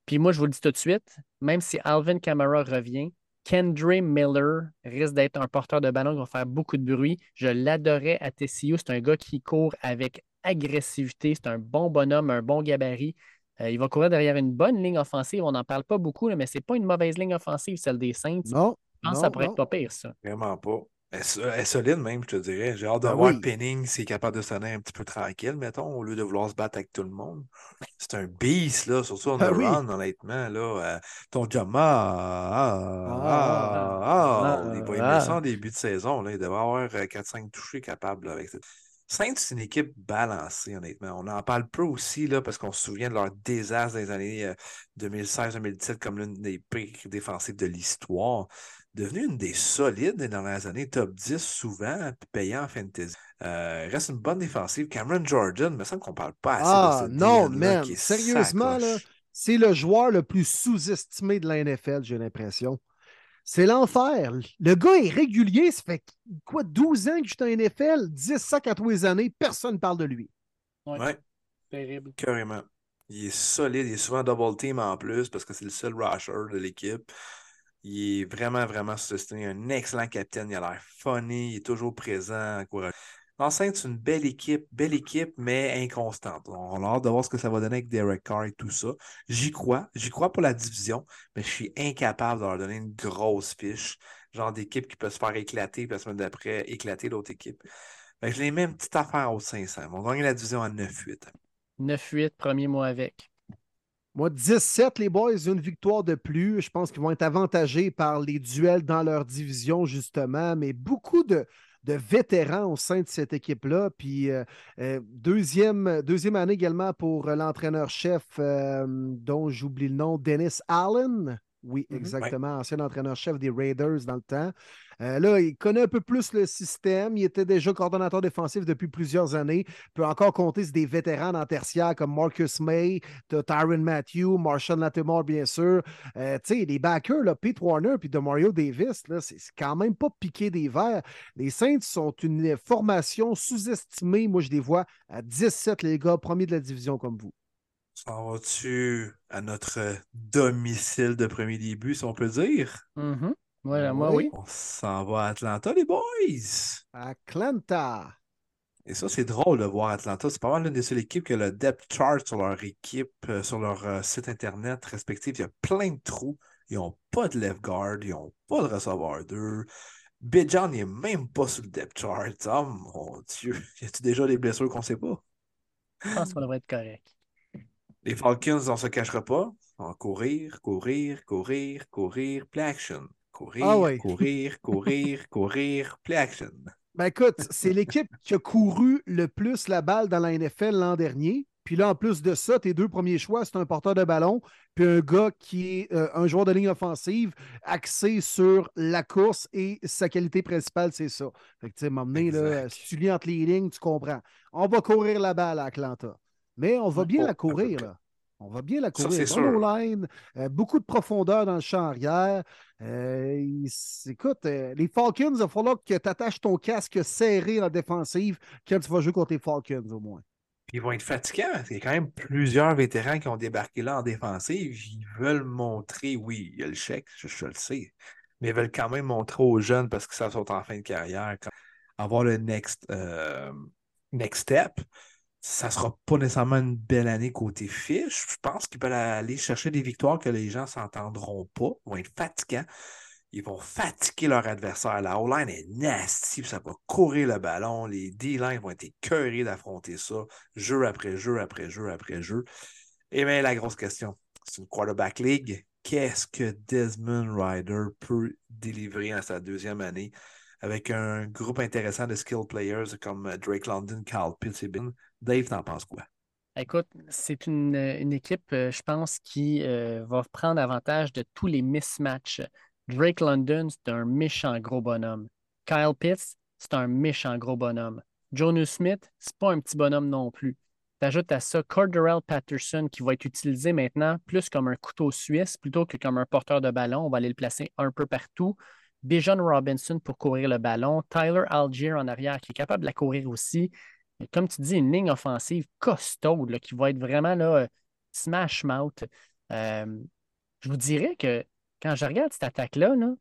Puis moi, je vous le dis tout de suite, même si Alvin Kamara revient, Kendra Miller risque d'être un porteur de ballon qui va faire beaucoup de bruit. Je l'adorais à TCU. C'est un gars qui court avec agressivité. C'est un bon bonhomme, un bon gabarit. Euh, il va courir derrière une bonne ligne offensive. On n'en parle pas beaucoup, là, mais c'est pas une mauvaise ligne offensive, celle des Saints. Non. Je pense non, que ça pourrait non. être pas pire, ça. Vraiment pas. Elle, est- solide même, je te dirais. J'ai hâte de Ben voir oui. Penning s'il est capable de se tenir un petit peu tranquille, mettons, au lieu de vouloir se battre avec tout le monde. C'est un beast, là, surtout en oui. run, honnêtement. Là, Euh, ton Jama, ah, ah, ah, ah, il va aimer ah. ça en début de saison. Là. Il devrait avoir euh, 4-5 touchés capables là, avec ça. Saints, c'est une équipe balancée, honnêtement. On en parle peu aussi là, parce qu'on se souvient de leur désastre des années euh, 2016-2017 comme l'une des pires défensives de l'histoire. Devenu une des solides des dernières années, top 10 souvent, payant en fantasy. Euh, il reste une bonne défensive. Cameron Jordan, il me semble qu'on ne parle pas assez Ah, de ce non, man. qui est Sérieusement, c'est le joueur le plus sous-estimé de la NFL, j'ai l'impression. C'est l'enfer. Le gars est régulier. Ça fait quoi, 12 ans que je suis en NFL, 10 sacs à tous les années, personne ne parle de lui. Ouais. Terrible. Carrément. Il est solide, il est souvent double team en plus parce que c'est le seul rusher de l'équipe. Il est vraiment, vraiment sous-estimé. Un excellent capitaine. Il a l'air funny, il est toujours présent. L'enceinte, c'est une belle équipe, belle équipe, mais inconstante. On a hâte de voir ce que ça va donner avec Derek Carr et tout ça. J'y crois. J'y crois pour la division, mais je suis incapable de leur donner une grosse fiche. Genre d'équipe qui peut se faire éclater, puis la semaine d'après, éclater l'autre équipe. Que je les mets une petite affaire au 500. Ils vont gagner la division à 9-8. 9-8, premier mois avec. Moi, 17, les boys, une victoire de plus. Je pense qu'ils vont être avantagés par les duels dans leur division, justement, mais beaucoup de, de vétérans au sein de cette équipe-là. Puis euh, euh, deuxième, deuxième année également pour l'entraîneur-chef euh, dont j'oublie le nom, Dennis Allen. Oui, Mhm. exactement, ancien entraîneur-chef des Raiders dans le temps. Euh, là, il connaît un peu plus le système. Il était déjà coordonnateur défensif depuis plusieurs années. Il peut encore compter sur des vétérans dans tertiaire comme Marcus May, Tyron Matthew, Marshall Latimore, bien sûr. Euh, tu sais, les backers, là, Pete Warner puis de Mario Davis, là, c'est quand même pas piqué des verres. Les Saints sont une formation sous-estimée. Moi, je les vois à 17, les gars, premiers de la division comme vous. S'en vas-tu à notre domicile de premier début, si on peut dire? Mhm. Voilà, Moi, oui. oui. On s'en va à Atlanta, les boys! Atlanta. Et ça, c'est drôle de voir Atlanta. C'est pas mal l'une des seules équipes qui a le depth chart sur leur équipe, euh, sur leur euh, site internet respectif. Il y a plein de trous. Ils n'ont pas de left guard, ils n'ont pas de receveur 2. Bijan n'est même pas sur le depth chart. Oh mon Dieu, y a-tu déjà des blessures qu'on ne sait pas? Je pense qu'on devrait être correct. Les Falcons, on ne se cachera pas. On va courir, courir, courir, courir, play action. Courir, Ah ouais. courir, courir, courir, play action. Ben écoute, c'est l'équipe qui a couru le plus la balle dans la NFL l'an dernier. Puis là, en plus de ça, tes deux premiers choix, c'est un porteur de ballon, puis un gars qui est euh, un joueur de ligne offensive axé sur la course et sa qualité principale, c'est ça. Fait que tu sais, m'emmener, là, si tu lis entre les lignes, tu comprends. On va courir la balle à Atlanta. Mais on va bien la courir, là. On va bien la Ça, courir. sûr. O-line, euh, beaucoup de profondeur dans le champ arrière. Euh, écoute, euh, les Falcons, il va falloir que tu attaches ton casque serré en défensive quand tu vas jouer contre les Falcons, au moins. Ils vont être fatigants. Il y a quand même plusieurs vétérans qui ont débarqué là en défensive. Ils veulent montrer, oui, il y a le chèque, je, je le sais, mais ils veulent quand même montrer aux jeunes parce que ça sont en fin de carrière, quand- avoir le next, next step. Ça sera pas nécessairement une belle année côté fiche. Je pense qu'ils peuvent aller chercher des victoires que les gens s'entendront pas. Ils vont être fatigants. Ils vont fatiguer leur adversaire. La O-line est nasty, ça va courir le ballon. Les D-line vont être écœurés d'affronter ça, jeu après jeu, après jeu, après jeu. Et bien, la grosse question, c'est une quarterback league. Qu'est-ce que Desmond Ryder peut délivrer en sa deuxième année? Avec un groupe intéressant de skill players comme Drake London, Carl Pitts et Ben? Dave, t'en penses quoi? Écoute, c'est une, une équipe, euh, je pense, qui euh, va prendre avantage de tous les mismatchs. Drake London, c'est un méchant gros bonhomme. Kyle Pitts, c'est un méchant gros bonhomme. Jonu Smith, c'est pas un petit bonhomme non plus. T'ajoutes à ça Corderell Patterson qui va être utilisé maintenant plus comme un couteau suisse plutôt que comme un porteur de ballon. On va aller le placer un peu partout. Bijan Robinson pour courir le ballon. Tyler Algier en arrière qui est capable de la courir aussi. Comme tu dis, une ligne offensive costaude qui va être vraiment là, euh, smash mouth. Euh, je vous dirais que quand je regarde cette attaque-là, là,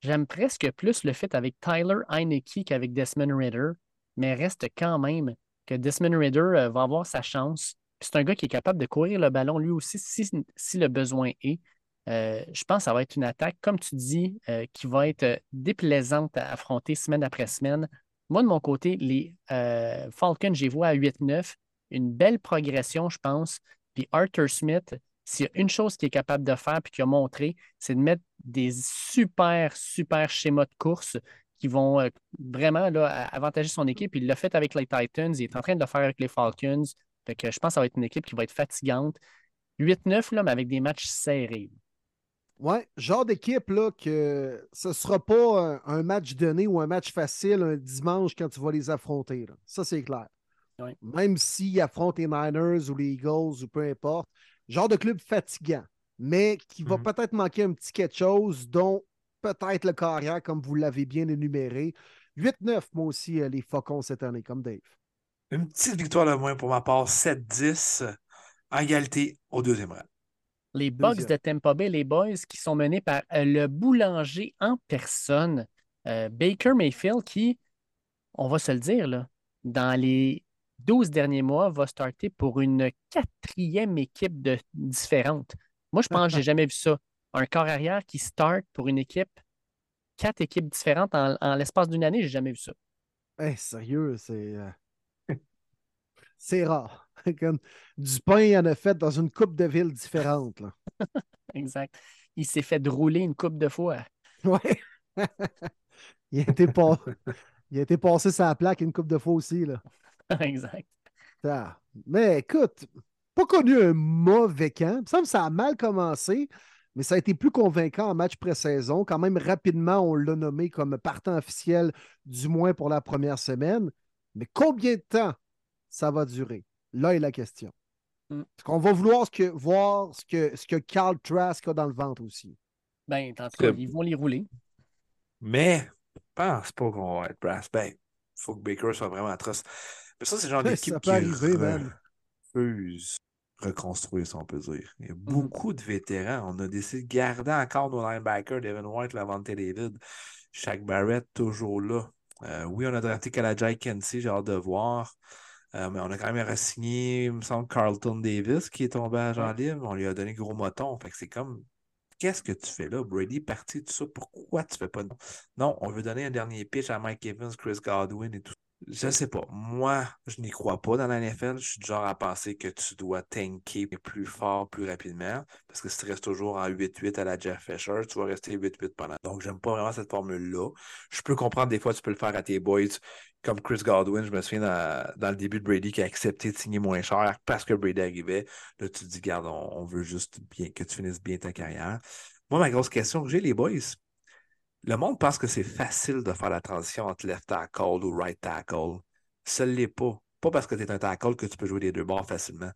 j'aime presque plus le fait avec Tyler Heineke qu'avec Desmond Ritter, mais reste quand même que Desmond Ritter euh, va avoir sa chance c'est un gars qui est capable de courir le ballon lui aussi si, si le besoin est. Euh, je pense que ça va être une attaque, comme tu dis, euh, qui va être déplaisante à affronter semaine après semaine. Moi, de mon côté, les euh, Falcons, j'ai vu à 8-9. Une belle progression, je pense. Puis Arthur Smith, s'il y a une chose qu'il est capable de faire puis qu'il a montré, c'est de mettre des super, super schémas de course qui vont vraiment là, avantager son équipe. Il l'a fait avec les Titans, il est en train de le faire avec les Falcons. Fait que je pense que ça va être une équipe qui va être fatigante. 8-9, mais avec des matchs serrés. Ouais, genre d'équipe là que ce ne sera pas un, match donné ou un match facile un dimanche quand tu vas les affronter. Ça, c'est clair. Même s'ils affrontent les Niners ou les Eagles ou peu importe. Genre de club fatigant, mais qui va mm-hmm. peut-être manquer un petit quelque chose, dont peut-être le carrière, comme vous l'avez bien énuméré. 8-9, moi aussi, euh, les Faucons cette année, comme Dave. Une petite victoire de moins pour ma part, 7-10, en égalité au deuxième rang les Bucks de Tampa Bay, les Boys, qui sont menés par euh, le boulanger en personne, euh, Baker Mayfield, qui, on va se le dire, là, dans les 12 derniers mois, va starter pour une quatrième équipe de, différente. Moi, je pense que je n'ai jamais vu ça. Un corps arrière qui start pour une équipe, quatre équipes différentes en, l'espace d'une année, j'ai jamais vu ça. Hey, sérieux, c'est. Euh, c'est rare. du pain, il en a fait dans une coupe de villes différente. exact. Il s'est fait rouler une coupe de fois. Oui. il, a été il a été passé sa plaque une coupe de fois aussi. Là. exact. Mais écoute, pas connu un mauvais camp. Il me semble que ça a mal commencé, mais ça a été plus convaincant en match pré-saison. Quand même, rapidement, on l'a nommé comme partant officiel, du moins pour la première semaine. Mais combien de temps ça va durer? Là est la question. On mm. qu'on va vouloir que, voir ce que, ce que Carl Trask a dans le ventre aussi. Ben, ils vont les rouler. Mais, je pense pas qu'on va être brass. Ben, il faut que Baker soit vraiment atroce. Mais ça, c'est le genre d'équipe qui arriver, refuse reconstruire, si on peut dire. Il y a mm. beaucoup de vétérans. On a décidé de garder encore nos linebackers, Devin White, Lavante David, Shaq Barrett, toujours là. Euh, oui, on a drafté Kalajai Kensi, j'ai hâte de voir. Euh, mais on a quand même re-signé, il me semble, Carlton Davis qui est tombé à Jean libre. On lui a donné gros moton. Fait que c'est comme Qu'est-ce que tu fais là? Brady parti de tout ça. Pourquoi tu fais pas non? on veut donner un dernier pitch à Mike Evans, Chris Godwin et tout. Je sais pas. Moi, je n'y crois pas dans la NFL. Je suis du genre à penser que tu dois tanker plus fort, plus rapidement. Parce que si tu restes toujours en 8-8 à la Jeff Fisher, tu vas rester 8-8 pendant. Donc, j'aime pas vraiment cette formule-là. Je peux comprendre des fois, tu peux le faire à tes boys comme Chris Godwin. Je me souviens dans, le début de Brady qui a accepté de signer moins cher parce que Brady arrivait. Là, tu te dis, garde, on, veut juste bien que tu finisses bien ta carrière. Moi, ma grosse question que j'ai, les boys, le monde pense que c'est facile de faire la transition entre left tackle ou right tackle. Ça ne l'est pas. Pas parce que tu es un tackle que tu peux jouer les deux bords facilement.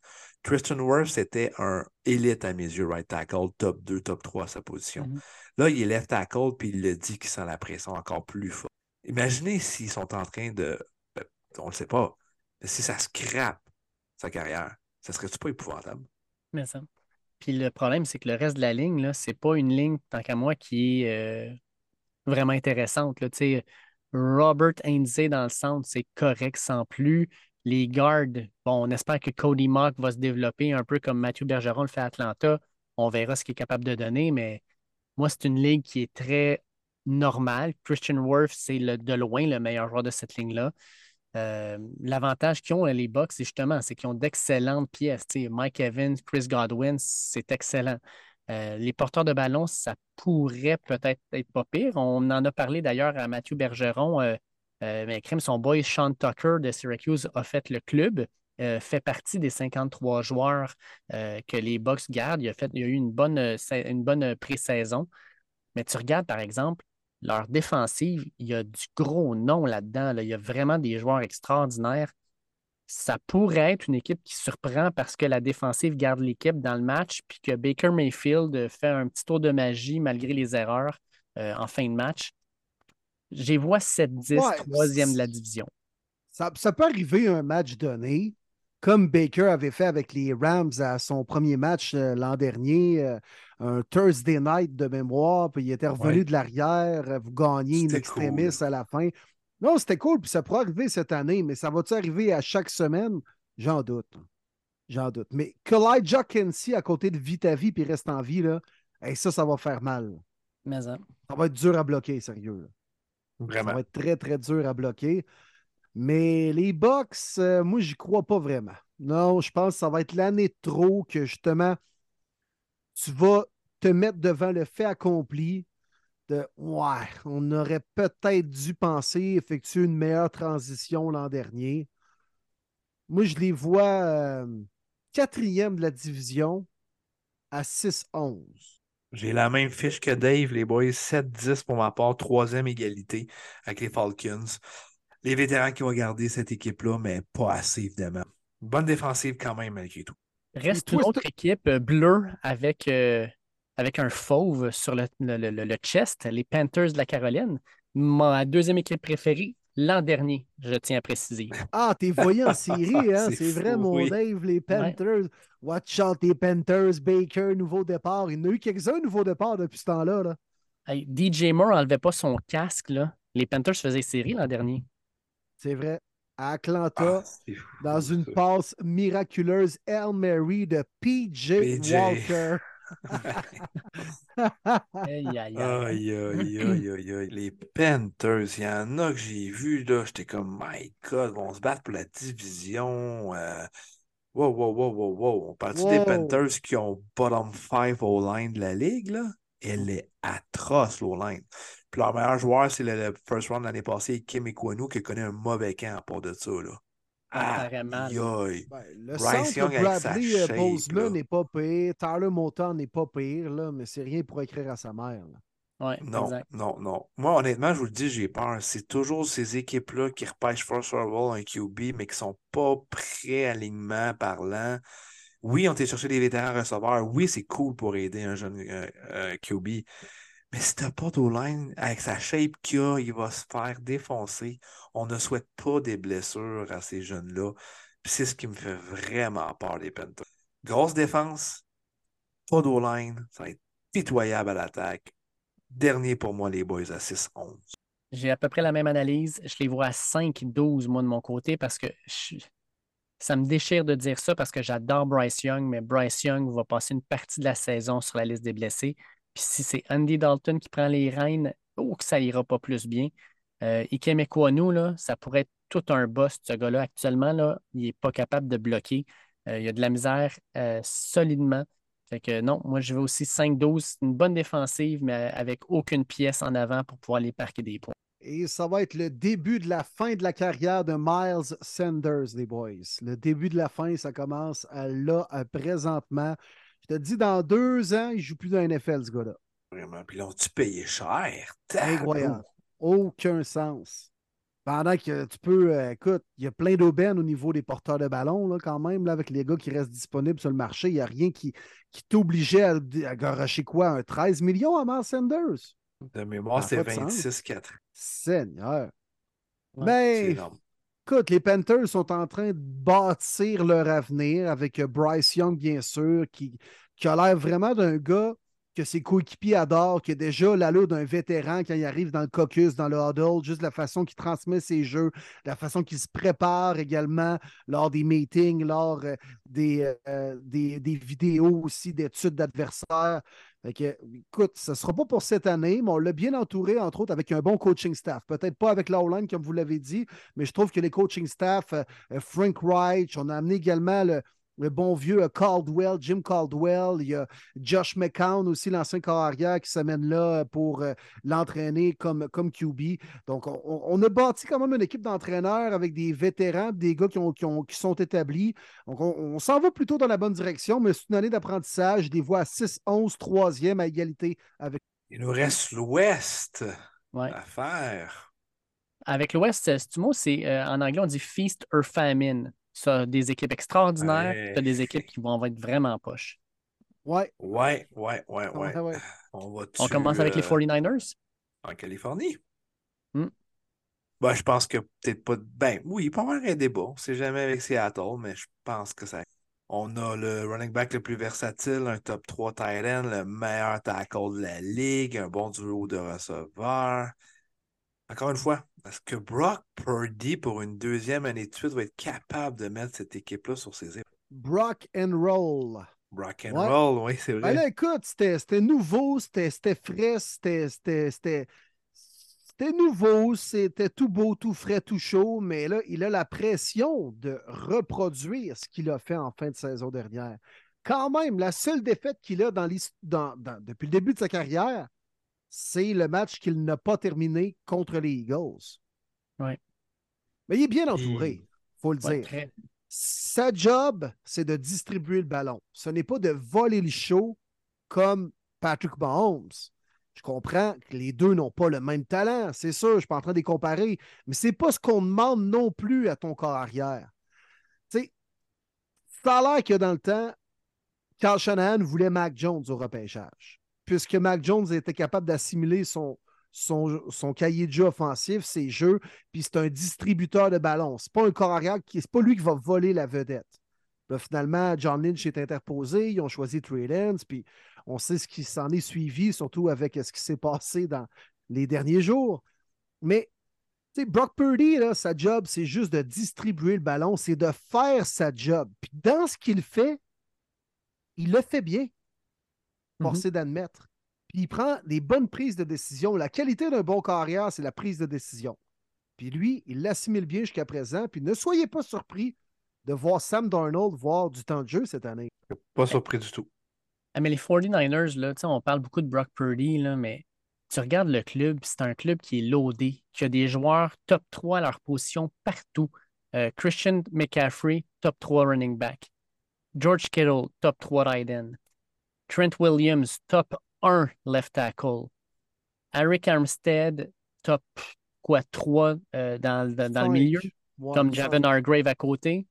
Tristan Wirth, c'était un élite à mes yeux, right tackle, top 2, top 3 à sa position. Mm-hmm. Là, il est left tackle, puis il le dit qu'il sent la pression encore plus fort. Imaginez s'ils sont en train de. Ben, on ne le sait pas. Mais si ça scrape sa carrière, ça serait-tu pas épouvantable? Mais ça. Puis le problème, c'est que le reste de la ligne, ce n'est pas une ligne, tant qu'à moi, qui est. Euh, vraiment intéressante. Là. Robert Ainsey dans le centre, c'est correct sans plus. Les gardes, bon, on espère que Cody Mock va se développer un peu comme Mathieu Bergeron le fait à Atlanta. On verra ce qu'il est capable de donner, mais moi, c'est une ligue qui est très normale. Christian Worth, c'est de loin le meilleur joueur de cette ligne-là. Euh, l'avantage qu'ils ont, les Bucks, c'est justement, c'est qu'ils ont d'excellentes pièces. Mike Evans, Chris Godwin, c'est excellent. Euh, les porteurs de ballon, ça pourrait peut-être être pas pire. On en a parlé d'ailleurs à Mathieu Bergeron. Euh, euh, mais crime, son boy Sean Tucker de Syracuse a fait le club, fait partie des 53 joueurs que les Bucks gardent. Il a, fait, il a eu une bonne, une bonne pré-saison. Mais tu regardes, par exemple, leur défensive, il y a du gros nom là-dedans. Il y a vraiment des joueurs extraordinaires ça pourrait être une équipe qui surprend parce que la défensive garde l'équipe dans le match, puis que Baker Mayfield fait un petit tour de magie malgré les erreurs euh, en fin de match. J'ai vois 7-10, troisième de la division. Ça, peut arriver un match donné, comme Baker avait fait avec les Rams à son premier match euh, l'an dernier, euh, un Thursday night de mémoire, puis il était revenu de l'arrière, vous gagnez une extrémiste à la fin. Non, c'était cool, puis ça pourrait arriver cette année, mais ça va-tu arriver à chaque semaine? J'en doute. J'en doute. Mais Elijah Kensey à côté de Vitavi puis reste en vie, là, hey, ça, ça va faire mal. Mais hein. Ça va être dur à bloquer, sérieux. là. Vraiment. Ça va être très, très dur à bloquer. Mais les Bucks, euh, moi, j'y crois pas vraiment. Non, je pense que ça va être l'année trop que justement, tu vas te mettre devant le fait accompli de Ouais, on aurait peut-être dû penser effectuer une meilleure transition l'an dernier. Moi, je les vois euh, quatrième de la division à 6-11. J'ai la même fiche que Dave, les boys. 7-10 pour ma part, troisième égalité avec les Falcons. Les vétérans qui vont garder cette équipe-là, mais pas assez, évidemment. Bonne défensive quand même, malgré tout. Reste une autre équipe euh, bleue avec, euh, avec un fauve sur le, le- le- le chest, les Panthers de la Caroline. Ma deuxième équipe préférée l'an dernier, je tiens à préciser. Ah, t'es voyé en série, hein? C'est vrai, fou, mon oui. Dave, les Panthers. Watch out, les Panthers, Baker, nouveau départ. Il y en a eu quelques-uns nouveaux départs depuis ce temps-là. Là. Hey, DJ Moore n'enlevait pas son casque. Là. Les Panthers faisaient série l'an dernier. C'est vrai. À Atlanta, Ah, dans une ça. passe miraculeuse, Hail Mary de PJ, PJ. Walker. Aïe, aïe, aïe. Aïe, aïe, aïe, aïe, aïe. Les Panthers, il y en a que j'ai vu, là, j'étais comme, my God, vont se battre pour la division. euh, Wow, wow, wow, wow, wow. On parle-tu des Wow. Panthers qui ont bottom 5 O-line de la ligue, là? Elle est atroce, l'O-line. Puis leur meilleur joueur, c'est le, le first round de l'année passée, Kim Ekwonu, qui connaît un mauvais camp à part de ça, là. Ah, aïe. Ben, le centre Young avec euh, Bozeman là. n'est pas pire. Tyler Moton n'est pas pire, là, mais c'est rien pour écrire à sa mère. là. Ouais, Non, exact. non, non. Moi, honnêtement, je vous le dis, j'ai peur. C'est toujours ces équipes-là qui repêchent first overall un QB, mais qui sont pas prêts alignement parlant. Oui, on t'a cherché des vétérans receveurs. Oui, c'est cool pour aider un jeune euh, euh, QB. Mais si t'as pas line avec sa shape qu'il a, il va se faire défoncer. On ne souhaite pas des blessures à ces jeunes-là. C'est ce qui me fait vraiment peur, les Panthers. Grosse défense, pas line ça va être pitoyable à l'attaque. Dernier pour moi, les boys à 6-11. J'ai à peu près la même analyse. Je les vois à 5-12, moi, de mon côté, parce que ça me déchire de dire ça parce que j'adore Bryce Young, mais Bryce Young va passer une partie de la saison sur la liste des blessés. Puis si c'est Andy Dalton qui prend les rênes, oh, que ça ira pas plus bien. Euh, là, ça pourrait être tout un boss, ce gars-là. Actuellement, là, il n'est pas capable de bloquer. Euh, il a de la misère euh, solidement. Fait que non, moi je vais aussi 5-12. C'est une bonne défensive, mais avec aucune pièce en avant pour pouvoir les parquer des points. Et ça va être le début de la fin de la carrière de Miles Sanders, les boys. Le début de la fin, ça commence à là, présentement. Je te dis, dans deux ans, il ne joue plus dans la NFL, ce gars-là. Vraiment. Puis l'ont-tu payé cher? Incroyable. Aucun sens. Pendant que tu peux, euh, écoute, il y a plein d'aubaines au niveau des porteurs de ballon, là, quand même, là, avec les gars qui restent disponibles sur le marché. Il n'y a rien qui, qui t'obligeait à, à garocher quoi? Un 13 millions à Miles Sanders? De mémoire, c'est pas de sens. 26-4. Seigneur. Ouais, Mais C'est énorme. Écoute, les Panthers sont en train de bâtir leur avenir avec euh, Bryce Young, bien sûr, qui, qui a l'air vraiment d'un gars que ses coéquipiers adorent, qui a déjà l'allure d'un vétéran quand il arrive dans le caucus, dans le huddle, juste la façon qu'il transmet ses jeux, la façon qu'il se prépare également lors des meetings, lors euh, des, euh, des, des vidéos aussi d'études d'adversaires. Que, écoute, ce ne sera pas pour cette année, mais on l'a bien entouré, entre autres, avec un bon coaching staff. Peut-être pas avec l'Oline, comme vous l'avez dit, mais je trouve que les coaching staff, euh, euh, Frank Reich, on a amené également le, le bon vieux euh, Caldwell, Jim Caldwell, il y a Josh McCown aussi, l'ancien corps arrière, qui s'amène là euh, pour euh, l'entraîner comme, comme QB. Donc, on, on a bâti quand même une équipe d'entraîneurs avec des vétérans, des gars qui, ont, qui, ont- qui sont établis. Donc, on, on s'en va plutôt dans la bonne direction, mais c'est une année d'apprentissage. Je les vois à 6-11, 3e à égalité avec. Il nous reste l'Ouest Ouais. à faire. Avec l'Ouest, ce mot, c'est euh, en anglais, on dit feast or famine. Ça, des équipes extraordinaires, Ouais. tu as des équipes qui vont être vraiment poches. Ouais, Ouais, ouais, ouais, ouais. ouais, ouais. On va On commence avec les 49ers. En Californie. Hmm. Ben, je pense que peut-être pas. Ben, oui, il peut y avoir un débat. On sait jamais avec Seattle, mais je pense que ça. On a le running back le plus versatile, un top 3 tight end, le meilleur tackle de la ligue, un bon duo de receveurs. Encore une fois, est-ce que Brock Purdy, pour une deuxième année de suite, va être capable de mettre cette équipe-là sur ses épaules? Brock and Roll. Rock and Ouais. roll, oui, c'est Ben vrai. là, écoute, c'était nouveau, c'était frais, c'était- nouveau, c'était tout beau, tout frais, tout chaud, mais là, il a la pression de reproduire ce qu'il a fait en fin de saison dernière. Quand même, la seule défaite qu'il a dans l'his- dans- dans- depuis le début de sa carrière, c'est le match qu'il n'a pas terminé contre les Eagles. Ouais. Mais il est bien entouré, il faut le dire. très- Sa job, c'est de distribuer le ballon. Ce n'est pas de voler le show comme Patrick Mahomes. Je comprends que les deux n'ont pas le même talent, c'est sûr, je ne suis pas en train de les comparer, mais ce n'est pas ce qu'on demande non plus à ton corps arrière. Tu sais, ça a l'air que dans le temps, Carl Shanahan voulait Mac Jones au repêchage, puisque Mac Jones était capable d'assimiler son, cahier de jeu offensif, ses jeux, puis c'est un distributeur de ballon. C'est pas un corps arrière, c'est pas lui qui va voler la vedette. Finalement, John Lynch est interposé, ils ont choisi Trey Lance, puis on sait ce qui s'en est suivi, surtout avec ce qui s'est passé dans les derniers jours. Mais Brock Purdy, là, sa job, c'est juste de distribuer le ballon, c'est de faire sa job. Dans ce qu'il fait, il le fait bien, forcé d'admettre. Puis il prend des bonnes prises de décision. La qualité d'un bon carrière, c'est la prise de décision. Puis lui, il l'assimile bien jusqu'à présent. Puis ne soyez pas surpris de voir Sam Darnold voir du temps de jeu cette année. Pas surpris du tout. Ah, mais les 49ers, là, tu sais, on parle beaucoup de Brock Purdy, là, mais tu regardes le club, c'est un club qui est loadé, qui a des joueurs top 3 à leur position partout. Euh, Christian McCaffrey, top 3 running back. George Kittle, top 3 tight end. Trent Williams, top 1 left tackle. Eric Armstead, top quoi, 3 euh, dans, dans- dans le milieu comme. Javon Hargrave à côté.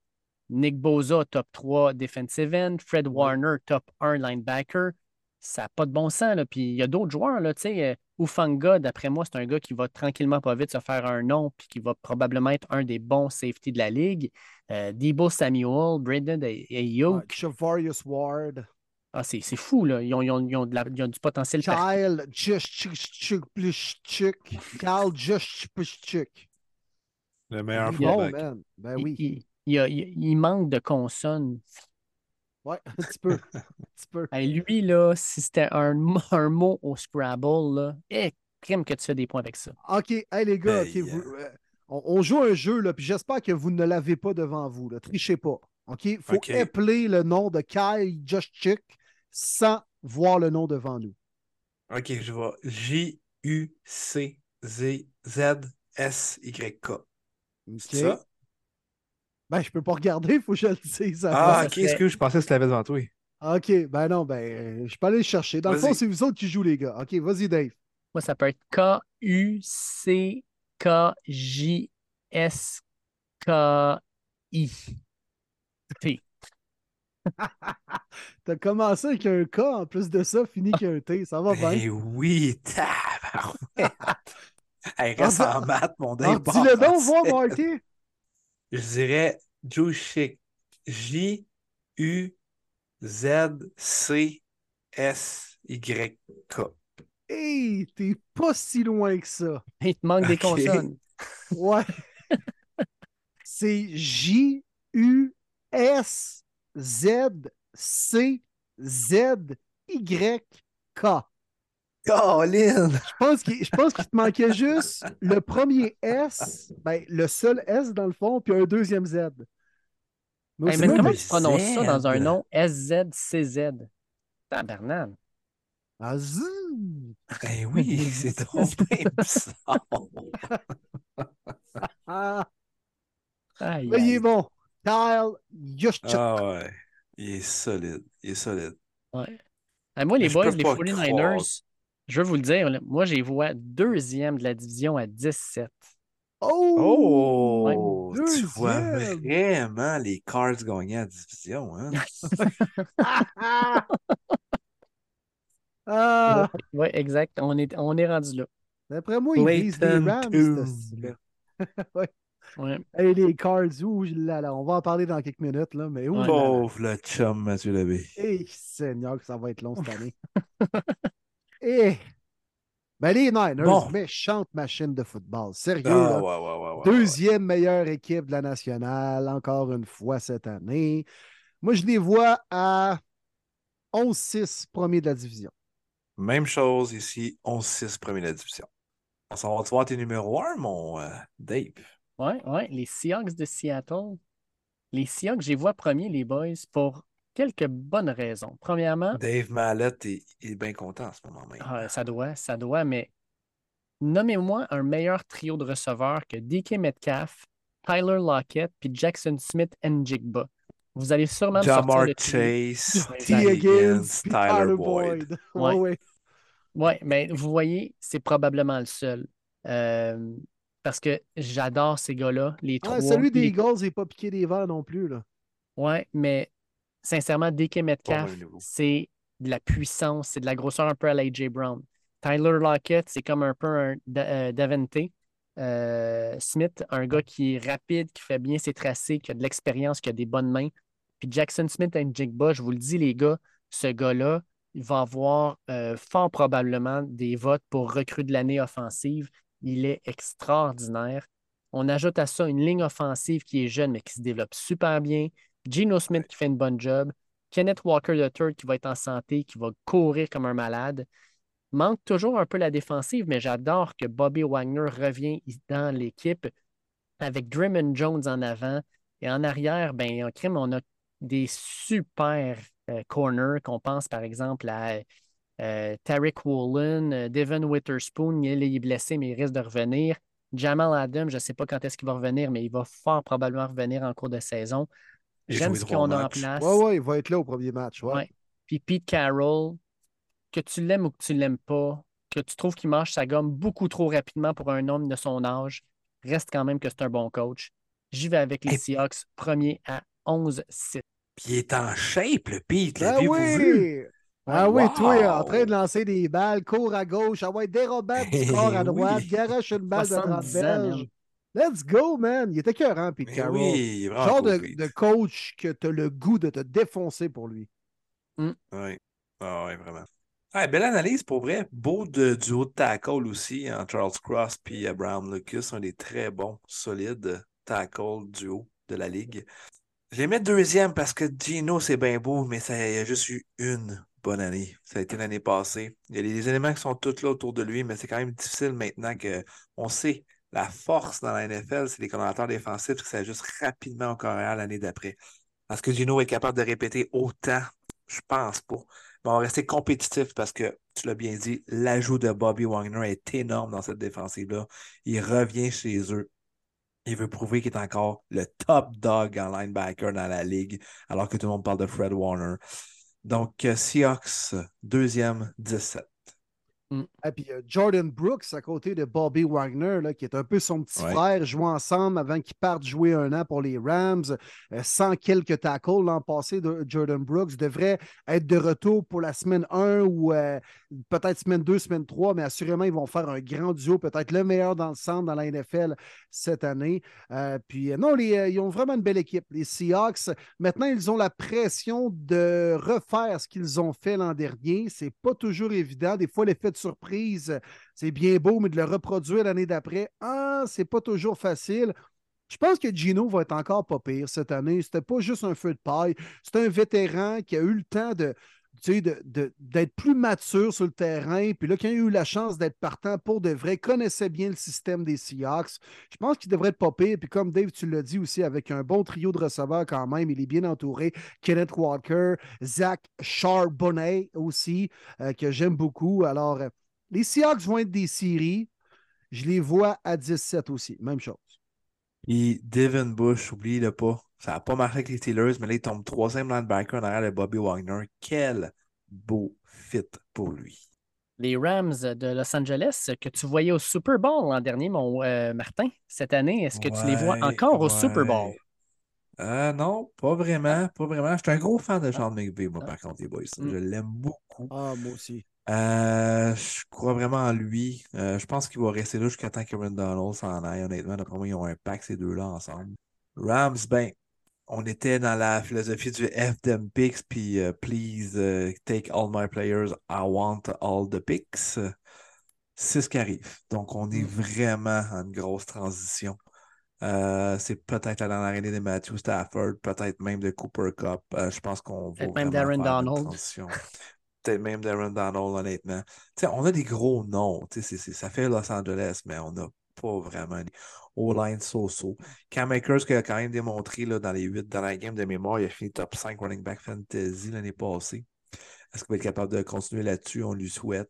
Nick Boza, top 3 defensive end. Fred Warner, top 1 linebacker. Ça n'a pas de bon sens. Là. Puis il y a d'autres joueurs. Là, tu sais, euh, Ufanga, d'après moi, c'est un gars qui va tranquillement pas vite se faire un nom puis qui va probablement être un des bons safety de la ligue. Euh, Debo Samuel, Brandon Ayuk. Ouais, Chavarius Ward. Ah, c'est c'est fou. Là. Ils, ont, ils ont- ils ont de la- ils ont du potentiel. Kyle Juszczyk. Kyle Juszczyk. Le meilleur bon, man. Ben Il- oui. il, il y a- il- il manque de consonnes. Ouais, un petit peu. Un petit peu. Hey, lui, là, si c'était un, un mot au Scrabble, là, eh, crime que tu fais des points avec ça. OK, hey les gars, Hey, ok, vous- euh, on, on joue un jeu, là, puis j'espère que vous ne l'avez pas devant vous. Là. Trichez pas. OK? Il faut OK. appeler le nom de Kyle Juszczyk sans voir le nom devant nous. Ok, je vois. J-U-C-Z-S-Y-K. OK? C'est ça? Ben, je peux pas regarder, il faut que je le dise. Ah, ok, excuse, je pensais que tu l'avais devant toi. OK, ben non, ben, euh, je peux aller le chercher. Dans le fond, c'est vous autres qui jouez, les gars. OK, vas-y, Dave. Moi, ça peut être K-U-C-K-J-S-K-I. T. T'as commencé avec un K, en plus de ça, fini avec un T. Ça va bien. Ben oui, tabarouette. Hey, reste Ah, en maths, mon Alors, Dave. dis-le donc, voir, Marty. Je dirais Jushik. J-U-Z-C-S-Y-K. Hey, t'es pas si loin que ça. Il te manque des consonnes. Ouais. C'est J-U-S-Z-C-Z-Y-K. Colin! Je pense qu'il je pense qu'il te manquait juste le premier S, ben, le seul S dans le fond, puis un deuxième Z. Mais Hey, comment tu prononces ça dans Z. un nom S-Z-C-Z? Tabarnak. Ah, zzzz. Ben oui, c'est trop bien bizarre. Ah, il est bon. Kyle Juszczyk. Ah ouais. Il est solide. Il est solide. Ouais. Moi, les boys, les pas 49ers, je veux vous le dire, là, moi, je les vois deuxième de la division à 17. Oh! Oh! tu vois vraiment les Cards gagner à division, hein? Ah! Ah! Oui, exact. On est, on est rendu là. D'après moi, ils visent les Rams, Tune. Ouais. Hey, les Cards, ouh là, là, on va en parler dans quelques minutes, là, mais ouh Ouais. là là. Pauvre le chum, Mathieu Labbé. Eh, Seigneur, que ça va être long cette année. Eh! Ben, les Niners, Bon. méchante machine de football. Sérieux, Ah, là. ouais, ouais, ouais, ouais, Deuxième meilleure équipe de la nationale, encore une fois cette année. Moi, je les vois à 11-6 premiers de la division. Même chose ici, 11-6 premier de la division. On s'en va te voir tes numéros 1, mon euh, Dave. Oui, ouais, les Seahawks de Seattle. Les Seahawks, je les vois premiers, les boys, pour quelques bonnes raisons. Premièrement, Dave Mallette est, est bien content en ce moment même. ah, ça doit, ça doit, mais nommez-moi un meilleur trio de receveurs que DK Metcalf, Tyler Lockett puis Jackson Smith Njigba. Vous allez sûrement me sortir Jamar le trio. Chase, T. Higgins, Tyler Boyd. Ouais, Ouais. ouais. Oui, mais vous voyez, c'est probablement le seul. Euh, parce que j'adore ces gars-là, les Ah, trois. celui des les- Eagles n'est pas piqué des verres non plus. Là. Ouais, mais sincèrement, DK Metcalf, c'est de la puissance, c'est de la grosseur un peu à l'AJ Brown. Tyler Lockett, c'est comme un peu un euh, Davante. Euh, Smith, un gars qui est rapide, qui fait bien ses tracés, qui a de l'expérience, qui a des bonnes mains. Puis Jackson Smith et Jigba, je vous le dis, les gars, ce gars-là, il va avoir euh, fort probablement des votes pour recrue de l'année offensive. Il est extraordinaire. On ajoute à ça une ligne offensive qui est jeune, mais qui se développe super bien. Geno Smith qui fait une bonne job. Kenneth Walker III qui va être en santé, qui va courir comme un malade. Manque toujours un peu la défensive, mais j'adore que Bobby Wagner revient dans l'équipe avec Draymond Jones en avant. Et en arrière, ben, en crime, on a des super euh, corners qu'on pense par exemple à euh, Tarek Woolen, euh, Devin Witherspoon, il est blessé, mais il risque de revenir. Jamal Adams, je ne sais pas quand est-ce qu'il va revenir, mais il va fort probablement revenir en cours de saison. J'aime ce qu'on a en place. Ouais, ouais, il va être là au premier match. Ouais. Ouais. Puis Pete Carroll, que tu l'aimes ou que tu ne l'aimes pas, que tu trouves qu'il mange sa gomme beaucoup trop rapidement pour un homme de son âge, reste quand même que c'est un bon coach. J'y vais avec les. Seahawks, premier à 11-6. Puis il est en shape, le Pete. Ben L'avez-vous vu? Oui! Ah oui, Wow! toi, en train de lancer des balles, court à gauche, ah ouais, dérobant du corps à Oui. droite, garoche une balle de 30 70 ans, verges. man. Let's go, man! Il était cœurant, Pete Mais Carroll. oui, Genre de, Pete. de coach que tu as le goût de te défoncer pour lui. Oui. Ah ouais, vraiment. Belle analyse pour vrai. Beau de, du haut de tackle aussi, en Charles Cross puis Abraham Lucas, un des très bons, solides tackle du haut de la ligue. Je les mets deuxième parce que Gino, c'est bien beau, mais ça il a juste eu une bonne année. Ça a été l'année passée. Il y a des éléments qui sont tous là autour de lui, mais c'est quand même difficile maintenant que on sait la force dans la NFL, c'est les coordinateurs défensifs qui s'ajustent rapidement au carrière l'année d'après. Est-ce que Gino est capable de répéter autant? Je pense pas. Mais on va rester compétitif parce que, tu l'as bien dit, l'ajout de Bobby Wagner est énorme dans cette défensive-là. Il revient chez eux. Il veut prouver qu'il est encore le top dog en linebacker dans la ligue, alors que tout le monde parle de Fred Warner. Donc, Seahawks, deuxième, 17. Et puis euh, Jordan Brooks à côté de Bobby Wagner, là, qui est un peu son petit Ouais. frère, jouent ensemble avant qu'ils partent jouer un an pour les Rams. Euh, sans quelques tackles l'an passé, de Jordan Brooks devrait être de retour pour la semaine 1 ou euh, peut-être semaine 2, semaine 3, mais assurément, ils vont faire un grand duo, peut-être le meilleur dans le centre dans la NFL cette année. Euh, puis non, les, ils ont vraiment une belle équipe. Les Seahawks, maintenant, ils ont la pression de refaire ce qu'ils ont fait l'an dernier. C'est pas toujours évident. Des fois, l'effet surprise, c'est bien beau, mais de le reproduire l'année d'après, ah, c'est pas toujours facile. Je pense que Gino va être encore pas pire cette année. C'était pas juste un feu de paille. C'est un vétéran qui a eu le temps de, sais, de- d'être plus mature sur le terrain. Puis là, qui a eu la chance d'être partant pour de vrai, connaissait bien le système des Seahawks. Je pense qu'il devrait être pas pire. Puis comme Dave, tu l'as dit aussi, avec un bon trio de receveurs quand même, il est bien entouré. Kenneth Walker, Zach Charbonnet aussi, euh, que j'aime beaucoup. Alors, euh, les Seahawks vont être des séries. Je les vois à 17 aussi. Même chose. Et Devin Bush, oublie-le pas. Ça n'a pas marché avec les Steelers, mais là, il tombe troisième linebacker en arrière de Bobby Wagner. Quel beau fit pour lui. Les Rams de Los Angeles que tu voyais au Super Bowl l'an dernier, mon euh, Martin, cette année, est-ce que tu les vois Ouais, encore au. Super Bowl? Euh, non, pas vraiment, pas vraiment. Je suis un gros fan de Sean McVay, moi, par contre, les boys. Mm. Je l'aime beaucoup. Ah, moi aussi. Euh, je crois vraiment en lui. Euh, je pense qu'il va rester là jusqu'à temps que Donald s'en aille. Honnêtement, d'après moi, ils ont un pack, ces deux-là, ensemble. Rams, ben, on était dans la philosophie du F them picks, puis euh, please euh, take all my players. I want all the picks. C'est ce qui arrive. Donc, on est Mm. vraiment en une grosse transition. Euh, c'est peut-être à l'arrivée de Matthew Stafford, peut-être même de Cooper Cup. Euh, je pense qu'on va. Peut-être même Darren Donald. Peut-être même Darren Donald, honnêtement. on a des gros noms. Ça fait Los Angeles, mais on n'a pas vraiment O-line so-so. Cam Akers, qui a quand même démontré là, dans les huit dernières games de mémoire, il a fini top 5 running back fantasy l'année passée. Est-ce qu'il va être capable de continuer là-dessus? On lui souhaite.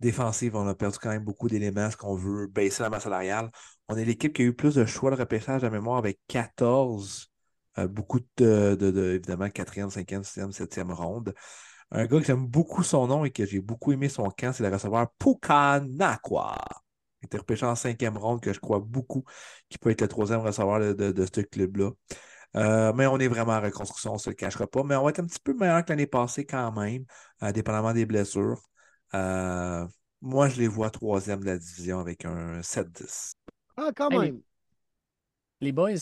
Défensive, on a perdu quand même beaucoup d'éléments. Est-ce qu'on veut baisser la masse salariale? On est l'équipe qui a eu plus de choix de repêchage de mémoire avec 14. Euh, beaucoup de, de, de, évidemment, 4e, 5e, 6e, 7e ronde. Un gars que j'aime beaucoup son nom et que j'ai beaucoup aimé son camp, c'est le receveur Pukanakwa. Il était repêché en cinquième ronde, que je crois beaucoup qui peut être le troisième receveur de, de, ce club-là. Euh, mais on est vraiment en reconstruction, on ne se le cachera pas. Mais on va être un petit peu meilleur que l'année passée quand même, euh, dépendamment des blessures. Euh, moi, je les vois troisième de la division avec un 7-10. Ah, quand même. les, boys,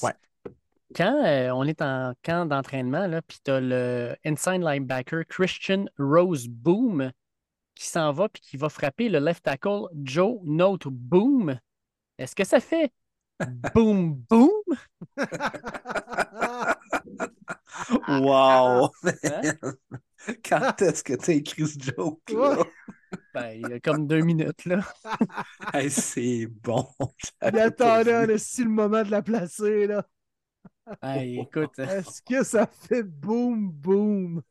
quand on est en camp d'entraînement, puis tu as le inside linebacker Christian Rose Boom qui s'en va puis qui va frapper le left tackle Joe Note Boom. Est-ce que ça fait boom boom? wow! Hein? Quand est-ce que tu as écrit ce joke là? Ben, il y a comme deux minutes là. c'est bon. Il attendait le moment de la placer là. écoute. Est-ce que ça fait boom boom?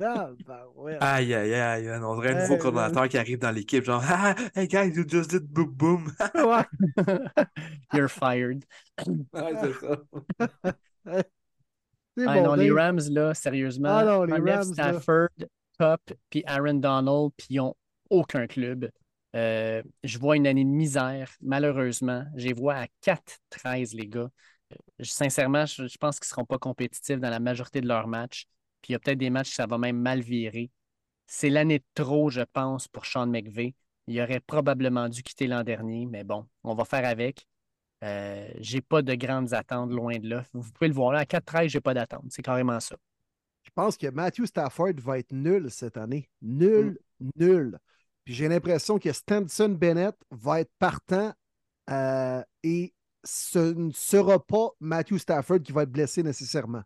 Ah, ben ouais. Aïe, aïe, aïe. On dirait un nouveau coordonnateur qui arrive dans l'équipe, genre, ah, hey guys, you just did boom boom. You're fired. Ouais, c'est ça. Ah, non, les Rams, là, sérieusement. Ah non, les Rams, Stafford, Top, puis Aaron Donald, puis ils n'ont aucun club. Euh, je vois une année de misère, malheureusement. Je les vois à 4-13, les gars. Sincèrement, je, je pense qu'ils ne seront pas compétitifs dans la majorité de leurs matchs. Puis il y a peut-être des matchs que ça va même mal virer. C'est l'année de trop, je pense, pour Sean McVay. Il aurait probablement dû quitter l'an dernier, mais bon, on va faire avec. Euh, j'ai pas de grandes attentes loin de là. Vous pouvez le voir là, à 4-13, j'ai pas d'attente. C'est carrément ça. Je pense que Matthew Stafford va être nul cette année. Nul, mm. nul. Puis j'ai l'impression que Stanson Bennett va être partant euh, et ce ne sera pas Matthew Stafford qui va être blessé nécessairement.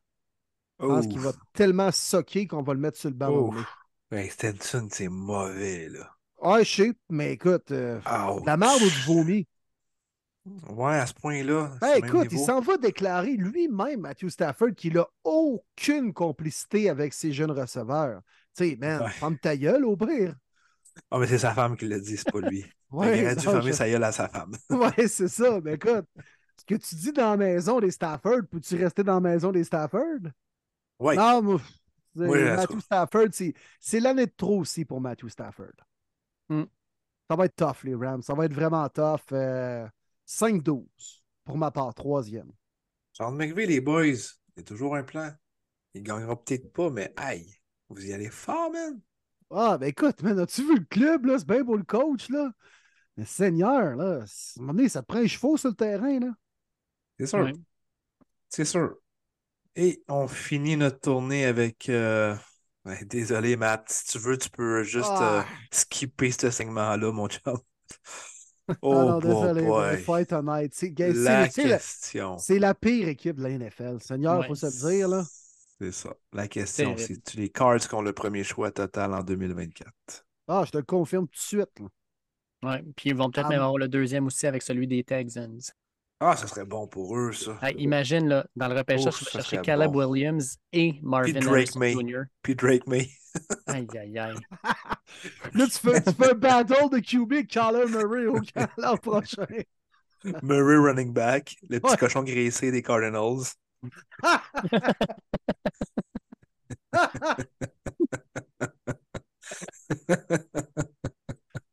Je pense qu'il va tellement socker qu'on va le mettre sur le banc. Ben, Stenson, c'est mauvais, là. Ah, je sais, mais écoute, euh, la merde ou du vomi. Ouais, à ce point-là. Ben, écoute, il s'en va déclarer lui-même, Matthew Stafford, qu'il n'a aucune complicité avec ses jeunes receveurs. Tu sais, man, ouais. ta gueule au pire. Ah, mais c'est sa femme qui l'a dit, c'est pas lui. ouais, il aurait dû fermer sa gueule à sa femme. ouais, c'est ça. Mais écoute, ce que tu dis dans la maison des Stafford, peux-tu rester dans la maison des Stafford? Oui. Non, Matthew Stafford, c'est l'année de trop aussi pour Matthew Stafford. Hmm. Ça va être tough, les Rams. Ça va être vraiment tough. 5-12 euh, pour ma part, troisième. Sean McVay, les boys, il y a toujours un plan. Il gagnera peut-être pas, mais aïe, vous y allez fort, man. Ah, ben écoute, man, as-tu vu le club, là? C'est bien pour le coach, là. Mais Seigneur, là, à un moment donné, ça te prend un chevaux sur le terrain, là. C'est sûr. C'est sûr. Et on finit notre tournée avec. Euh, désolé, Matt. Si tu veux, tu peux juste euh, ah. skipper ce segment-là, mon chum. Oh, non, désolé, boy. Tonight. C'est, la question. C'est la pire équipe de la NFL. Seigneur, il faut se le dire. là. C'est ça. La question, c'est les Cards qui ont le premier choix total en 2024. Ah, je te le confirme tout de suite. Oui, puis ils vont peut-être ah, même avoir le deuxième aussi avec celui des Texans. Ah, ça serait bon pour eux, ça. imagine, là, dans le repêchage, tu vas chercher Caleb Williams et Marvin Drake May. Jr. Puis Drake May. aïe, aïe, aïe. là, tu fais, tu fais un battle de QB Caleb Murray au l'an prochain. Murray running back, le petit cochon graissé des Cardinals.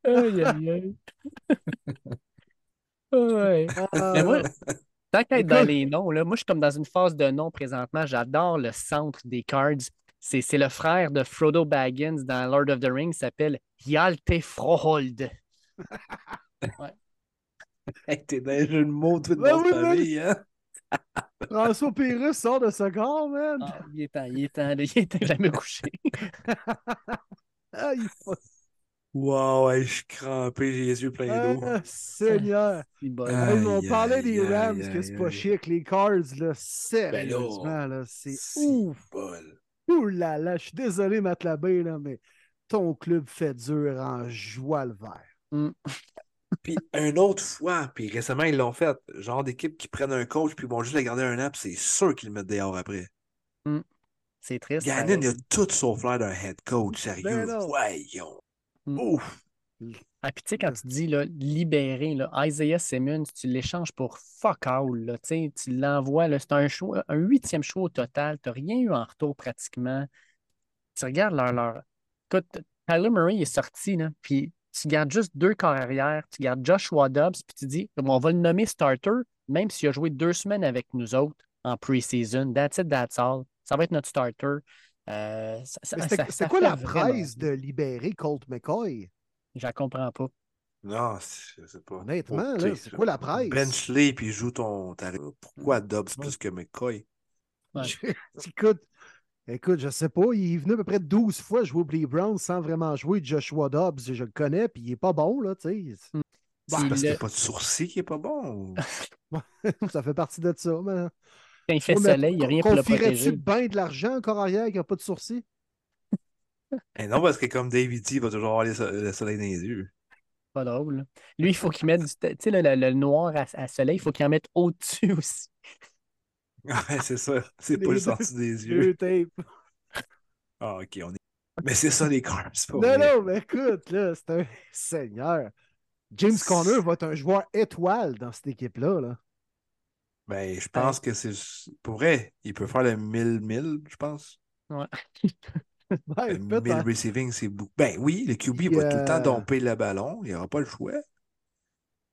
Aïe, aïe, aïe. Ouais. Mais moi, tant qu'être dans les noms, là, moi, je suis comme dans une phase de noms présentement. J'adore le centre des cards. C'est le frère de Frodo Baggins dans Lord of the Rings, s'appelle Hjalte Frohold. ouais. Hey, T'es dans un jeu de mots toute ben oui, famille, hein? François Pérus sort de ce corps, man. Ah, il est temps, il est temps, il est temps jamais couché. ah, il faut... Wow, je suis crampé, j'ai les yeux pleins d'eau. Ah, Seigneur! Bon. Ah. On Aïe, parlait des Rams, que c'est pas chic. Les Cards, là, sérieusement, là, c'est ouf! bol. Ouh là là, je suis désolé, Matt Labbé, là, mais ton club fait dur en joie le vert. Puis une autre fois, puis récemment, ils l'ont fait. Genre d'équipe qui prennent un coach, puis vont juste le garder un an, puis c'est sûr qu'ils le mettent dehors après. C'est triste. Gannon, il a tout sauf l'air d'un head coach, sérieux. Ben non. Voyons. Mm. Ouf. Ah, puis tu sais, quand tu dis là, libérer, là, Isaiah Simmons, tu l'échanges pour fuck all. Là, tu l'envoies, c'est un, choix, un huitième choix au total. Tu n'as rien eu en retour pratiquement. Tu regardes leur. leur... Écoute, Tyler Murray est sorti, là, puis tu gardes juste deux corps arrière, tu gardes Joshua Dobbs, puis tu dis, on va le nommer starter, même s'il a joué deux semaines avec nous autres en pre-season. That's it, that's all. Ça va être notre starter. Euh, ça quoi la presse de libérer Colt McCoy? Je la comprends pas. Non, c'est- je sais pas. Honnêtement, c'est quoi la presse? Bench-les, puis joue ton. Pourquoi Dobbs plus que McCoy? Ouais. écoute, écoute, je sais pas, il est venu à peu près 12 fois jouer pour les Browns sans vraiment jouer Joshua Dobbs, je le connais, puis il est pas bon, là, tu sais. Bah, Puis parce qu'il n'y a pas de sourcil qui est pas bon. ou- ça fait partie de ça, mais... Quand il fait soleil, il n'y a rien pour le protéger. bien de l'argent encore arrière qui n'a pas de sourcils? Eh non, parce que comme David D, il va toujours avoir le soleil dans les yeux. Pas drôle. là. Lui, il faut qu'il mette du. Tu sais, le, le- le noir à, à soleil, il faut qu'il en mette au-dessus aussi. Ouais, c'est ça. C'est pas le sens des yeux. Deux tapes. Ah, ok, on est. Mais c'est ça, les Carbs. c'est pas Non, vrai. non, mais écoute, là, c'est un seigneur. James Conner va être un joueur étoile dans cette équipe-là. Là. Ben, je pense que c'est. Pour vrai, il peut faire le 1000-1000, je pense. Ouais, Le 1000 peut-être. receiving, c'est beaucoup. Ben oui, le QB va tout le temps euh, domper le ballon. Il n'aura pas le choix.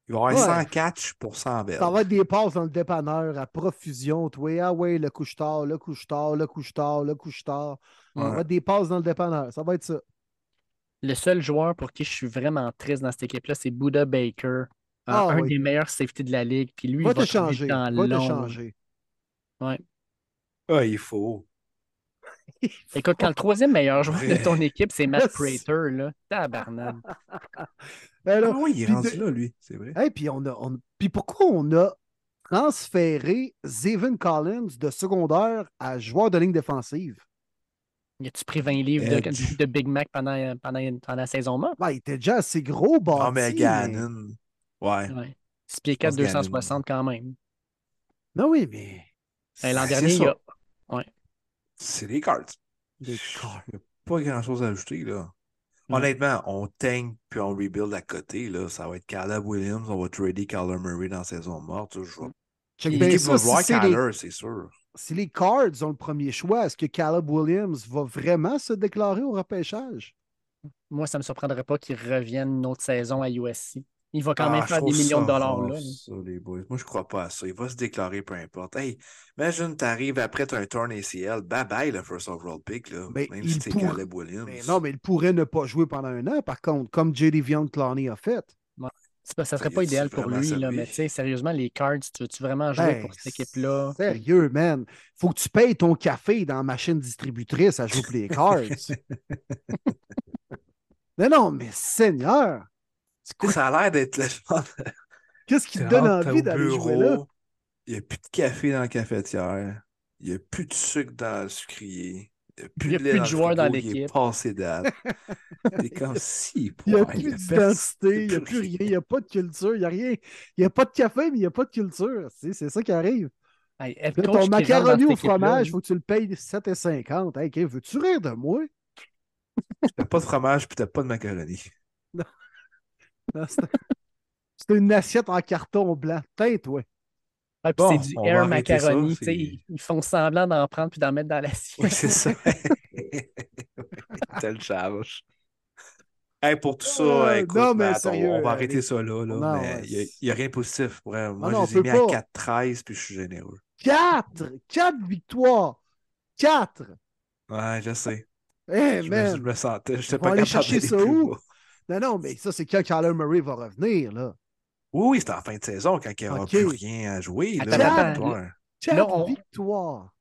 Il va avoir Ouais. 100 catch pour 100 verges. Ça va être des passes dans le dépanneur à profusion. Toi, ah ouais, le couche-tard, le couche-tard, le couche-tard, le couche-tard. Ça va Ouais. être des passes dans le dépanneur. Ça va être ça. Le seul joueur pour qui je suis vraiment triste dans cette équipe-là, c'est Buda Baker. Un, Ah un oui. des meilleurs safety de la ligue. Puis lui, Va il va te changer. temps Va te changer. Ah, il faut. Écoute, quand le troisième meilleur joueur de Ouais. ton équipe, c'est Matt. Prater, là, tabarnane. Ben là, Ah oui, il est puis rendu de- là, lui. C'est vrai. Hey, puis, on a, on- puis pourquoi on a transféré Zayvon Collins de secondaire à joueur de ligne défensive? Y a-tu pris 20 livres de, Edge. de Big Mac pendant, pendant, pendant la saison morte? Ben, il était déjà assez gros, bâti. Ah, mais Gannon. Ouais. Ouais. 6 pieds 4, pense qu'il y a 260 quand même. Non, oui, mais. L'an Ben, dernier, il y a. C'est les cartes. Des Il n'y a pas grand-chose à ajouter, là. Honnêtement, on tank puis on rebuild à côté, là. Ça va être Caleb Williams, on va trader Kyler Murray dans la saison morte. Je vois. Check Puis bien L'équipe ça, va si voir c'est les, Kyler, c'est sûr. si les Cards ont le premier choix, est-ce que Caleb Williams va vraiment se déclarer au repêchage? Moi, ça ne me surprendrait pas qu'il revienne une autre saison à USC. Il va quand Ah, même je faire des millions de dollars là. ça, les boys. Moi, je crois pas à ça. Il va se déclarer peu importe. Hey, imagine, t'arrives après, t'as un turn ACL. Bye bye, le first overall pick, là. Ben, Même il si c'est Caleb Williams. Mais non, mais il pourrait ne pas jouer pendant un an, par contre, comme J.D. Vion Clowney a fait. Ça serait Y pas idéal pour lui, là, mais tu sais, sérieusement, les Cards, tu veux-tu vraiment jouer Ben, pour cette équipe-là? Sérieux, man. Faut que tu payes ton café dans la machine distributrice à jouer pour les Cards. mais non, mais Seigneur! C'est quoi- Ça a l'air d'être le Qu'est-ce qui te donne envie d'aller bureau, jouer là? Il n'y a plus de café dans la cafetière. Il n'y a plus de sucre dans le sucrier. Il n'y a plus Il y a de de joueurs dans frigo, il est l'équipe. passé date. T'es comme si. Il n'y a plus d'identité, il n'y a plus rien, il n'y a pas de culture, il n'y a rien. Il n'y a pas de café, mais il n'y a pas de culture. C'est c'est ça qui arrive. Hey, Là, ton macaroni au fromage, il faut que tu le payes 7,50. Hey, veux-tu rire de moi? T'as pas de fromage puis t'as pas de macaroni. C'est une assiette en carton blanc. Putain, toi. Ah, puis Bon, c'est du air ça, macaroni. ils, ils font semblant d'en prendre puis d'en mettre dans l'assiette. Oui, c'est ça. T'as le charge. Hey, pour tout ça, Euh, écoute, non, mais Matt, on- sérieux, on, va euh, arrêter les- ça là. là, Non, mais ouais, il n'y a, rien de positif. Pour elle. Moi, non, je les ai mis à pas. 4-13 puis je suis généreux. 4! 4 victoires! 4! Ouais, je sais. Hey, Je me, je me sentais. Je va pas aller capable chercher ça où? Non, non, mais ça, c'est quand Kyler Murray va revenir, là. Oui, oui, c'était en fin de saison quand il n'y aura plus rien à jouer. Attends, là, la attends, victoire. 4 Là,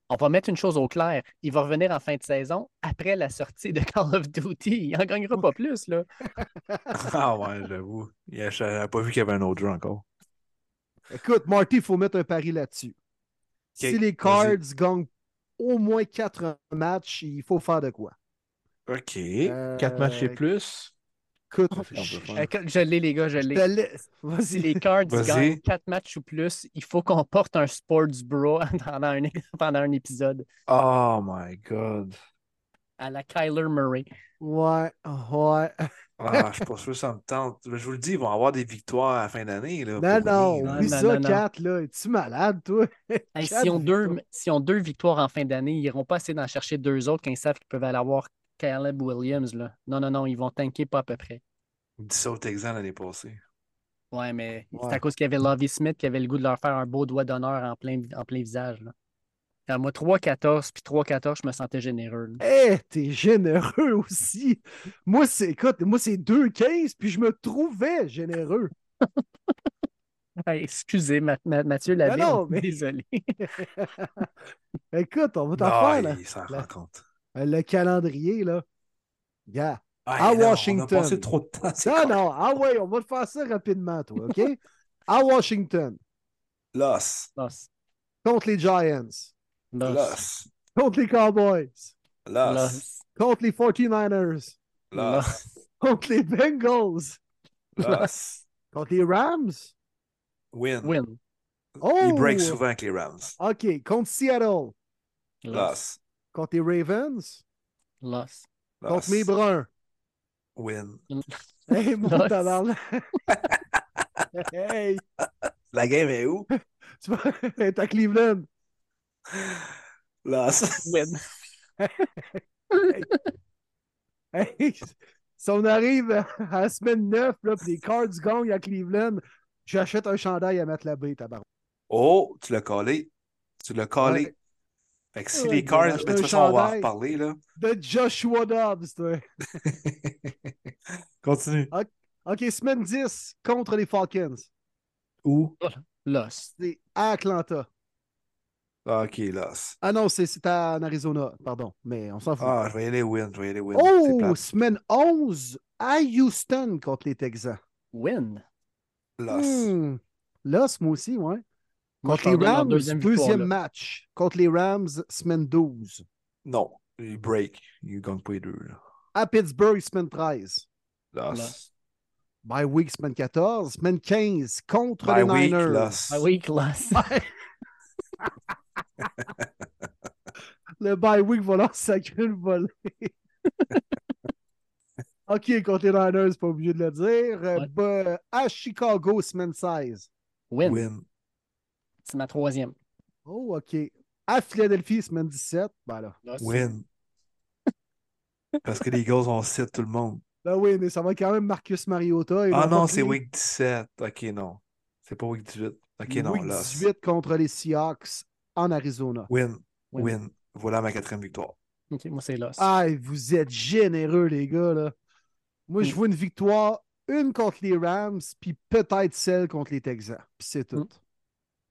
on- va mettre une chose au clair. Il va revenir en fin de saison après la sortie de Call of Duty. Il n'en gagnera pas plus, là. Ah ouais, j'avoue. Je n'avais pas vu qu'il y avait un autre jeu encore. Écoute, Marty, il faut mettre un pari là-dessus. Si les. Cards gagnent au moins quatre matchs, il faut faire de quoi? OK. Euh, Quatre matchs et plus. Écoute, On je- l'ai, les gars, je l'ai. Si Vas-y. les Cards gagnent 4 matchs ou plus, il faut qu'on porte un sports bro pendant un, pendant un épisode Oh my God. à la Kyler Murray. Ouais, ouais. Ah, je suis pas sûr que ça me tente. Je vous le dis, ils vont avoir des victoires à la fin d'année. là, Non, non. Non, oublie ça, non, non. Kat, là. Es-tu malade, toi? Hey, si ont deux, victoires. s'ils ont deux victoires en fin d'année, ils n'iront pas essayer d'en chercher deux autres quand ils savent qu'ils peuvent aller avoir Caleb Williams. Là. Non, non, non, ils vont tanker pas à peu près. Ils disent ça au Texan l'année passée. Ouais, mais c'est à cause qu'il y avait Lovie Smith qui avait le goût de leur faire un beau doigt d'honneur en plein, en plein visage. Là. Moi, 3-14, puis 3-14, je me sentais généreux. Eh, t'es généreux aussi. Moi, c'est, écoute, moi, c'est 2-15, puis je me trouvais généreux. Hey, excusez, Ma- Ma- Mathieu est mais- désolé. Écoute, on va t'en faire, là. il s'en rend compte. Le calendrier, là. Gars. Ah, À non, Washington. On a passé trop de temps. c'est Non. Ah ouais, on va te faire ça rapidement, toi, OK? à Washington, Loss. Loss. contre les Giants, Loss. Loss. contre les Cowboys, Loss. Loss. contre les 49ers, Loss. contre les Bengals, Loss. contre les Rams. Win. Win. Oh! Il break souvent avec les Rams. OK, contre Seattle, Loss. Contre les Ravens, Loss. Contre mes Bruns. Win. Hey, mon tabarnak. hey, La game est où? tu vas être à Cleveland. Loss. Win. Hey, si on arrive à la semaine 9, là, puis les Cards gagnent à Cleveland, j'achète un chandail à mettre la baie, tabarnak. Oh, tu l'as collé. Tu l'as collé. Ouais. Fait que si Ouais, les je vais Cards, de toute façon, on va en reparler, là. De Joshua Dobbs, toi. Continue. OK, semaine 10 contre les Falcons. Où? Loss. C'est à Atlanta. Ah, ok, Loss. Ah non, c'est c'est en Arizona, pardon. Mais on s'en fout. Ah, je vais y aller win. Je vais y aller win. Oh, semaine 11 à Houston contre les Texans. Win. Loss. Hmm. Loss, moi aussi, ouais. Contre les Rams, deuxième match. Contre les Rams, semaine 12. Non. Il break. Il gagne pas les deux, là. À Pittsburgh, semaine 13. Loss. Bye week, semaine 14. Semaine 15 contre les week, Niners. loss. Ah oui, loss. Le bye week va leur sacrer le volet. OK, contre les Niners, pas obligé de le dire. Euh, Ouais. bah, à Chicago, semaine 16. Win. Win. C'est ma troisième. Oh, OK. À Philadelphie, semaine 17. Ben là. Win. Parce que les Eagles ont sit tout le monde. Ben oui, mais ça va quand même Marcus Mariota. Ah non, c'est week 17. Ok, non. C'est pas week 18. Ok, non, Week loss. 18 contre les Seahawks en Arizona. Win. Win. Win. Voilà ma quatrième victoire. Ok, moi, c'est loss. Ah, vous êtes généreux, les gars. Là. Moi, je Mm. vois une victoire, une contre les Rams, puis peut-être celle contre les Texans. Puis c'est tout. Mm.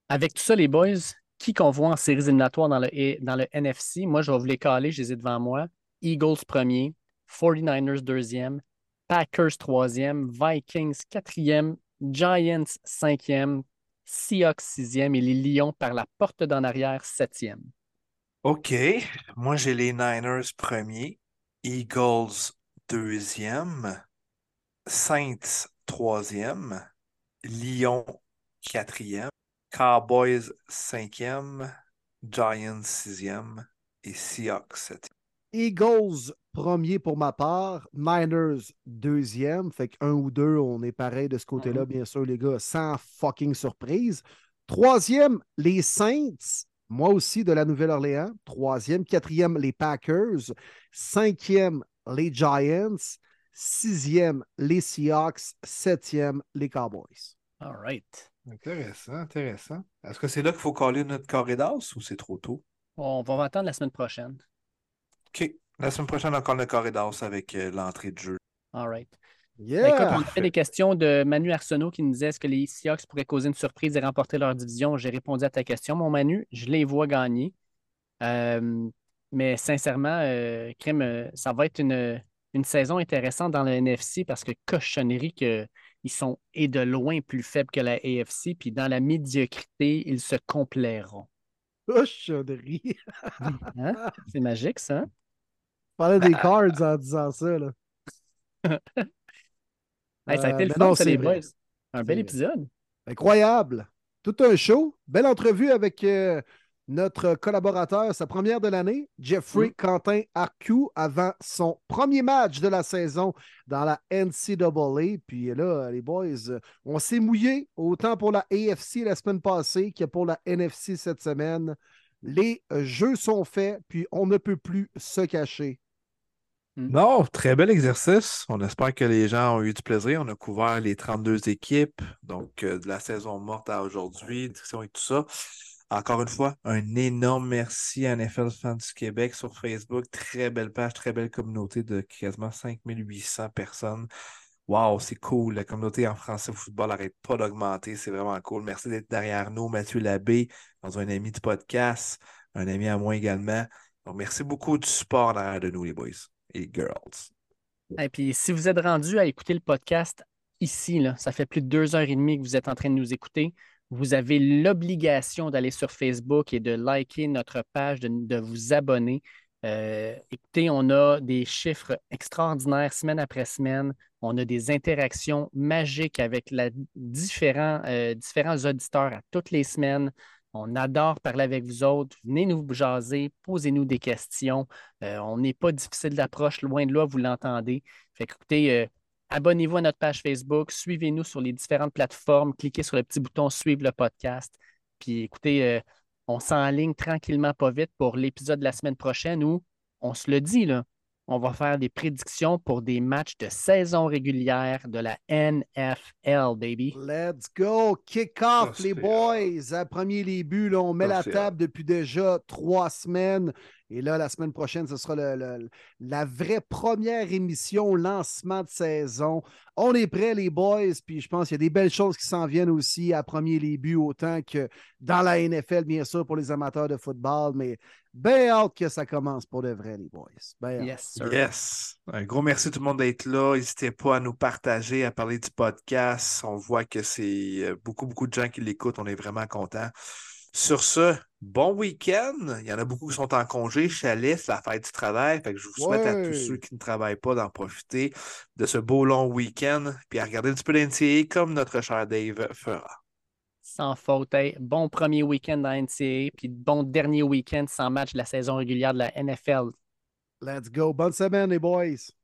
Avec tout ça, les boys, qui qu'on voit en séries éliminatoires dans le, dans le NFC, moi, je vais vous les caler, je les ai devant moi. Eagles premier, 49ers deuxième, Packers troisième, Vikings quatrième, Giants cinquième, Seahawks sixième et les Lions par la porte d'en arrière septième. Ok. Moi, j'ai les Niners premier, Eagles deuxième, Saints troisième, Lions quatrième, Cowboys cinquième, Giants sixième et Seahawks septième. Eagles, premier pour ma part. Niners, deuxième. Fait qu'un ou deux, on est pareil de ce côté-là, Mhm. bien sûr, les gars, sans fucking surprise. Troisième, les Saints. Moi aussi, de la Nouvelle-Orléans. Troisième. Quatrième, les Packers. Cinquième, les Giants. Sixième, les Seahawks. Septième, les Cowboys. All right. Intéressant, intéressant. Est-ce que c'est là qu'il faut coller notre corridor ou c'est trop tôt? On va attendre la semaine prochaine. OK. La semaine prochaine, encore le corridor avec euh, l'entrée de jeu. All right. Ben, Yeah! Écoute, on a fait des questions de Manu Arsenault qui nous disait est-ce que les Seahawks pourraient causer une surprise et remporter leur division? J'ai répondu à ta question, mon Manu. Je les vois gagner. Euh, mais sincèrement, euh, Crème, euh, ça va être une, une saison intéressante dans le NFC parce que cochonnerie que ils sont et de loin plus faibles que la AFC, puis dans la médiocrité, ils se complairont. Cochonnerie. Hein? C'est magique, ça. hein? Je parlais des cards en disant ça. Là. Hey, ça a Euh, été le mais fun, non, les boys. Un bel épisode. Incroyable. Tout un show. Belle entrevue avec euh, notre collaborateur, sa première de l'année, Jeffrey Quentin Arcu, avant son premier match de la saison dans la NCAA. Puis là, les boys, euh, on s'est mouillé autant pour la AFC la semaine passée que pour la NFC cette semaine. Les jeux sont faits, puis on ne peut plus se cacher. Non, très bel exercice. On espère que les gens ont eu du plaisir. On a couvert les 32 équipes, donc euh, de la saison morte à aujourd'hui, et tout ça. Encore une fois, un énorme merci à NFL Fans du Québec sur Facebook. Très belle page, très belle communauté de quasiment 5800 personnes. Wow, c'est cool. La communauté en français au football n'arrête pas d'augmenter. C'est vraiment cool. Merci d'être derrière nous. Mathieu Labbé, dans un ami du podcast, un ami à moi également. Merci beaucoup du support derrière de nous, les boys et girls. Et puis, si vous êtes rendu à écouter le podcast ici, ça fait plus de deux heures et demie que vous êtes en train de nous écouter, vous avez l'obligation d'aller sur Facebook et de liker notre page, de, de vous abonner. Euh, écoutez, on a des chiffres extraordinaires semaine après semaine. On a des interactions magiques avec la, différents, euh, différents auditeurs à toutes les semaines. On adore parler avec vous autres. Venez nous jaser, posez-nous des questions. Euh, on n'est pas difficile d'approche, loin de là, vous l'entendez. Fait qu'écoutez, euh, abonnez-vous à notre page Facebook, suivez-nous sur les différentes plateformes, cliquez sur le petit bouton Suivre le podcast. Puis écoutez, euh, on s'enligne tranquillement, pas vite, pour l'épisode de la semaine prochaine où, on se le dit, là, on va faire des prédictions pour des matchs de saison régulière de la NFL, baby. Let's go! Kick off, les boys! À premier là, on met la table depuis déjà trois semaines. Et là, la semaine prochaine, ce sera le- le- la vraie première émission, lancement de saison. On est prêts, les boys, puis je pense qu'il y a des belles choses qui s'en viennent aussi à premier les buts, autant que dans la NFL, bien sûr, pour les amateurs de football. Mais bien hâte que ça commence pour de vrai, les boys. Ben hâte. Yes, sir. Yes. Un gros merci tout le monde d'être là. N'hésitez pas à nous partager, à parler du podcast. On voit que c'est euh, beaucoup, beaucoup de gens qui l'écoutent. On est vraiment contents. Sur ce, bon week-end. Il y en a beaucoup qui sont en congé. Chalet, c'est la fête du travail. Fait que je vous souhaite à tous ceux qui ne travaillent pas d'en profiter de ce beau long week-end. Puis à regarder un petit peu d'NCA comme notre cher Dave fera. Sans faute. Hey, bon premier week-end dans la NCAA, puis bon dernier week-end sans match de la saison régulière de la NFL. Let's go! Bonne semaine, les boys!